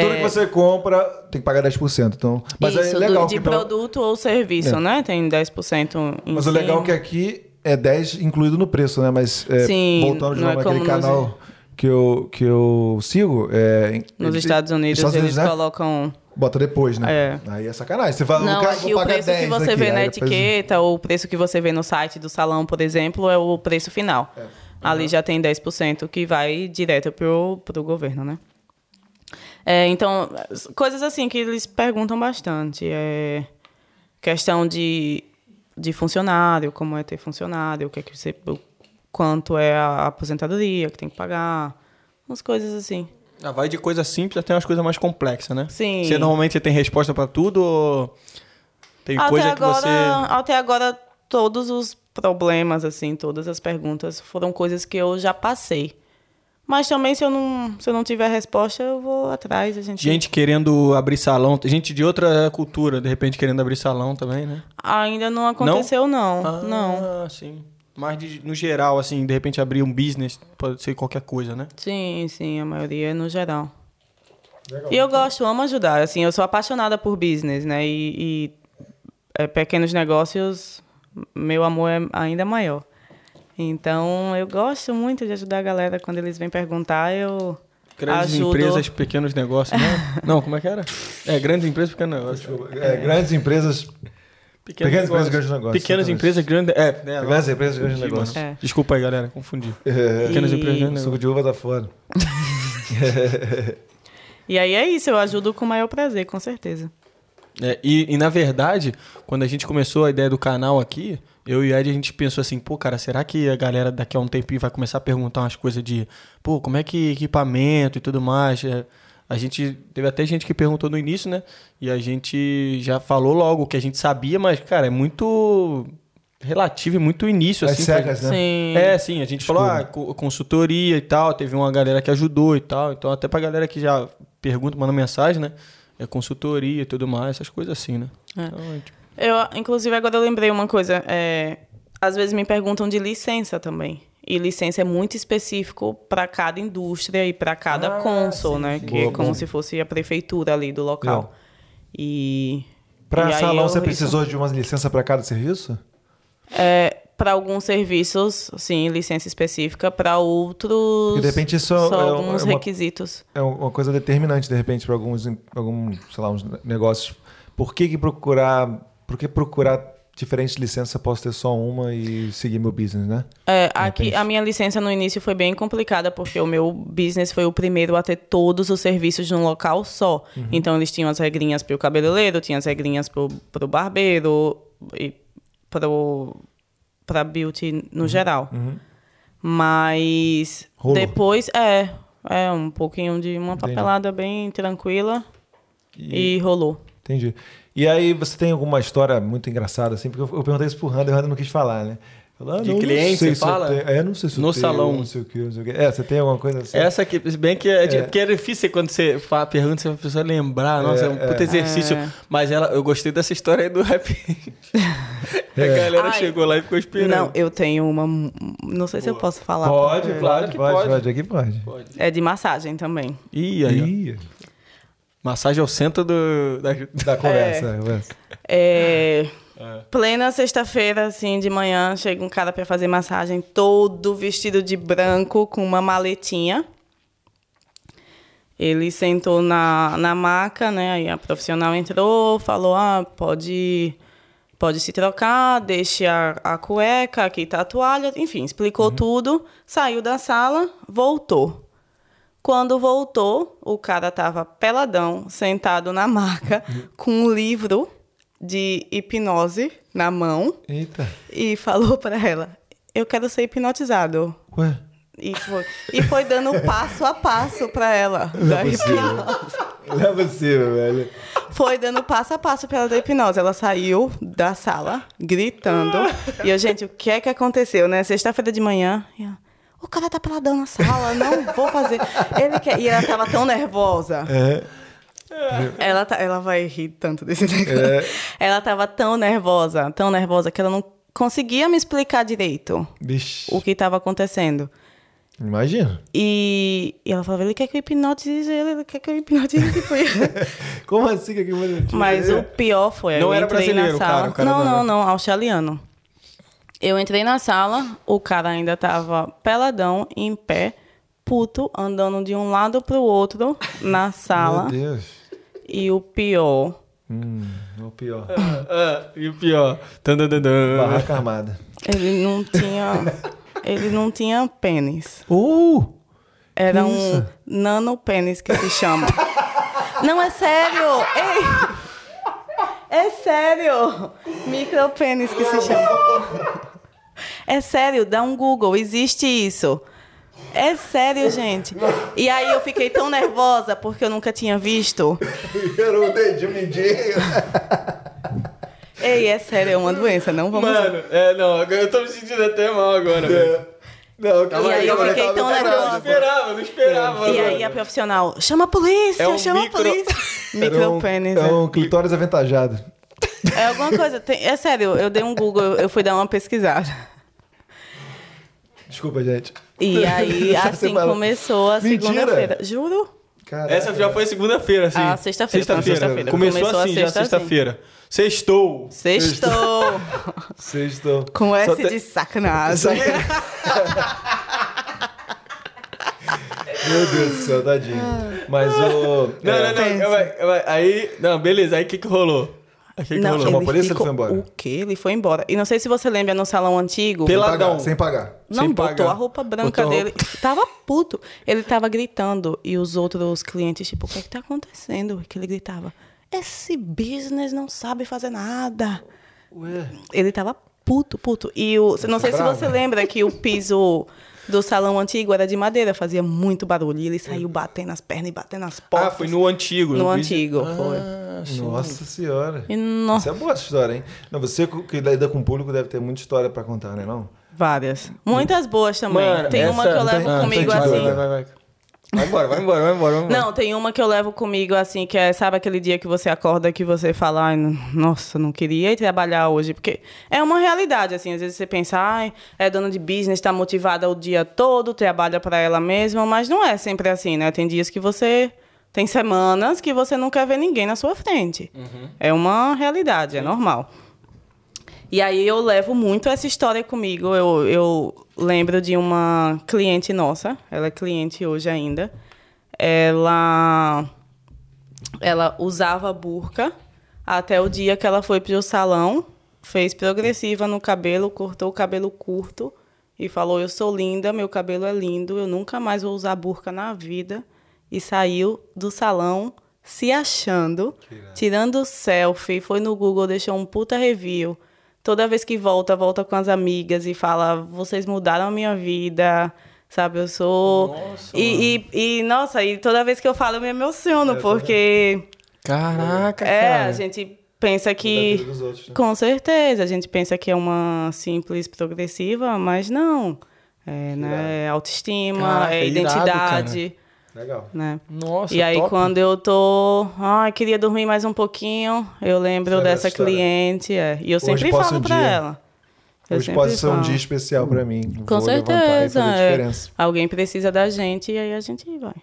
Tudo que você compra tem que pagar 10%. Então, mas Isso, é legal do- de que pelo- produto ou serviço, É. né? Tem 10% em Mas o legal é que aqui é 10 incluído no preço, né? Mas é, Sim, voltando de não é novo naquele como nos- canal que, eu, que eu sigo. É, Nos ele- Estados Unidos, Estados eles né? colocam... Bota depois, né? É. Aí é sacanagem. Você fala, Não, cara, aqui o preço que 10 você aqui. vê na depois- etiqueta ou o preço que você vê no site do salão, por exemplo, é o preço final. Ali já tem 10% que vai direto pro, pro governo, né? É, então, coisas assim que eles perguntam bastante. É questão de, de funcionário, como é ter funcionário, o que é que você, o quanto é a aposentadoria que tem que pagar, umas coisas assim. Ah, vai de coisa simples até umas coisas mais complexas, né? Sim. Você normalmente você tem resposta pra tudo ou tem até coisa que agora, você. Até agora, todos os problemas, assim, todas as perguntas foram coisas que eu já passei. Mas também, se eu não, se eu não tiver resposta, eu vou atrás. A gente... Gente querendo abrir salão, gente de outra cultura, de repente querendo abrir salão também, né? Ainda não aconteceu, não. Ah, Não. sim. Mas de- no geral, assim, de repente abrir um business, pode ser qualquer coisa, né? Sim, sim, a maioria é no geral. E eu gosto, amo ajudar. Assim, eu sou apaixonada por business, né? E, e, é, pequenos negócios, meu amor é ainda maior. Então, eu gosto muito de ajudar a galera quando eles vêm perguntar, eu Grandes ajudo. empresas, pequenos negócios, né? Não, como é que era? É, grandes empresas, pequenos negócios. É, grandes empresas. Pequenas empresas, grandes negócios, Pequenas empresas, grandes... É, é, Grandes empresas, grandes negócios. mano. É. Desculpa aí, galera, confundi. É, Pequenas E- empresas, grandes suco de uva tá fora. E aí é isso, eu ajudo com o maior prazer, com certeza. É, e, e, na verdade, quando a gente começou a ideia do canal aqui, eu e o Ed, a gente pensou assim, pô, cara, será que a galera daqui a um tempinho vai começar a perguntar umas coisas de, pô, como é que equipamento e tudo mais? É, a gente, teve até gente que perguntou no início, né? E a gente já falou logo o que a gente sabia, mas, cara, é muito relativo e muito início, As assim. cegas, né? Sim. é, sim, a gente falou, ah, co- consultoria e tal, teve uma galera que ajudou e tal, então até pra galera que já pergunta, manda mensagem, né? É consultoria e tudo mais, essas coisas assim, né? É. Então, Eu, inclusive, agora eu lembrei uma coisa. é, às vezes me perguntam de licença também. E licença é muito específico para cada indústria e para cada Ah, cônsul, sim, né? sim. Que Boa, é como bom. se fosse a prefeitura ali do local. Legal. E. Pra e aí salão, eu- você precisou de uma licença para cada serviço? É, para alguns serviços, sim, licença específica. Para outros. Porque, de repente, isso é- só é alguns uma- requisitos. É uma coisa determinante, de repente, para alguns, algum, sei lá, uns negócios. Por que, que procurar. Por que procurar diferentes licenças? Eu posso ter só uma e seguir meu business, né? É, aqui a minha licença no início foi bem complicada, porque o meu business foi o primeiro a ter todos os serviços num local só. Então eles tinham as regrinhas para o cabeleireiro, tinham as regrinhas para o barbeiro e para beauty no geral. Mas Rolou. depois é, é um pouquinho de uma Entendi. papelada bem tranquila e, rolou. Entendi. E aí, você tem alguma história muito engraçada, assim? Porque eu, eu perguntei isso pro Hunter, o Hunter não quis falar, né? Falou, ah, De não, não cliente, sei você se eu fala? tenho- É, não sei se eu No tenho, salão. Não sei o que, não sei o que. É, você tem alguma coisa assim? Essa aqui, se bem que é, de- porque é difícil quando você fala, pergunta, se a pessoa lembrar, nossa, é, um puta é. exercício. É. Mas ela, eu gostei dessa história aí do rap. a É. galera Ai, chegou lá e ficou esperando. Não, eu tenho uma. Não sei se eu posso falar. Pode, porque Claro pode, que pode, pode. pode, aqui pode. Pode. É de massagem também. Ih, aí. Ih, Massagem é o centro do, da... da conversa, é, conversa. É, É. Plena sexta-feira, assim, de manhã, chega um cara pra fazer massagem, todo vestido de branco, com uma maletinha. Ele sentou na, na maca, né? Aí a profissional entrou, falou: ah, pode, pode se trocar, deixe a, a cueca, aqui tá a toalha. Enfim, explicou tudo, saiu da sala, voltou. Quando voltou, o cara tava peladão, sentado na maca, com um livro de hipnose na mão Eita. e falou para ela: Eu quero ser hipnotizado. Ué, E foi, e foi dando passo a passo pra ela. Da hipnose. Não é possível, velho. Foi dando passo a passo pra ela da hipnose. Ela saiu da sala, gritando. E eu, gente, o que é que aconteceu, né? Sexta-feira de manhã. e ela, o cara tá peladão na sala, não vou fazer. Ele quer. E ela tava tão nervosa. É. Ela, tá, ela vai rir tanto desse negócio. Ela tava tão nervosa, tão nervosa, que ela não conseguia me explicar direito o que estava acontecendo. Imagina. E, e ela falava, ele quer que eu hipnotize ele, ele quer que eu hipnotize tipo, Como assim que aqui Mas o pior foi, Não eu era entrei na sala. cara, cara não, não não, australiano. Eu entrei na sala, o cara ainda tava peladão, em pé, puto, andando de um lado pro outro na sala. Meu Deus. E o pior, Hum, o pior. Ah, e o pior. Tan, tan, tan, tan. Barraca armada. ele não tinha. ele não tinha pênis. Uh! Era um isso? nanopênis que se chama. Não, é sério! Ei! É sério! Micropênis que se chama. É sério, dá um Google, existe isso. É sério, gente. E aí eu fiquei tão nervosa porque eu nunca tinha visto. Era o dedinho mindinho. Ei, é sério, é uma doença, não vamos. Mano, é, não, agora eu tô me sentindo até mal agora, velho. Não, E aí eu fiquei tão Eu não nervosa. esperava, não esperava. E aí a profissional, chama a polícia, É um chama micro- a polícia. Micropênis. É um clitóris avantajado. É alguma coisa. tem- é sério, eu dei um Google, eu fui dar uma pesquisada. Desculpa, gente. E aí, assim começou a segunda-feira. Juro? Caraca. Essa já foi segunda-feira, assim. Ah, sexta-feira, Sexta-feira. sexta-feira. Começou, Começou assim, já sexta assim. sexta-feira. Sextou. Sextou. Sextou. Com S tem- de sacanagem. Meu Deus do céu, tadinho. Mas o. Não, é, não, não. eu- eu- eu- aí, não, beleza. Aí o que que rolou? O que Não, rolou? Chamou a polícia, ele ficou- foi embora? O quê? Ele foi embora. E não sei se você lembra no salão antigo. Sem Peladão. pagar, sem pagar. Não, Sem botou pagar. a roupa branca Botou dele. Tava puto. Ele tava gritando. E os outros clientes, tipo, o que é que tá acontecendo? Que ele gritava. Esse business não sabe fazer nada. Ué. Ele tava puto, puto. E o, não sei se bravo. você lembra que o piso do salão antigo era de madeira, fazia muito barulho. E ele saiu batendo as pernas e batendo as portas. Ah, foi no antigo. No piso- antigo, foi. Ah, sim. Nossa senhora. E no- Isso é boa essa história, hein? Não, você que lida com o público deve ter muita história pra contar, né? Não? Várias. Muitas boas também. Mano, tem uma que eu levo ah, comigo tem- assim. Vai, vai, vai. Vai embora, vai embora, vai embora. Vai embora. Não, tem uma que eu levo comigo assim, que é, sabe aquele dia que você acorda que você fala, ai, nossa, não queria ir trabalhar hoje, porque é uma realidade, assim, às vezes você pensa, ai, é dona de business, está motivada o dia todo, trabalha para ela mesma, mas não é sempre assim, né? Tem dias que você tem semanas que você não quer ver ninguém na sua frente. É uma realidade, é normal. E aí eu levo muito essa história comigo. Eu, eu lembro de uma cliente nossa, ela é cliente hoje ainda. Ela, ela usava burca até o dia que ela foi para o salão, fez progressiva no cabelo, cortou o cabelo curto e falou: Eu sou linda, meu cabelo é lindo, eu nunca mais vou usar burca na vida. E saiu do salão se achando, tirando selfie, foi no Google, deixou um puta review. Toda vez que volta, volta com as amigas e fala: vocês mudaram a minha vida, sabe? Eu sou. Nossa, e, e, e, nossa, e toda vez que eu falo, eu me emociono, porque Caraca, é, cara. a gente pensa que. outros, né? Com certeza, a gente pensa que é uma simples progressiva, mas não. É, né? é autoestima, Caraca, é irado, identidade, Legal. né? Nossa, e aí, top. quando eu tô. Ai, queria dormir mais um pouquinho, eu lembro essa dessa cliente. É. E eu Hoje sempre falo um pra dia. ela. Eu Hoje pode ser um dia especial pra mim. Com Vou certeza. é. Alguém precisa da gente e aí a gente vai.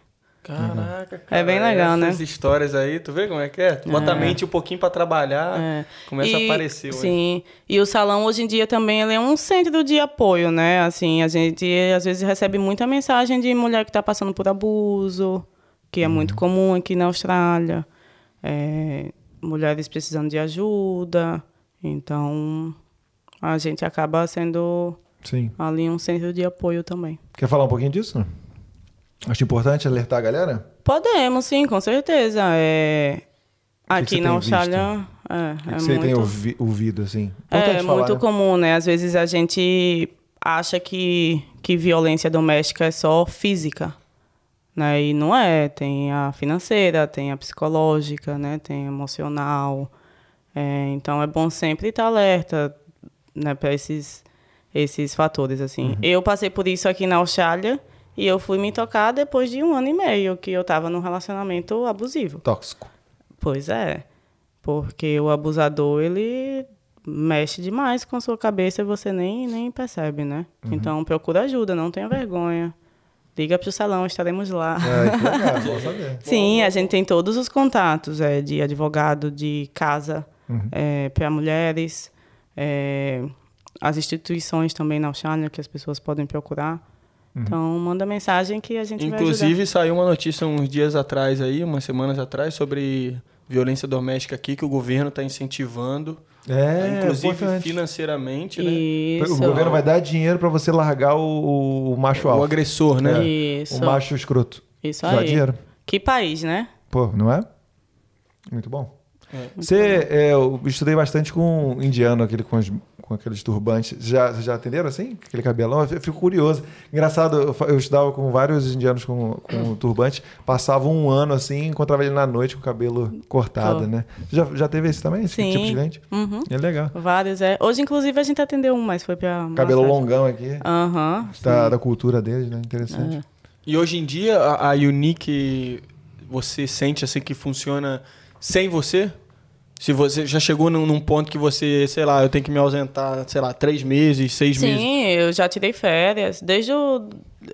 Caraca, cara. É bem legal, né? Essas histórias aí, tu vê como é que é? Tu bota a mente um pouquinho pra trabalhar, É. começa E- a aparecer. Sim. E o salão hoje em dia também ele é um centro de apoio, né? Assim, a gente às vezes recebe muita mensagem de mulher que está passando por abuso, que é Uhum. muito comum aqui na Austrália. É, mulheres precisando de ajuda. Então, a gente acaba sendo Sim. ali um centro de apoio também. Quer falar um pouquinho disso? Não? Acho importante alertar a galera? Podemos, sim, com certeza. É... Aqui na Austrália é, é você muito... tem ouvi- ouvido, assim? É Importante falar, muito né? comum, né? Às vezes a gente acha que, que violência doméstica é só física, né? E não é, tem a financeira, tem a psicológica, né? Tem a emocional. É, então é bom sempre estar alerta, né, para esses esses fatores assim. Uhum. Eu passei por isso aqui na Austrália e eu fui me tocar depois de um ano e meio que eu estava num relacionamento abusivo. Tóxico. Pois é. Porque o abusador, ele mexe demais com a sua cabeça e você nem, nem percebe, né? Uhum. Então procura ajuda, não tenha vergonha. Liga pro salão, estaremos lá. É, legal, saber. Sim, a gente tem todos os contatos é, de advogado, de casa Uhum. para mulheres, é, as instituições também na Austrália que as pessoas podem procurar. Uhum. Então, manda mensagem que a gente. Inclusive, saiu uma notícia uns dias atrás aí, umas semanas atrás, sobre violência doméstica aqui, que o governo está incentivando. É, inclusive importante. financeiramente, né? Isso. O governo vai dar dinheiro pra você largar o, o macho O alfa. agressor, né? Isso. O macho escroto. Isso Dá aí. dinheiro. Que país, né? Pô, não é? Muito bom. É. Você, é, eu estudei bastante com indiano, aquele com, os- com aqueles turbantes. Já, vocês já atenderam assim? Aquele cabelão? Eu fico curioso. Engraçado, eu, eu estudava com vários indianos com, com turbante. Passava um ano assim, encontrava ele na noite com o cabelo cortado, Pô. né? Já, já teve esse também? Esse Sim. tipo de cliente? Uhum. É legal. Vários, é. Hoje, inclusive, a gente atendeu um, mas foi pra. Cabelo massagem. longão aqui. Aham. Da, da cultura deles, né? Interessante. E hoje em dia, a, a Unique, você sente assim que funciona sem você? Se você já chegou num, num ponto que você, sei lá, eu tenho que me ausentar, sei lá, três meses, seis meses. Sim, eu já tirei férias. Desde o.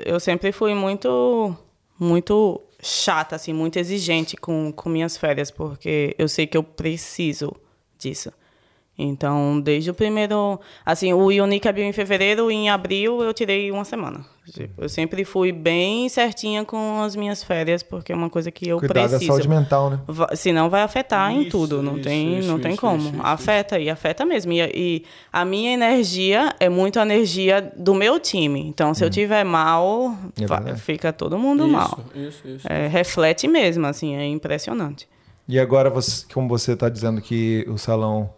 Eu sempre fui muito. Muito chata, assim, muito exigente com, com minhas férias, porque eu sei que eu preciso disso. Então, desde o primeiro. Assim, o Unique abriu em fevereiro, em abril eu tirei uma semana. Eu sempre fui bem certinha com as minhas férias, porque é uma coisa que eu Cuidar da preciso. saúde mental, né? Va- Senão vai afetar em Isso, tudo, não isso, tem, isso, não tem isso, como. isso, isso, afeta e afeta mesmo. E, e a minha energia é muito a energia do meu time. Então, se eu tiver mal, Hum. É fica todo mundo mal. Isso, isso. É, reflete mesmo, assim, é impressionante. E agora, você, como você está dizendo que o salão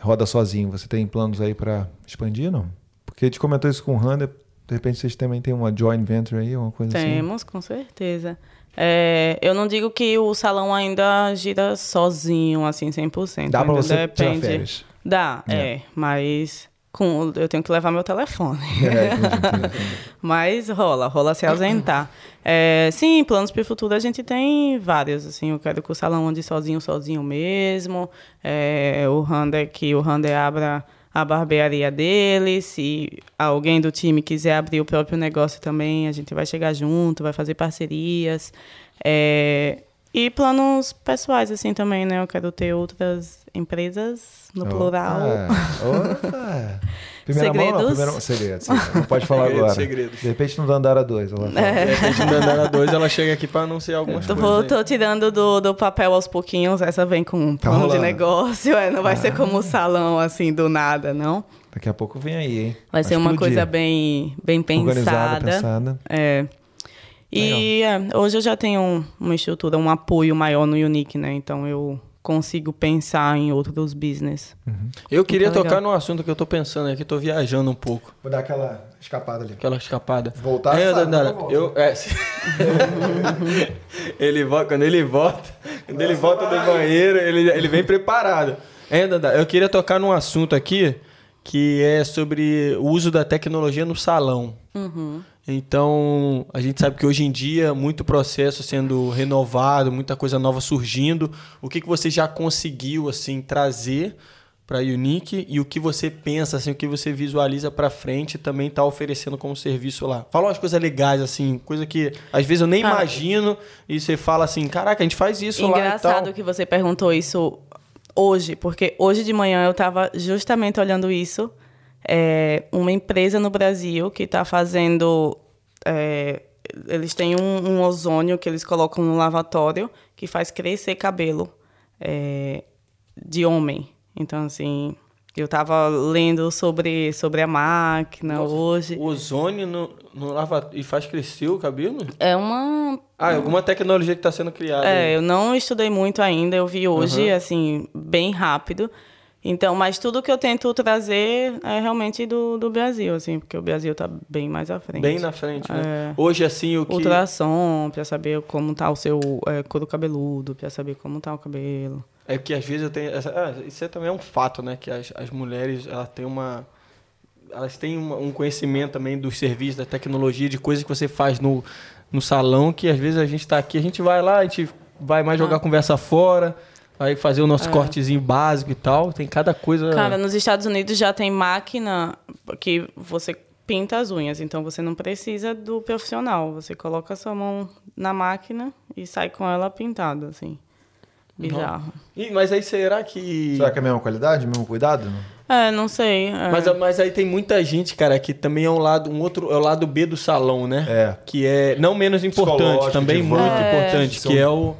roda sozinho, você tem planos aí para expandir, não? Porque a gente comentou isso com o Hunter, de repente vocês também têm uma joint venture aí, uma coisa assim. Temos, com certeza. É, eu não digo que o salão ainda gira sozinho, assim, 100%. Dá para você tirar depende. férias. Dá, É. é, mas com, eu tenho que levar meu telefone. É, entendi, entendi, entendi. Mas rola, rola se ausentar. É, sim, planos para o futuro a gente tem vários. Assim, eu quero que o salão ande sozinho, sozinho mesmo. É, o Rander, que o Rander abra a barbearia dele. Se alguém do time quiser abrir o próprio negócio também, a gente vai chegar junto, vai fazer parcerias. É, e planos pessoais, assim, também, né? Eu quero ter outras empresas, no plural. Opa, opa. Primeira mão, não, Segredos? primeira mão. Segredo, segredo. Não pode falar Segredos, agora. segredos. De repente no Dandara 2. Ela fala. É. De repente, no Dandara 2, ela chega aqui para anunciar algumas Tô, coisas. vou, tô tirando do, do papel aos pouquinhos, essa vem com um Tá plano de rolando. negócio, é, não vai ser como o salão, assim, do nada, não. Daqui a pouco vem aí, hein? Vai ser uma coisa bem, bem Organizada, pensada. pensada. É. E é, hoje eu já tenho um- uma estrutura, um apoio maior no Unique, né? Então eu consigo pensar em outros business. Eu queria legal. tocar num assunto que eu tô pensando aqui, tô viajando um pouco. Vou dar aquela escapada ali. Aquela escapada. Voltar, é, sabe, não eu, é, se- ele volta, quando ele volta, quando ele volta do banheiro, ele, ele vem preparado. É, Dandara, eu queria tocar num assunto aqui que é sobre o uso da tecnologia no salão. Então, a gente sabe que hoje em dia, muito processo sendo renovado, muita coisa nova surgindo. O que, que você já conseguiu assim trazer para a Unique e o que você pensa, assim, o que você visualiza para frente também está oferecendo como serviço lá? Fala umas coisas legais, assim, coisa que às vezes eu nem Ah. imagino e você fala assim, caraca, a gente faz isso lá e Engraçado que você perguntou isso hoje, porque hoje de manhã eu estava justamente olhando isso. É, uma empresa no Brasil que está fazendo. é, eles têm um, um ozônio que eles colocam no lavatório que faz crescer cabelo é, de homem. Então, assim, eu estava lendo sobre, sobre a máquina hoje. O ozônio no, no lava e faz crescer o cabelo? É uma Ah, é alguma tecnologia que está sendo criada. aí. É, eu não estudei muito ainda, eu vi hoje, assim, bem rápido. Então, mas tudo que eu tento trazer é realmente do, do Brasil, assim, porque o Brasil está bem mais à frente. Bem na frente, né? É. Hoje, assim, o que... Ultrassom, para saber como tá o seu é, couro cabeludo, para saber como tá o cabelo. É porque às vezes eu tenho. essa- ah, isso é também é um fato, né? Que as, as mulheres elas têm uma. Elas têm um conhecimento também dos serviços, da tecnologia, de coisas que você faz no, no salão, que às vezes a gente tá aqui, a gente vai lá, a gente vai mais jogar Ah. conversa fora, vai fazer o nosso cortezinho básico e tal. Tem cada coisa. Cara, nos Estados Unidos já tem máquina que você pinta as unhas, então você não precisa do profissional. Você coloca a sua mão na máquina e sai com ela pintada, assim. Bizarro. Ih, mas aí será que. Será que é a mesma qualidade, mesmo cuidado? É, não sei. é. Mas, mas aí tem muita gente, cara, que também é um lado, um outro, é o lado B do salão, né? É. Que é não menos importante, também muito volta. importante, que é o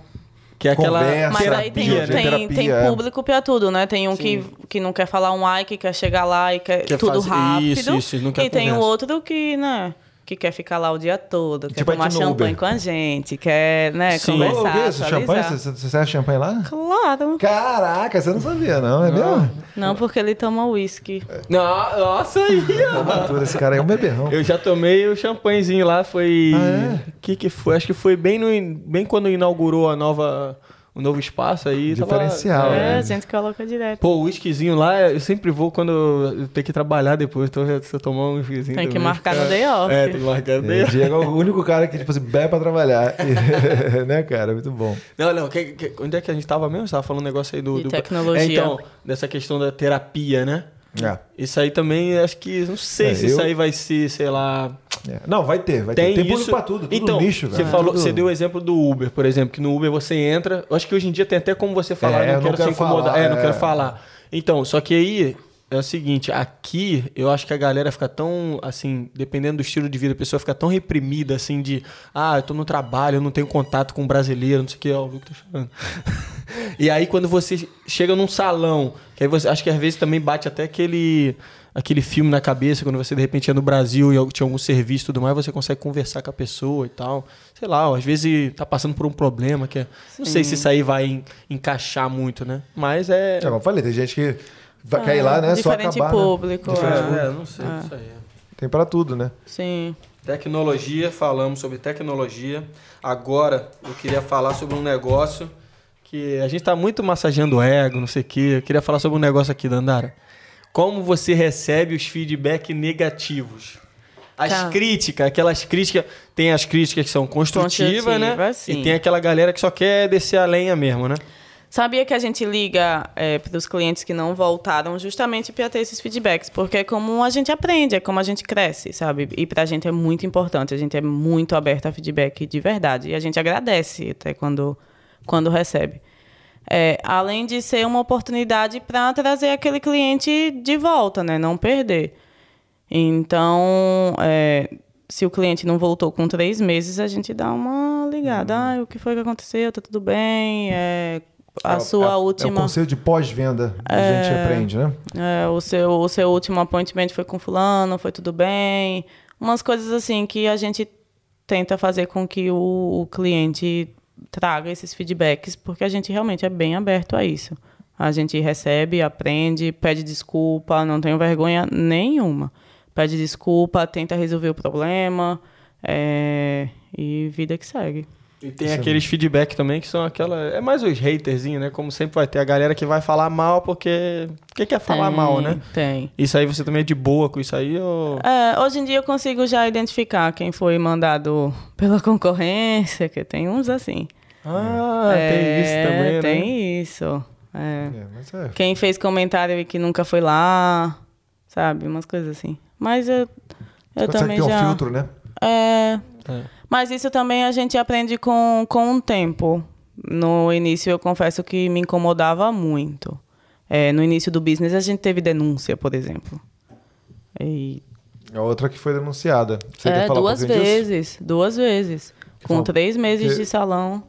que é aquela conversa, Mas aí tem, terapia, tem, terapia, tem é. público pra tudo, né? Tem um que, que não quer falar um ai, que quer chegar lá e quer, Quer tudo fazer- rápido. isso, isso, não quer e tem o conversa. outro que, né? Que quer ficar lá o dia todo, quer Tipo tomar aqui no champanhe com a gente, quer, né, Sim. Conversar, é? Champanhe? Você, você serve champanhe lá? Claro. Caraca, você não sabia, não, é mesmo? Não, porque ele toma uísque. Não, nossa aí, ó. Natura, Esse cara é um beberrão. Eu já tomei o champanhezinho lá, foi Ah, é? que que foi? Acho que foi bem no bem quando inaugurou a nova o novo espaço aí, tava- Diferencial, É, né? a gente coloca direto. Pô, o whiskyzinho lá, eu sempre vou quando eu tenho que trabalhar depois, então se eu tomar um whiskyzinho Tem que também, marcar fica- no day off. É, tem que marcar no day O off. Diego é o único cara que, tipo assim, bebe pra trabalhar. né, cara? Muito bom. Não, não, que- que- onde é que a gente tava mesmo? Você tava falando um negócio aí do... De do... tecnologia. É, então, dessa questão da terapia, né? É. Isso aí também, acho que, não sei É, se eu- isso aí vai ser, sei lá... É. Não, vai ter, vai Tem, ter. Tem isso. público pra tudo, tudo então, nicho, você velho. falou, Tudo- você deu o exemplo do Uber, por exemplo, que no Uber você entra. Eu acho que hoje em dia tem até como você falar, É, não quero, quero se incomodar. falar, é, não é. quero falar. Então, só que aí é o seguinte, aqui eu acho que a galera fica tão, assim, dependendo do estilo de vida, a pessoa fica tão reprimida, assim, de ah, eu tô no trabalho, eu não tenho contato com um brasileiro, não sei o que, ó, o Luke tá chorando. e aí quando você chega num salão, que aí você, acho que às vezes também bate até aquele aquele filme na cabeça, quando você de repente é no Brasil e tinha algum serviço e tudo mais, você consegue conversar com a pessoa e tal. Sei lá, ó, às vezes tá passando por um problema que é, não sei se isso aí vai en- encaixar muito, né? Mas é É, como eu falei, tem gente que vai cair lá, né? Só Diferente acabar, né? público. Diferente é. público. é, não sei isso aí. Tem pra tudo, né? Sim. Tecnologia, falamos sobre tecnologia. Agora eu queria falar sobre um negócio que a gente tá muito massageando o ego, não sei o quê. Eu queria falar sobre um negócio aqui, Dandara. Como você recebe os feedback negativos? As Tá. críticas, aquelas críticas. Tem as críticas que são construtivas, né? Construtiva, sim. E tem aquela galera que só quer descer a lenha mesmo, né? Sabia que a gente liga para os clientes que não voltaram justamente para ter esses feedbacks, porque é como a gente aprende, é como a gente cresce, sabe? E para a gente é muito importante, a gente é muito aberto a feedback de verdade. E a gente agradece até quando, quando recebe. É, além de ser uma oportunidade para trazer aquele cliente de volta, né? Não perder. Então, é, se o cliente não voltou com três meses, a gente dá uma ligada. Ah, o que foi que aconteceu? Tá tudo bem? É, a É sua é, É o última. conselho de pós-venda que a gente aprende, né? é, o, seu, o seu último appointment foi com fulano, foi tudo bem. Umas coisas assim que a gente tenta fazer com que o, o cliente traga esses feedbacks, porque a gente realmente é bem aberto a isso. A gente recebe, aprende, pede desculpa, não tenho vergonha nenhuma. Pede desculpa, tenta resolver o problema é, e vida que segue. E tem aqueles feedback também que são aquela. É mais os haterzinhos, né? Como sempre vai ter a galera que vai falar mal porque. Porque quer falar Tem, mal, né? Tem. Isso aí você também é de boa com isso aí? Ou... É, hoje em dia eu consigo já identificar quem foi mandado pela concorrência, que tem uns assim. Ah, tem isso É, também, né? Tem isso. é. É, mas é. Quem fez comentário e que nunca foi lá, sabe? Umas coisas assim. Mas eu, eu Você também ter um já... filtro, né? É, É. mas isso também a gente aprende com, com o tempo. No início, eu confesso que me incomodava muito. É, no início do business, a gente teve denúncia, por exemplo. E, A outra que foi denunciada. Você é, quer falar um duas pouquinho disso? vezes. Duas vezes. Com fala- três meses que- de salão.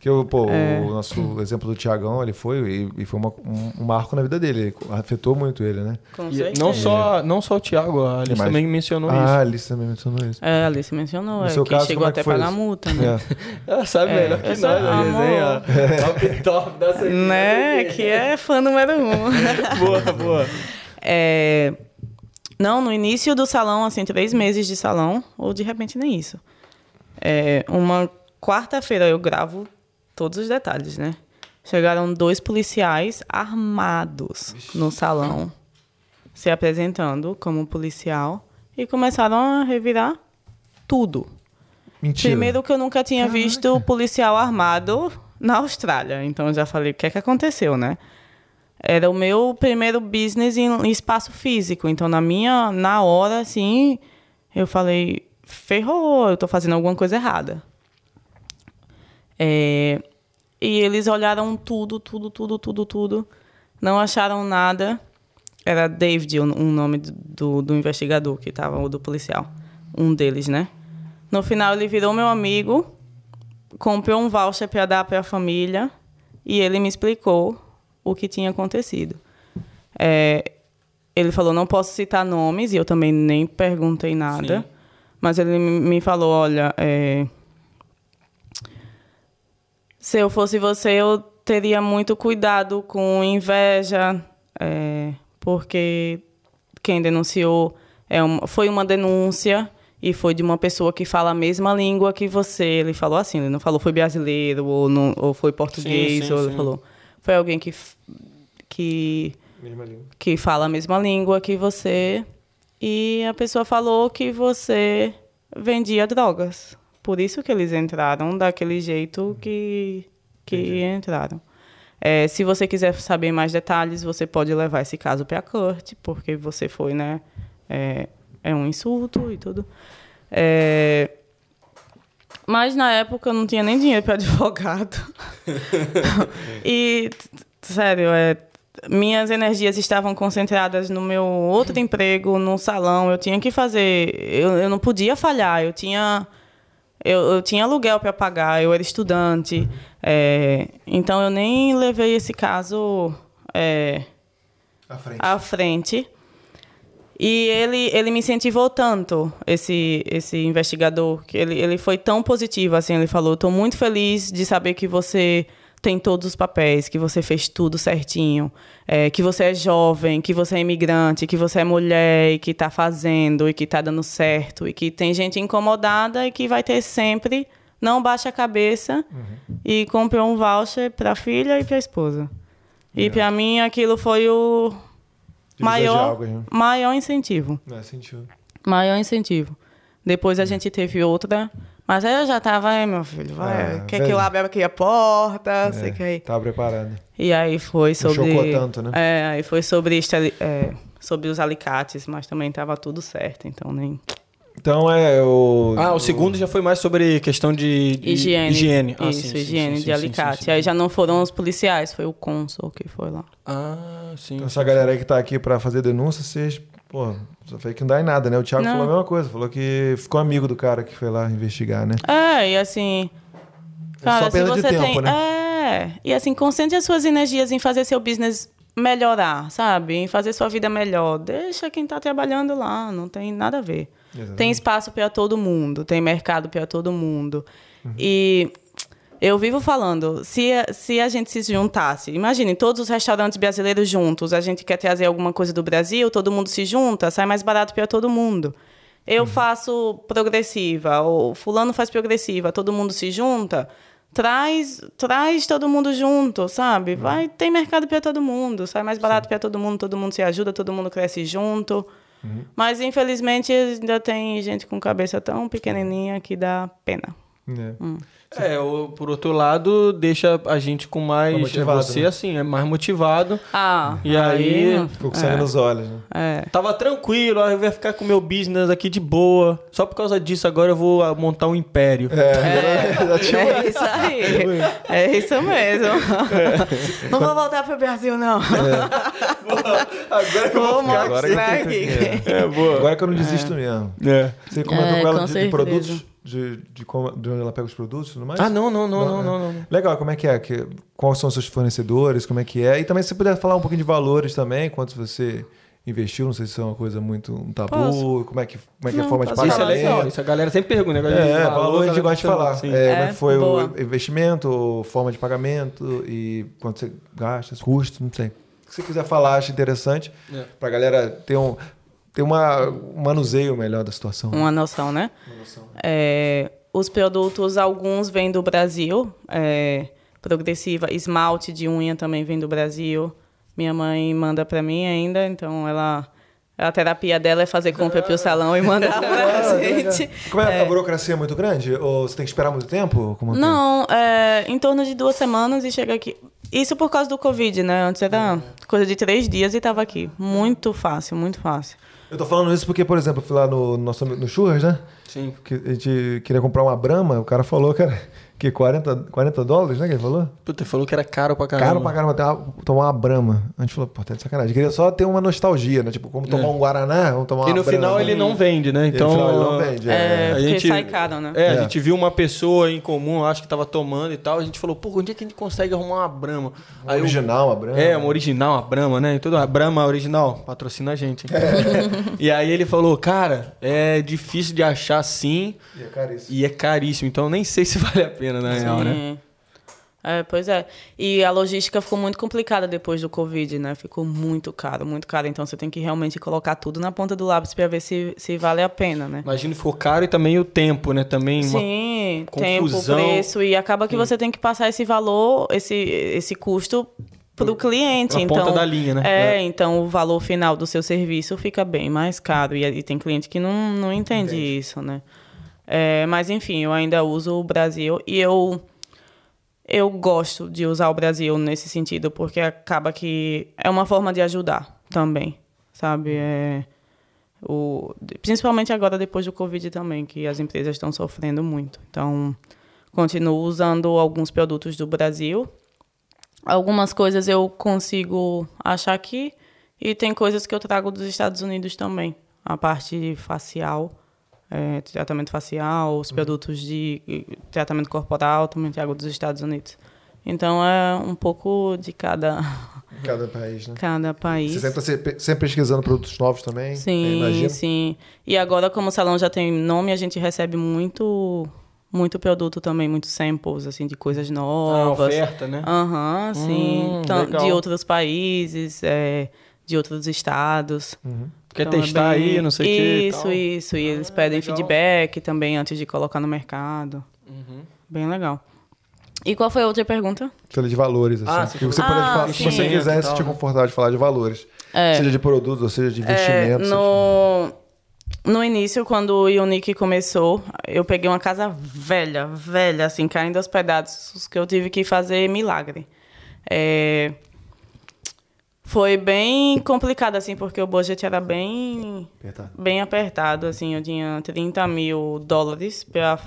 Porque pô, o nosso exemplo do Tiagão, ele foi e, e foi uma- um, um marco na vida dele. Afetou muito ele, né? Com E certeza. não só, não só o Thiago, a Alice também mencionou ah, a isso. Alice também mencionou isso. É, a Alice mencionou, No é, seu que caso, chegou como é que até pagar isso? multa, né? É. Ela sabe É, melhor que eu nós a amor. resenha. Top, top dessa aqui. Né? Que é fã número um. Boa, boa. É, Não, no início do salão, assim, três meses de salão, ou de repente nem isso. É, uma quarta-feira eu gravo todos os detalhes, né? Chegaram dois policiais armados no salão, se apresentando como policial, e começaram a revirar tudo. Mentira. Primeiro que eu nunca tinha visto policial armado na Austrália. Então eu já falei, o que é que aconteceu, né? Era o meu primeiro business em em espaço físico. Então, na minha, na hora, assim, eu falei, ferrou, eu tô fazendo alguma coisa errada. É, e eles olharam tudo, tudo, tudo, tudo, tudo. Não acharam nada. Era David, o um nome do- do, do investigador que estava, ou do policial. Um deles, né? No final, ele virou meu amigo, comprou um voucher para dar para a família e ele me explicou o que tinha acontecido. É, ele falou, não posso citar nomes, e eu também nem perguntei nada. Sim. Mas ele me me falou, olha, é, se eu fosse você, eu teria muito cuidado com inveja, é, porque quem denunciou é uma, foi uma denúncia e foi de uma pessoa que fala a mesma língua que você. Ele falou assim, ele não falou foi brasileiro ou, não, ou foi português, sim, ou sim. ele falou foi alguém que que Mesma língua. que fala a mesma língua que você e a pessoa falou que você vendia drogas. Por isso que eles entraram daquele jeito que, que entraram. É, se você quiser saber mais detalhes, você pode levar esse caso para a corte, porque você foi, né? É, é um insulto e tudo. É, mas na época eu não tinha nem dinheiro para advogado. e, sério, é, minhas energias estavam concentradas no meu outro emprego, no salão. Eu tinha que fazer. Eu, eu não podia falhar. Eu tinha. Eu, eu tinha aluguel para pagar, eu era estudante. é, então eu nem levei esse caso é, À frente. à frente. E ele, ele me incentivou tanto, esse, esse investigador, que ele, ele foi tão positivo, assim, ele falou, estou muito feliz de saber que você tem todos os papéis, que você fez tudo certinho, é, que você é jovem, que você é imigrante, que você é mulher e que está fazendo e que está dando certo e que tem gente incomodada e que vai ter sempre, não baixa a cabeça e compre um voucher para a filha e para a esposa. E para mim aquilo foi o Divisor maior, né? maior incentivo. Não, sentiu. Maior incentivo. Depois a gente teve outra, mas aí eu já tava, ai meu filho, vai, É, quer velho. que eu abra aqui a porta, você quer ir. Tava preparado. E aí foi sobre. chocou tanto, né? É, aí foi sobre, estali- é, sobre os alicates, mas também tava tudo certo, então nem. Então é o. Ah, o segundo já foi mais sobre questão de, de Higiene. higiene. Ah, Isso, sim, sim, higiene sim, de sim, alicate. sim, sim. Aí já não foram os policiais, foi o cônsul que foi lá. Ah, sim. Então, essa galera aí que tá aqui pra fazer denúncia, vocês. Pô, só foi que não dá em nada, né? O Thiago Não. falou a mesma coisa. Falou que ficou amigo do cara que foi lá investigar, né? É, e assim. É Cara, só se perda de você tempo, tem. né? É. E assim, concentre as suas energias em fazer seu business melhorar, sabe? Em fazer sua vida melhor. Deixa quem tá trabalhando lá, não tem nada a ver. Exatamente. Tem espaço para todo mundo, tem mercado para todo mundo. Uhum. E eu vivo falando, se, a- se a gente se juntasse, imagine, todos os restaurantes brasileiros juntos, a gente quer trazer alguma coisa do Brasil, todo mundo se junta, sai mais barato para todo mundo. Eu faço progressiva, ou fulano faz progressiva, todo mundo se junta, traz, traz todo mundo junto, sabe? Vai, tem mercado para todo mundo, sai mais barato para todo mundo, todo mundo se ajuda, todo mundo cresce junto. Mas infelizmente ainda tem gente com cabeça tão pequenininha que dá pena. É. Hum. É, o, por outro lado, deixa a gente com mais. Tá motivado, você, né? assim, é mais motivado. Ah, E aí- Ficou com sangue nos olhos, né? é. Tava tranquilo, aí eu ia ficar com meu business aqui de boa. Só por causa disso, agora eu vou ah, montar um império. É isso aí. É isso mesmo. Não vou voltar pro Brasil, não. Agora que eu Vou ficar agora que eu. É, boa. Agora que eu não desisto mesmo. É. Você comentou É, com ela com de, de produtos, de, de, como- de onde ela pega os produtos e tudo mais? Ah, não, não, não, não, Não, não, não. Legal, como é que é? Que, quais são os seus fornecedores? Como é que é? E também se você puder falar um pouquinho de valores também, quanto você investiu, não sei se é uma coisa muito um tabu, Posso? como é que, como é, que é a Não, forma de posso Isso é legal. Isso a galera sempre pergunta. né? É, Valor, valor a gente galera gosta de falar. sim. É, É, como é que foi boa. o investimento, forma de pagamento e quanto você gasta, os custos, não sei. O que você quiser falar, acho interessante É. pra galera ter um, ter uma, um manuseio melhor da situação. Uma noção, né? É, os produtos, alguns vêm do Brasil. é, progressiva, esmalte de unha também vem do Brasil. Minha mãe manda para mim ainda, então ela... A terapia dela é fazer compra pro salão e mandar pra gente. Como é, a burocracia é muito grande? Ou você tem que esperar muito tempo? Como é? Não, é, em torno de duas semanas e chega aqui. Isso por causa do Covid, né? Antes era coisa de três dias e tava aqui. Muito fácil, muito fácil. Eu tô falando isso porque, por exemplo, eu fui lá no, nosso, no Churras, né? Sim. Que a gente queria comprar uma Brahma, o cara falou que era que 40, 40 dólares, né? Que ele falou? Puta, falou que era caro pra caramba. Caro pra caramba uma- tomar uma Brahma. A gente falou, pô, tá de sacanagem. Queria só ter uma nostalgia, né? Tipo, como tomar um Guaraná, vamos tomar uma É. E no final ele não vende, né? E Então. no final ele não vende. É, É. A gente- sai caro, né? É, É. a gente viu uma pessoa em comum, acho que tava tomando e tal. A gente falou, pô, onde é que a gente consegue arrumar uma Brahma? Uma Aí original, uma Brahma. É, uma original, uma Brahma, né? E tudo, a Brahma original, patrocina a gente. hein? e aí ele falou, cara, é difícil de achar sim E é caríssimo. e é caríssimo, então nem sei se vale a pena, na real, né? Sim. É, pois é. E a logística ficou muito complicada depois do Covid, né? Ficou muito caro, muito caro. Então você tem que realmente colocar tudo na ponta do lápis para ver se, se vale a pena, né? Imagino que ficou caro e também o tempo, né? Também Sim, tempo, confusão. preço. E acaba que você tem que passar esse valor, esse, esse custo para o cliente. na então, ponta da linha, né? É, É. então o valor final do seu serviço fica bem mais caro. E, e tem cliente que não, não entende isso, né? É, mas enfim, eu ainda uso o Brasil e eu eu gosto de usar o Brasil nesse sentido, porque acaba que é uma forma de ajudar também, sabe? É, o, principalmente agora depois do Covid também, que as empresas estão sofrendo muito. Então, continuo usando alguns produtos do Brasil. Algumas coisas eu consigo achar aqui e tem coisas que eu trago dos Estados Unidos também. A parte facial, é, tratamento facial, os produtos de tratamento corporal também trago dos Estados Unidos. Então é um pouco de cada, Cada país, né? cada país. Você sempre tá se- sempre pesquisando produtos novos também? eu Sim, sim. E agora, como o salão já tem nome, a gente recebe muito, muito produto também, muitos samples, assim, de coisas a novas. oferta, né? Aham, sim. Hum, Então, de outros países, é, de outros estados. Quer Então, é testar bem- aí, não sei o que. Isso, isso. E eles pedem legal. feedback também antes de colocar no mercado. Uhum. Bem legal. E qual foi a outra pergunta? Pela de valores, assim. Ah, que você Ah, falar, se você quiser, se te confortável de falar de valores. É. Seja de produtos, ou seja de É, investimentos. no, no início, quando o Unique começou, eu peguei uma casa velha, velha, assim, caindo aos pedaços, que eu tive que fazer milagre. É, foi bem complicado, assim, porque o budget era bem Apertado. bem apertado, assim, eu tinha 30 mil dólares para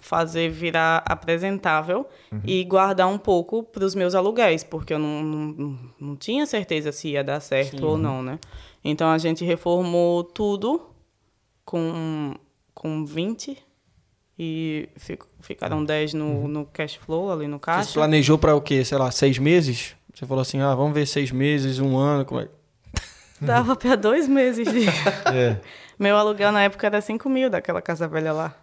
fazer virar apresentável e guardar um pouco para os meus aluguéis, porque eu não, não, não tinha certeza se ia dar certo ou não, né? Então a gente reformou tudo com, com 20 e fic- ficaram 10 no, no cash flow, ali no Você caixa. planejou pra o quê? Sei lá, seis meses? Você falou assim, ah, vamos ver seis meses, um ano, como é? Dava para dois meses de... É. Meu aluguel na época era 5 mil daquela casa velha lá.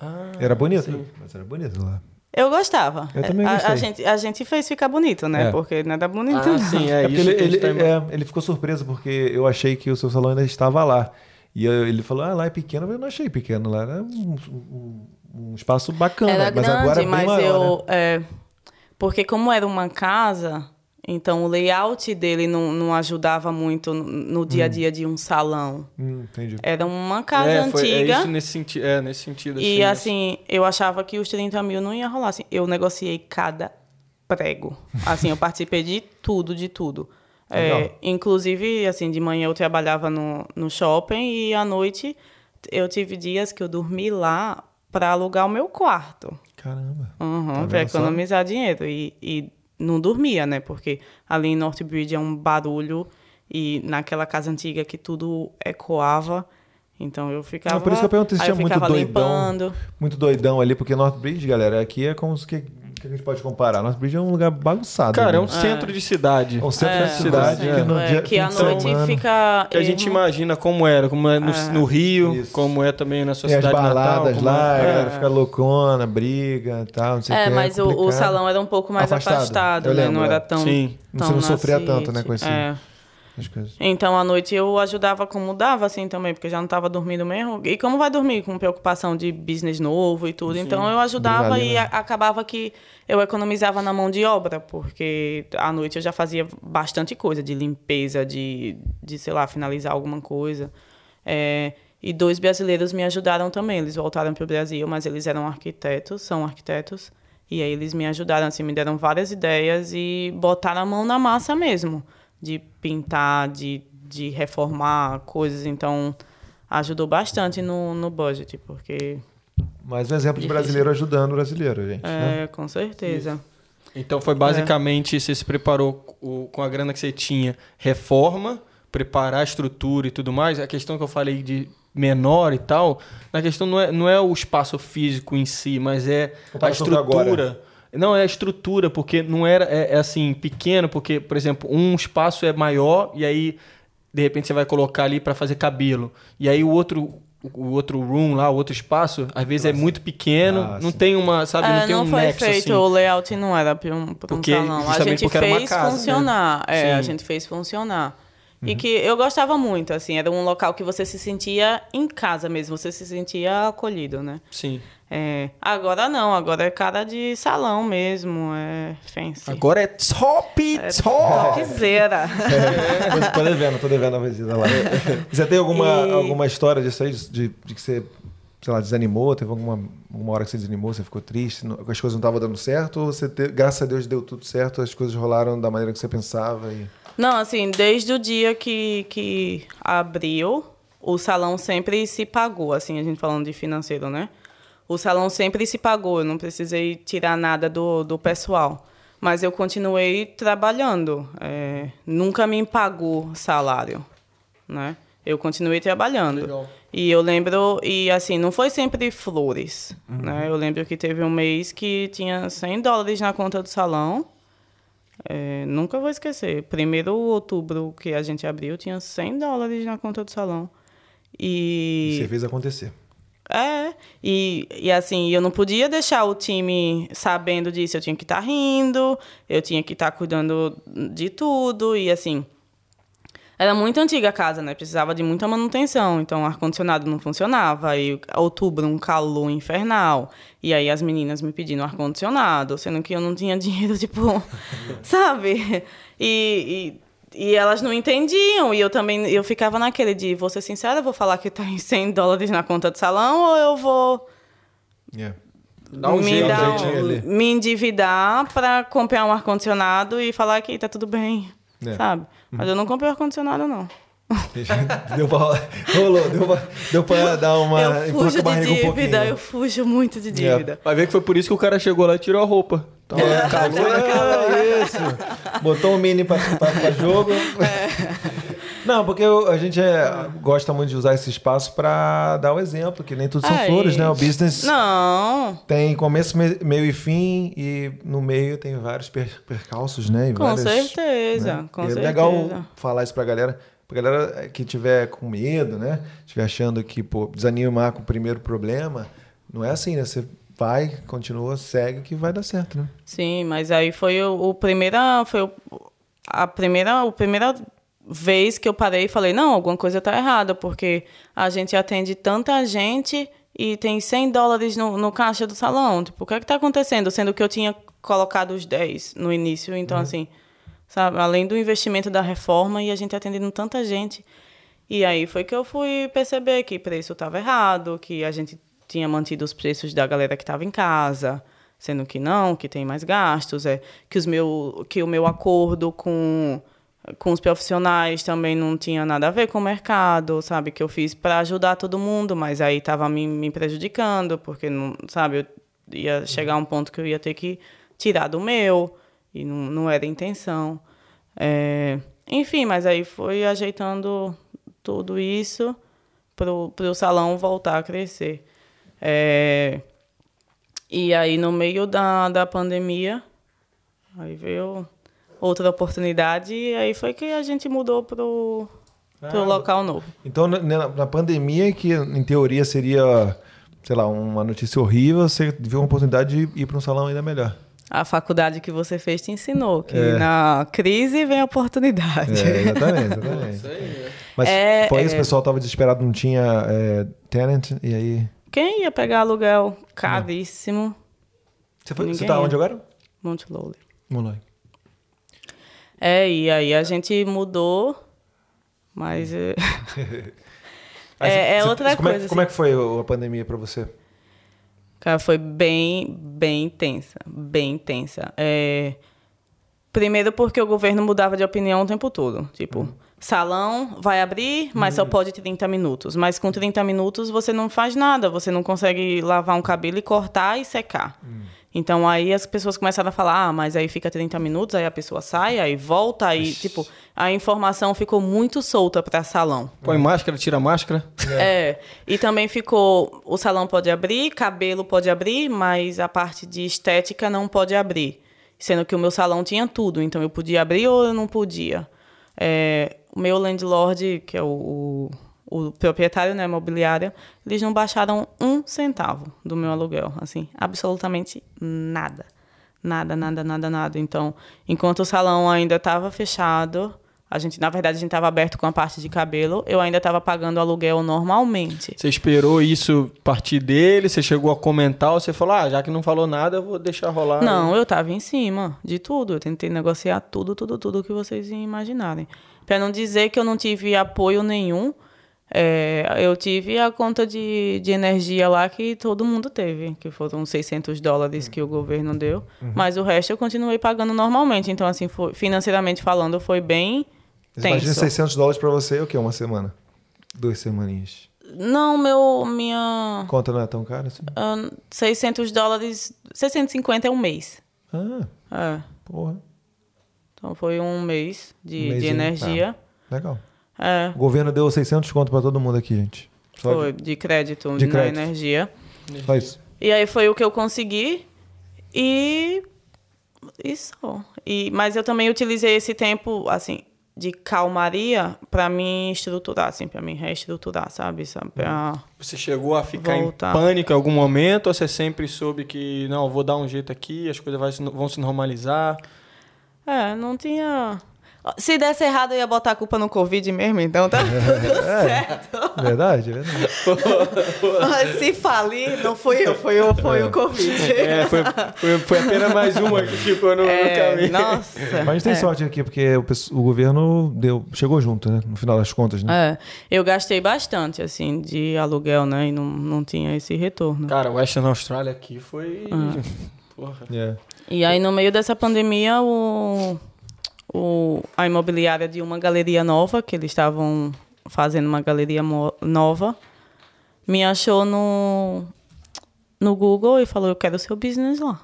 Ah, Era bonito, sim. mas era bonito lá. Eu gostava. Eu também A- gostei. A, gente, a gente fez ficar bonito, né? É. Porque não era bonito. Ah, não. sim, é, É, isso ele, ele, tá- é, ele ficou surpreso porque eu achei que o seu salão ainda estava lá. E eu- ele falou, ah, lá é pequeno. Eu não achei pequeno, lá era um, um- um espaço bacana. Era mas grande, agora é bem mas maior, eu. né? é, porque como era uma casa, então o layout dele não, não ajudava muito no, dia a dia de um salão. Hum, entendi. Era uma casa é, foi- antiga. É isso nesse, senti é, nesse sentido. E assim, eu achava que os 30 mil não ia rolar. Assim, eu negociei cada prego. Assim, eu participei de tudo, de tudo. É, inclusive, assim, de manhã eu trabalhava no, no shopping e à noite eu tive dias que eu dormi lá para alugar o meu quarto. Caramba. Uhum, Tá para só? economizar dinheiro. E, e não dormia, né? Porque ali em Northbridge é um barulho e naquela casa antiga que tudo ecoava. Então eu ficava. Não, por isso que eu perguntei se tinha muito doidão. limpando. Muito doidão ali, porque Northbridge, galera, aqui é como os que, que a gente pode comparar. Northbridge é um lugar bagunçado. Cara, é um né? centro de cidade. É um centro É, de cidade é. que no É, dia que fim à noite semana, fica. Que a gente imagina como era, como é no, É. no Rio, Isso. como é também na sua Tem as cidade natal. baladas como lá, é. a galera fica loucona, briga e tal, não sei o É, que. mas o, o salão era um pouco mais Afastado. afastado, Eu né? lembro, Não é. era tão. Sim. tão Você não sofria tanto, né, com esse- É. As coisas. Então, à noite eu ajudava como dava, assim, também, porque já não estava dormindo mesmo. E como vai dormir? Com preocupação de business novo e tudo. Então, eu ajudava Adrenalina. e a- acabava que eu economizava na mão de obra, porque à noite eu já fazia bastante coisa, de limpeza, de, de sei lá, finalizar alguma coisa. É, e dois brasileiros me ajudaram também. Eles voltaram para o Brasil, mas eles eram arquitetos, são arquitetos. E aí eles me ajudaram, assim, me deram várias ideias e botaram a mão na massa mesmo. De pintar, de, de reformar coisas. Então, ajudou bastante no, no budget, porque... Mais um exemplo de brasileiro ajudando o brasileiro, gente. né? É, com certeza. Então foi basicamente, você se preparou o- com a grana que você tinha, reforma, preparar a estrutura e tudo mais. A questão que eu falei de menor e tal, na questão não é, não é o espaço físico em si, mas é a estrutura. Não, é a estrutura, porque não era, é, é assim, pequeno, porque, por exemplo, um espaço é maior e aí, de repente, você vai colocar ali para fazer cabelo. E aí o outro, o outro room lá, o outro espaço, às vezes é muito pequeno, Ah, não tem uma, sabe, É, não tem um foi nexo feito, assim. o layout não era para um, pra um Porque- salão. A gente fez casa, né? funcionar. É, a gente fez funcionar. Uhum. E que eu gostava muito, assim, era um local que você se sentia em casa mesmo, você se sentia acolhido, né? Sim. É, agora não, agora é cara de salão mesmo, é fancy. Agora é top, é top! topzera. É. tô devendo, tô devendo a visita lá. Você tem alguma, E- alguma história disso aí, de, de que você, sei lá, desanimou? Teve alguma, alguma hora que você desanimou, você ficou triste, não- as coisas não estavam dando certo? Ou você, te- graças a Deus, deu tudo certo, as coisas rolaram da maneira que você pensava? E... Não, assim, desde o dia que, que abriu, o salão sempre se pagou, assim, a gente falando de financeiro, né? O salão sempre se pagou, eu não precisei tirar nada do, do pessoal. Mas eu continuei trabalhando, é, nunca me pagou salário, né? Eu continuei trabalhando. Legal. E eu lembro, e assim, não foi sempre flores, né? Eu lembro que teve um mês que tinha 100 dólares na conta do salão, é, nunca vou esquecer. Primeiro outubro que a gente abriu, tinha 100 dólares na conta do salão. e E. você fez acontecer. É. E, e assim, eu não podia deixar o time sabendo disso. Eu tinha que estar rindo, eu tinha que estar cuidando de tudo. E assim. Era muito antiga a casa, né? Precisava de muita manutenção. Então, o ar-condicionado não funcionava. Aí, outubro, um calor infernal. E aí, as meninas me pedindo ar-condicionado, sendo que eu não tinha dinheiro, tipo... sabe? E, e, e elas não entendiam. E eu também... Eu ficava naquele de, vou ser sincera, eu vou falar que tá em 100 dólares na conta do salão ou eu vou Yeah. Dá um me, jeito, dar um um- me endividar para comprar um ar-condicionado e falar que tá tudo bem, É. sabe? Mas eu não comprei ar-condicionado, não. deu pra rolar. Rolou, deu pra, deu pra dar uma. eu fujo de um dívida, pouquinho. eu fujo muito de dívida. Vai ver que foi por isso que o cara chegou lá e tirou a roupa. Tava É, calor, né? é isso. Botou um mini pra jogo. Não, porque a gente é- gosta muito de usar esse espaço pra dar o exemplo, que nem tudo são É, flores, né? O business Não, tem começo, me- meio e fim, e no meio tem vários per- percalços, né? E com várias, certeza, né? com E é certeza. legal falar isso pra galera. Pra galera que tiver com medo, né? Tiver achando que, pô, desanimar com o primeiro problema, não é assim, né? Você vai, continua, segue que vai dar certo, né? Sim, mas aí foi o, o primeira, foi o, a primeira, a primeira vez que eu parei e falei, não, alguma coisa tá errada, porque a gente atende tanta gente e tem 100 dólares no, no caixa do salão. Tipo, o que é que tá acontecendo? Sendo que eu tinha colocado os 10 no início, então assim, sabe, além do investimento da reforma e a gente atendendo tanta gente. E aí foi que eu fui perceber que o preço estava errado, que a gente tinha mantido os preços da galera que estava em casa, sendo que não, que tem mais gastos, é que os meu que o meu acordo com com os profissionais também não tinha nada a ver com o mercado, sabe, que eu fiz para ajudar todo mundo, mas aí estava me, me prejudicando, porque não, sabe, eu ia chegar a um ponto que eu ia ter que tirar do meu e não, não era a intenção. É, enfim, mas aí foi ajeitando tudo isso pro, pro salão voltar a crescer. É, e aí, no meio da, da pandemia, aí veio outra oportunidade e aí foi que a gente mudou pro, pro Ah, local novo. Então, na, na- pandemia, que em teoria seria, sei lá, uma notícia horrível, você viu uma oportunidade de ir para um salão ainda melhor. A faculdade que você fez te ensinou que É. na crise vem a oportunidade. É, exatamente, exatamente. Isso aí, né? Mas É, foi isso, é. o pessoal tava desesperado, não tinha é, tenant, e aí... Quem ia pegar aluguel caríssimo? Você, foi, você tá ia. onde agora? Monte Lowley. Molói. É, e aí a gente mudou, mas é, Aí É- é outra como É, coisa, como é assim. que foi a pandemia para você? cara, foi bem, bem intensa, bem intensa. É, primeiro porque o governo mudava de opinião o tempo todo, tipo, salão vai abrir, mas só pode 30 minutos. Mas com 30 minutos você não faz nada, você não consegue lavar um cabelo e cortar e secar. Então aí as pessoas começaram a falar, ah, mas aí fica 30 minutos, aí a pessoa sai, aí volta, aí, tipo, a informação ficou muito solta para salão. Põe máscara, tira máscara. É. E também ficou. O salão pode abrir, cabelo pode abrir, mas a parte de estética não pode abrir. Sendo que o meu salão tinha tudo, então eu podia abrir ou eu não podia. É, o meu landlord, que é o, o, o proprietário, né, imobiliária, eles não baixaram um centavo do meu aluguel. Assim, absolutamente nada. Nada, nada, nada, nada. Então, enquanto o salão ainda estava fechado, a gente, na verdade, a gente estava aberto com a parte de cabelo, eu ainda estava pagando o aluguel normalmente. Você esperou isso partir dele? Você chegou a comentar ou você falou, ah, já que não falou nada, eu vou deixar rolar? Não, eu estava em cima de tudo. Eu tentei negociar tudo, tudo, tudo que vocês imaginarem. Para não dizer que eu não tive apoio nenhum, é, eu tive a conta de, de energia lá que todo mundo teve, que foram 600 dólares que o governo deu. Mas o resto eu continuei pagando normalmente. Então, assim, foi- financeiramente falando, foi bem Mas Imagina tenso. 600 dólares para você, é o quê? Uma semana? Duas semaninhas. Não, meu, minha... Conta não é tão cara assim? ah, 600 dólares, 650 é um mês. Ah, É. porra. Então foi um mês de, Um de mesinho, energia. Legal. É, O governo deu 600 conto para todo mundo aqui, gente. Só foi de crédito de na crédito. energia. Só isso. E aí foi o que eu consegui e e só. E mas eu também utilizei esse tempo assim de calmaria para me estruturar, assim, para me reestruturar, sabe, sabe? Pra... Você chegou a ficar Voltar. em pânico em algum momento ou você sempre soube que, não, vou dar um jeito aqui, as coisas vão se normalizar? É, não tinha se desse errado, eu ia botar a culpa no Covid mesmo, então tá tudo certo. Verdade, verdade. Mas se falir, não fui eu, foi, o- foi o Covid. É, foi, foi, foi apenas mais uma que ficou no, no É, caminho. nossa. Mas a gente tem é. sorte aqui, porque o, o governo deu, chegou junto, né? No final das contas, né? É, eu gastei bastante, assim, de aluguel, né? E não, não tinha esse retorno. Cara, o Western Australia aqui foi... Ah. Porra. É. E aí, no meio dessa pandemia, o, o, a imobiliária de uma galeria nova, que eles estavam fazendo uma galeria nova, me achou no, no Google e falou, eu quero o seu business lá.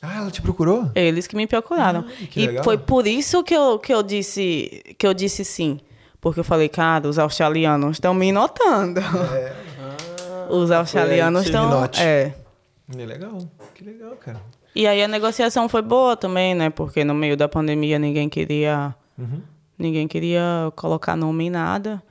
Ah, ela te procurou? Eles que me procuraram. Ah, que e legal. foi por isso que eu, que eu disse que eu disse sim. Porque eu falei, cara, os australianos estão me notando. os australianos estão. É. É legal. Que legal, cara. E aí a negociação foi boa também, né? Porque no meio da pandemia ninguém queria. Uhum. Ninguém queria colocar nome em nada.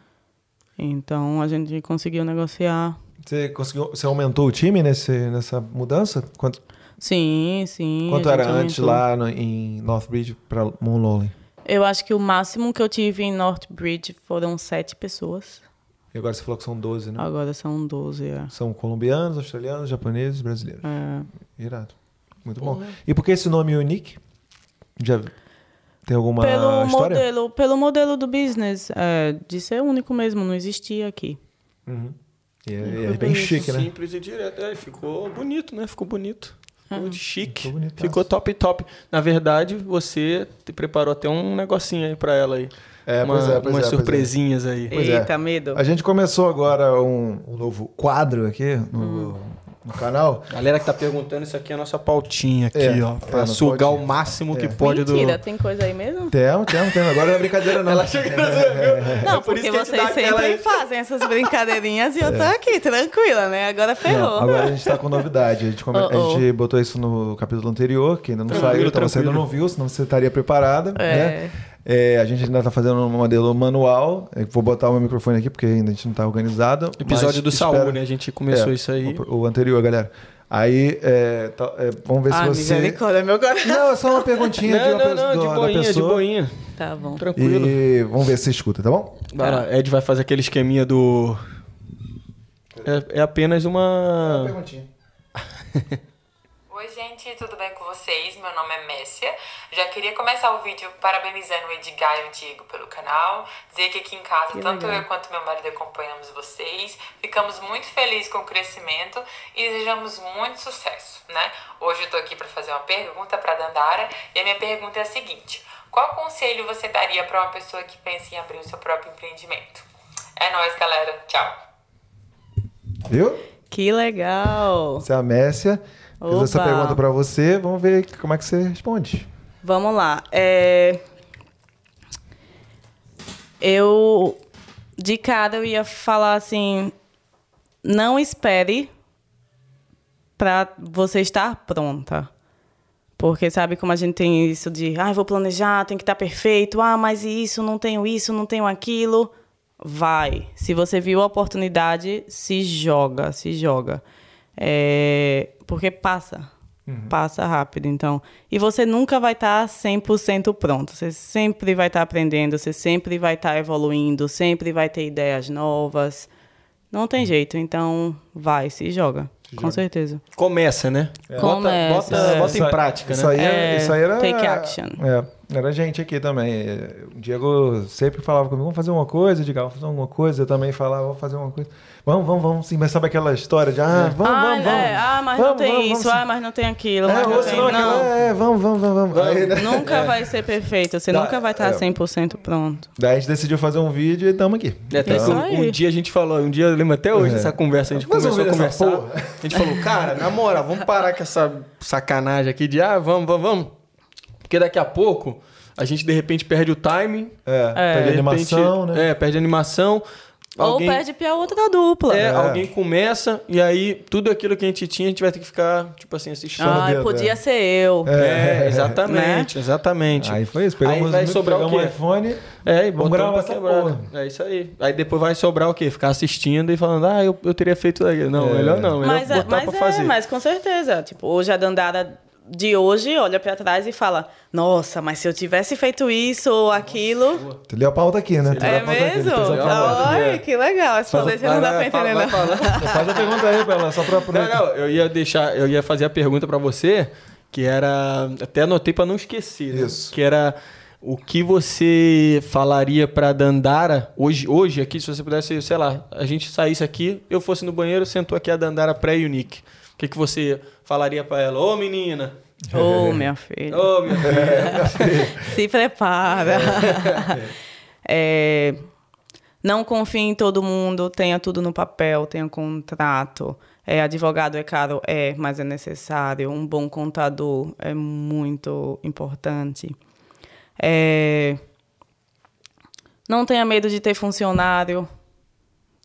Então a gente conseguiu negociar. Você conseguiu. Você aumentou o time nesse, nessa mudança? Quanto, Sim, sim. quanto era gente antes aumentou. lá no- em Northbridge para Moonlolly? Eu acho que o máximo que eu tive em Northbridge foram sete pessoas. E agora você falou que são 12, né? Agora são 12, é. São colombianos, australianos, japoneses, brasileiros. É. Irado. Muito bom. E por que esse nome Unique? Já tem alguma pelo história? modelo pelo modelo do business é, de ser único mesmo não existia aqui Uhum. E é, Foi é bem chique, né? Simples e direto. É, ficou bonito, né? Ficou bonito. Ficou de chique. Ficou. Ficou top, top. Na verdade, você te preparou até um negocinho aí pra ela aí. É, Uma- pois é, pois umas é, pois é. surpresinhas aí. Pois é. eita medo A gente começou agora um, um novo quadro aqui no, Hum. No canal. Galera que tá perguntando, isso aqui é a nossa pautinha aqui, É, ó. é, Pra sugar pautinha. o máximo que É. pode Mentira, do. tem coisa aí mesmo? Temos, temos, temos. Agora não é brincadeira, não. Ela chega na viu? Não, É por porque que vocês dá aquela- sempre fazem essas brincadeirinhas e eu tô aqui, tranquila, né? Agora ferrou. Não, agora a gente tá com novidade. A gente, come- Oh, oh. a gente botou isso no capítulo anterior, que ainda não Tranquilo, saiu, então você ainda tranquilo. não viu, senão você estaria preparada. É. Né? É, a gente ainda tá fazendo um modelo manual. Eu vou botar o meu microfone aqui, porque ainda a gente não tá organizado. Episódio do Saúl, espero- né? A gente começou É, isso aí. O, o anterior, galera. Aí, é, tá- é, vamos ver Ah, se você. misericórdia, meu coração. Não, é só uma perguntinha de Não, uma não, pessoa. não, de boinha, de pessoa. boinha. Tá bom. Tranquilo. E vamos ver se você escuta, tá bom? Vai lá, Ed vai fazer aquele esqueminha do. É, é apenas uma. perguntinha. Oi, gente, tudo bem com vocês? Meu nome é Messia. Já queria começar o vídeo parabenizando o Edgar e o Diego pelo canal. Dizer que aqui em casa, Que tanto legal. eu quanto meu marido acompanhamos vocês. Ficamos muito felizes com o crescimento e desejamos muito sucesso, né? Hoje eu tô aqui para fazer uma pergunta para Dandara e a minha pergunta é a seguinte: Qual conselho você daria para uma pessoa que pensa em abrir o seu próprio empreendimento? É nóis, galera. Tchau. Viu? Que legal. Você é a Messia. Fiz essa pergunta pra você. Vamos ver como é que você responde. Vamos lá. É... Eu, de cara, eu ia falar assim: não espere para você estar pronta. Porque sabe como a gente tem isso de, ah, vou planejar, tem que estar perfeito, ah, mas isso, não tenho isso, não tenho aquilo. Vai. Se você viu a oportunidade, se joga, se joga. É, porque passa. Passa rápido, então. E você nunca vai estar 100% pronto. Você sempre vai estar aprendendo, você sempre vai estar evoluindo, sempre vai ter ideias novas. Não tem jeito, então vai, se joga. Com certeza. Começa, né? Bota, Começa, bota, é. bota Isso em prática, isso né? Aí, É, isso aí era. take action. É, era gente aqui também. O Diego sempre falava comigo: vamos fazer uma coisa, Diego, vamos fazer alguma coisa. Eu também falava: vamos fazer uma coisa. Vamos, vamos, vamos sim. Mas sabe aquela história de, ah, vamos, ah, vamos, vamos. é, ah, mas não Vamos, tem vamos, isso, vamos ah, mas não tem aquilo, sim. mas É, não tem. Não. é, vamos, vamos, vamos, vamos. Aí, né? Nunca vai ser perfeito, você Dá- nunca vai estar é. 100% pronto. Daí a gente decidiu fazer um vídeo e estamos aqui. É, até que um, um dia a gente falou, um dia eu lembro até hoje É. essa conversa, a gente Vamos começou a conversar. A gente falou, cara, na moral, vamos parar com essa sacanagem aqui de ah, vamos, vamos, vamos. Porque daqui a pouco a gente de repente perde o timing. É, É. perde de animação, repente- né? É, perde a animação. Alguém, Ou perde pra outra dupla. é, É. alguém começa e aí tudo aquilo que a gente tinha, a gente vai ter que ficar, tipo assim, assistindo. Ai, dedo, podia é. ser eu. É, exatamente, exatamente. Aí foi isso. Pegamos, Aí vai sobrar o quê? um iPhone. É, e Vamos botando gravar pra essa porra. né? É isso aí. Aí depois vai sobrar o quê? Ficar assistindo e falando, ah, eu, eu teria feito. Não, É. melhor não. Melhor Mas, é, botar mas, pra é, fazer. mas com certeza. Tipo, hoje a Dandara de hoje olha pra trás e fala: Nossa, mas se eu tivesse feito isso ou aquilo. Tu leu a pauta aqui, né? Tu É mesmo? fez a pauta. Ai, É. que legal. Esse fazer não dá pra Vai, fala- entender, não. Faz a pergunta aí pra ela, só pra Não, não, eu ia deixar, eu ia fazer a pergunta pra você, que era, até anotei pra não esquecer, né? Isso. que era o que você falaria pra Dandara hoje, hoje aqui, se você pudesse, sei lá, a gente saísse aqui, eu fosse no banheiro, sentou aqui a Dandara pré-unique. O que, que você falaria pra ela? Ô, menina! Ô, minha filha. Ô, minha filha! Se prepara. É, não confie em todo mundo, tenha tudo no papel, tenha contrato. É, advogado é caro, é, mas é necessário. Um bom contador é muito importante. É, não tenha medo de ter funcionário.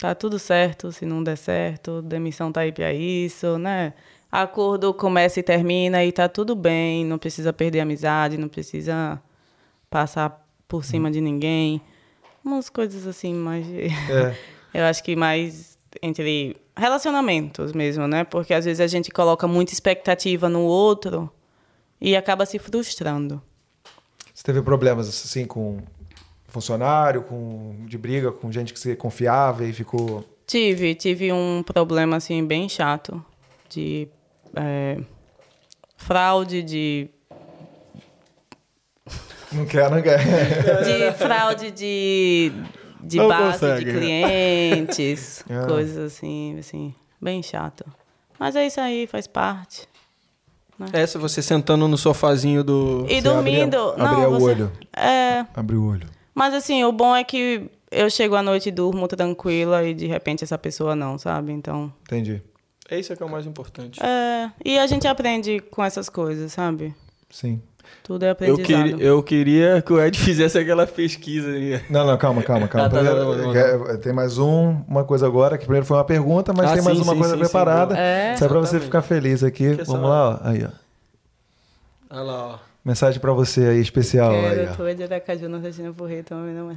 Tá tudo certo, se não der certo, demissão tá aí para isso, né? Acordo começa e termina e tá tudo bem, não precisa perder a amizade, não precisa passar por cima de ninguém. Umas coisas assim, mais. de- É. Eu acho que mais entre relacionamentos mesmo, né? Porque às vezes a gente coloca muita expectativa no outro e acaba se frustrando. Você teve problemas assim com funcionário, com de briga com gente que você confiava e ficou. Tive, tive um problema assim bem chato de é, fraude, de, Não quer, não quer. de fraude de, de Não base consegue, de né? clientes, Ah. coisas assim, assim, bem chato. Mas é isso aí, faz parte. Essa você sentando no sofazinho do. E Você dormindo, abria- não, o você- olho. É, Abriu o olho. Mas assim, o bom é que eu chego à noite e durmo tranquila e de repente essa pessoa não, sabe? Então, Entendi. É isso que é o mais importante. É, e a gente aprende com essas coisas, sabe? Sim. Tudo é Eu, aprendizado. queria, eu queria que o Ed fizesse aquela pesquisa aí. Não, não, calma, calma, calma. Ah, tá, Primeiro, tá, tá, tá, é, Tem mais um, uma coisa agora, que primeiro foi uma pergunta, mas Ah, tem mais sim, uma sim, coisa sim, preparada. sim, É. Só pra você ficar feliz aqui. Que Vamos lá, ó. Aí, ó. Olha lá, ó. Mensagem pra você aí, especial. Aí, Quero ó. tua de Aracaju, Nordestina Porreta, mas não é.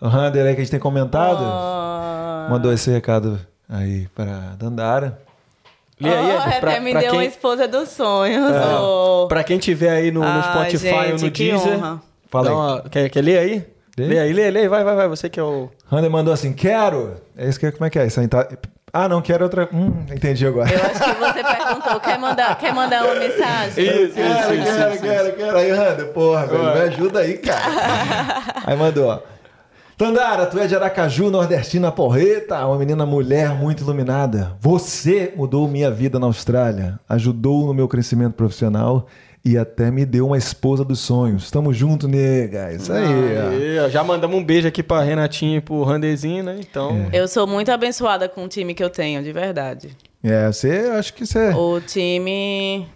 O Rander aí que a gente tem comentado, Oh. mandou esse recado aí pra Dandara. Lê aí, Oh, pra, até me pra deu quem, uma esposa dos sonhos. oh. pra quem tiver aí no, no Ai, Spotify ou no gente, que Deezer. honra. Fala aí. uma- quer, quer ler aí? Lê. Lê aí, lê, lê, vai, vai, vai. Você que é o. Rander mandou assim, quero. É isso que como é que é? Isso aí tá... Ah, não, quero outra. Hum, entendi agora. Eu acho que você perguntou, quer mandar, quer mandar uma mensagem? Isso, Quero, isso, quero, isso, quero, quero. Aí, Rander, porra, velho, me ajuda aí, cara. aí mandou, ó. Tandara, tu é de Aracaju, nordestina porreta, uma menina mulher muito iluminada. Você mudou minha vida na Austrália, ajudou no meu crescimento profissional e até me deu uma esposa dos sonhos. Tamo junto, nega. Isso aí. Aí, ó, já mandamos um beijo aqui pra Renatinha e pro Randezinho, né? Então. Eu sou muito abençoada com o time que eu tenho, de verdade. É, você, acho que você O time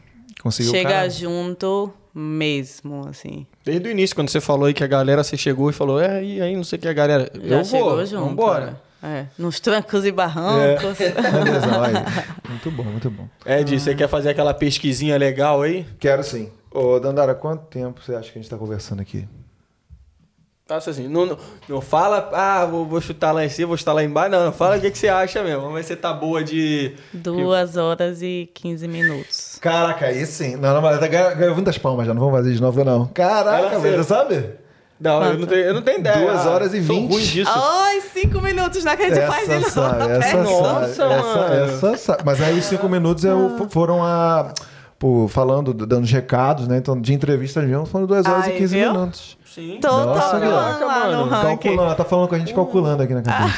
conseguiu. chega cara. junto mesmo, assim. Desde o início, quando você falou aí que a galera, você chegou e falou, é, e aí, não sei o que, a galera. Já eu chegou vou, junto. Vambora. É. É, Nos trancos e barrancos. Beleza, aí. Muito bom, muito bom. Ed, você quer fazer aquela pesquisinha legal aí? Quero sim. Ô, Dandara, quanto tempo você acha que a gente tá conversando aqui? Faça assim, não, não, não fala, ah, vou, vou chutar lá em cima, vou chutar lá embaixo. Não, não fala o que, que você acha mesmo. Vamos ver se você tá boa de. Duas horas e 15 minutos. Caraca, aí sim. Não, não, mas tá ganhou muitas palmas já, não vamos fazer de novo, não. Caraca, você sabe? Não, eu não tenho, eu não tenho ideia. Duas Ah, horas e sou vinte. ruim disso. Ai, cinco minutos, não acredito, Essa novo. sabe, essa Nossa, sabe. mano. Essa, essa sabe. Mas aí os cinco minutos eu, f- foram a. Pô, falando, dando os recados, né? Então, de entrevista mesmo, foram duas horas Ai, e 15 viu? minutos. Sim. Tô, Nossa, caraca, mano. Calculando, tá falando com a gente calculando aqui na cabeça.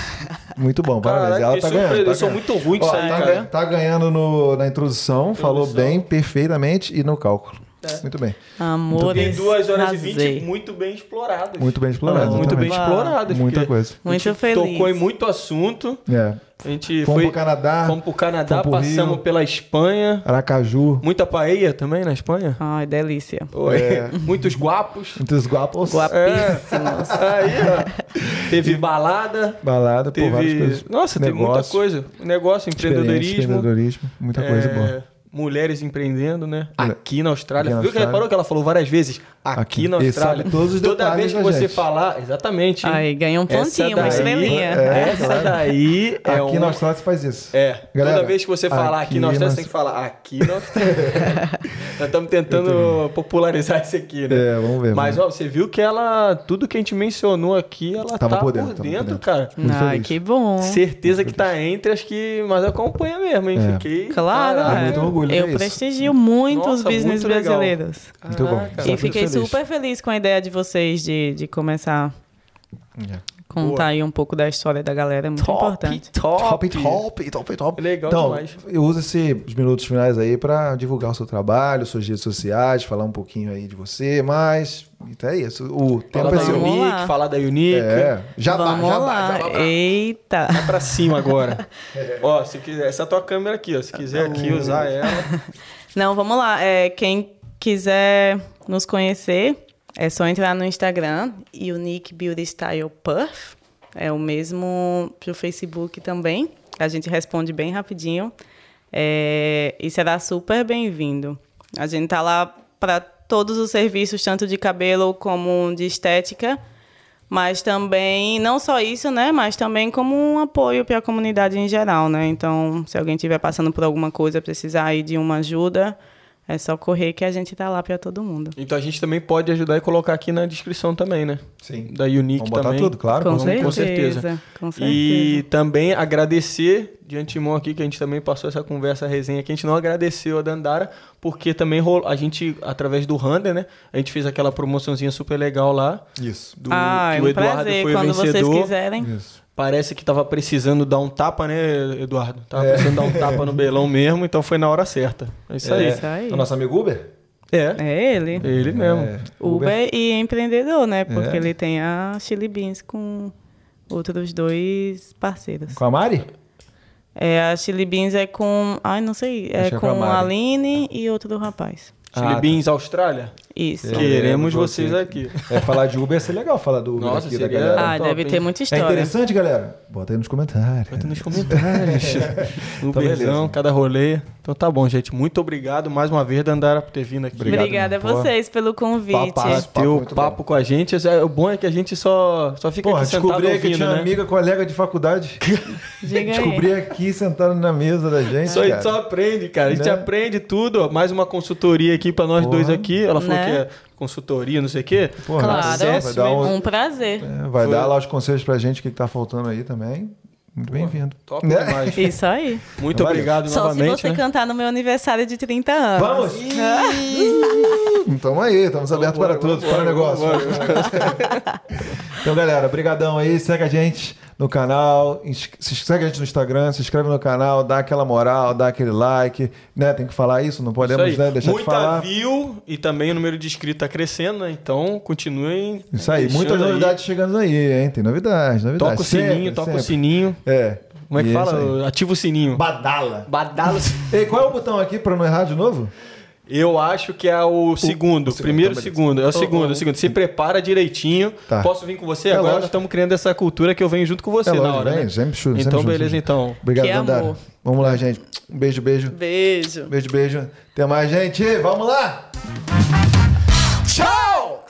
Muito bom, parabéns. Caraca, Ela tá surpresa, ganhando. tá eu sou ganhando. muito ruim com isso aí, tá, cara. tá ganhando no- na introdução, falou bem, perfeitamente, e no cálculo. É. Muito bem. Amores, Tem duas horas e vinte muito bem exploradas. Muito bem explorado. Muito bem exploradas. Muita coisa. a gente Muito feliz. Tocou em muito assunto. É. A gente Fomos foi. pro Canadá, Fomos pro Canadá, fomos pro passamos Rio. pela Espanha. Aracaju, Muita paella também na Espanha. Ai, delícia. Oi. É. Muitos guapos. muitos guapos, Guapíssimos. Aí, ó. Teve balada. balada, por várias Teve. coisas. Nossa, teve muita Negócio, coisa. Negócio, empreendedorismo. empreendedorismo, muita coisa é, boa. Mulheres empreendendo, né? Aqui na Austrália. Aqui na Viu que reparou que ela falou várias vezes? Aqui, Aqui. na Austrália. sabe todos os Toda detalhes vez que você gente. falar, exatamente. Ai, ganhou um pontinho, uma Essa daí- estrelinha. É, Essa claro. daí é Aqui um... na Austrália você faz isso. É, Galera, toda vez que você falar aqui, na Austrália, nós- você tem que falar aqui na Austrália. Nós estamos tentando popularizar isso aqui, né? É, vamos ver. Mas, vamos ó, você viu que ela, tudo que a gente mencionou aqui, ela Tava tá por por dentro, dentro, por dentro. cara. Muito Ai, feliz. que bom. Certeza que tá entre as que mais acompanha mesmo, hein? É. Fiquei. Claro, Caraca. é. muito orgulho Eu ver isso. prestigio muito os Nossa, business muito brasileiros. Muito bom. E fiquei feliz. super feliz com a ideia de vocês de, de começar a É. contar Boa. aí um pouco da história da galera. É muito Top, importante. top, Top, top, top, top. Legal então, demais. eu uso esse, os minutos finais aí pra divulgar o seu trabalho, suas redes sociais, falar um pouquinho aí de você, mas então é isso. O tempo Falar é da seu. Vamos Unique, lá. falar da Unique. É, jabá, Vamos jabá, lá. jabá, jabá. Eita. Vai pra cima agora. Ó, se quiser, essa é a tua câmera aqui, ó. Se quiser aqui usar ela. Não, vamos lá. É, quem quiser nos conhecer, é só entrar no Instagram, Unique Beauty Style Puff. É o mesmo pro Facebook também. A gente responde bem rapidinho. É, e será super bem-vindo. A gente tá lá para todos os serviços, tanto de cabelo como de estética. Mas também, não só isso, né? Mas também como um apoio para a comunidade em geral, né? Então, se alguém estiver passando por alguma coisa, precisar aí de uma ajuda, é só correr que a gente tá lá para todo mundo. Então a gente também pode ajudar e colocar aqui na descrição também, né? Sim. Da Unique Vamos botar também. tudo, claro. com, vamos- certeza, com certeza. Com certeza. E também agradecer de antemão aqui, que a gente também passou essa conversa, a resenha aqui, a gente não agradeceu a Dandara, porque também rolou, a gente, através do Rander, né? A gente fez aquela promoçãozinha super legal lá. Isso. Do, ah, é que um o Eduardo prazer. foi Quando vocês vencedor. quiserem. Isso. Parece que tava precisando dar um tapa, né, Eduardo? Tava É. precisando dar um tapa no belão mesmo, então foi na hora certa. É isso aí. Isso aí. O nosso amigo Uber? É, É ele. ele mesmo. É, Uber e empreendedor, né? Porque É. ele tem a Chili Beans com outros dois parceiros. Com a Mari? É, a Chili Beans é com. Ai, não sei. É é com a Aline e outro do rapaz. Chili Ah, tá. Beans Austrália? Isso. É. Queremos você vocês aqui. É, falar de Uber ia ser legal falar do Uber Nossa, aqui da galera. Ah, top, deve hein? ter muita É história. interessante, galera? Bota aí nos comentários. Bota nos comentários. Então, Uberzão, beleza. cada rolê. Então tá bom, gente. Muito obrigado mais uma vez, Dandara, por ter vindo aqui. Obrigado, Obrigada a vocês pelo convite. Papasso. Bateu Papo papo com a gente. É, O bom é que a gente só, só fica Porra, aqui sentado descobri ouvindo, que tinha né? amiga, colega de faculdade. Diga aí. descobri aqui sentado na mesa da gente. Isso a gente só aprende, cara. A gente Né? aprende tudo. ó. Mais uma consultoria aqui pra nós Porra. dois aqui. Ela falou Né? Que é consultoria, não sei o quê. Porra, Claro. vai dar, um- Um prazer. é, vai Foi- dar lá os conselhos pra gente o que que tá faltando aí também. Muito bem-vindo. Top Né? demais. Isso aí. Muito Valeu. obrigado Só se novamente. você né? cantar no meu aniversário de 30 anos. Vamos! Então aí, estamos abertos para todos, para o negócio. então, galera, brigadão aí, segue a gente no canal, se segue a gente no Instagram, se inscreve no canal, dá aquela moral, dá aquele like, né? Tem que falar isso, não podemos Isso aí. né, deixar Muita de falar. view e também o número de inscritos tá crescendo, né? Então continuem. Isso aí, muitas aí. novidades chegando aí, hein? Tem novidades, novidades. Toca o Sempre, sininho, toca sempre. o sininho. É. Como é que E fala? aí. Ativa o sininho. Badala. Badalo. Ei, qual é o botão aqui pra não errar de novo? Eu acho que é o segundo. o segundo, primeiro beleza. segundo. É o segundo, é o segundo. Se prepara direitinho. Tá. Posso vir com você? É Agora lógico. nós estamos criando essa cultura que eu venho junto com você É na lógico, hora. vem, né? sempre sempre então, junto, beleza, gente. então. Obrigado, Que Dandara. amor. Vamos lá, gente. Um beijo, beijo. Beijo. Beijo, beijo. Até mais, gente. Vamos lá! Tchau!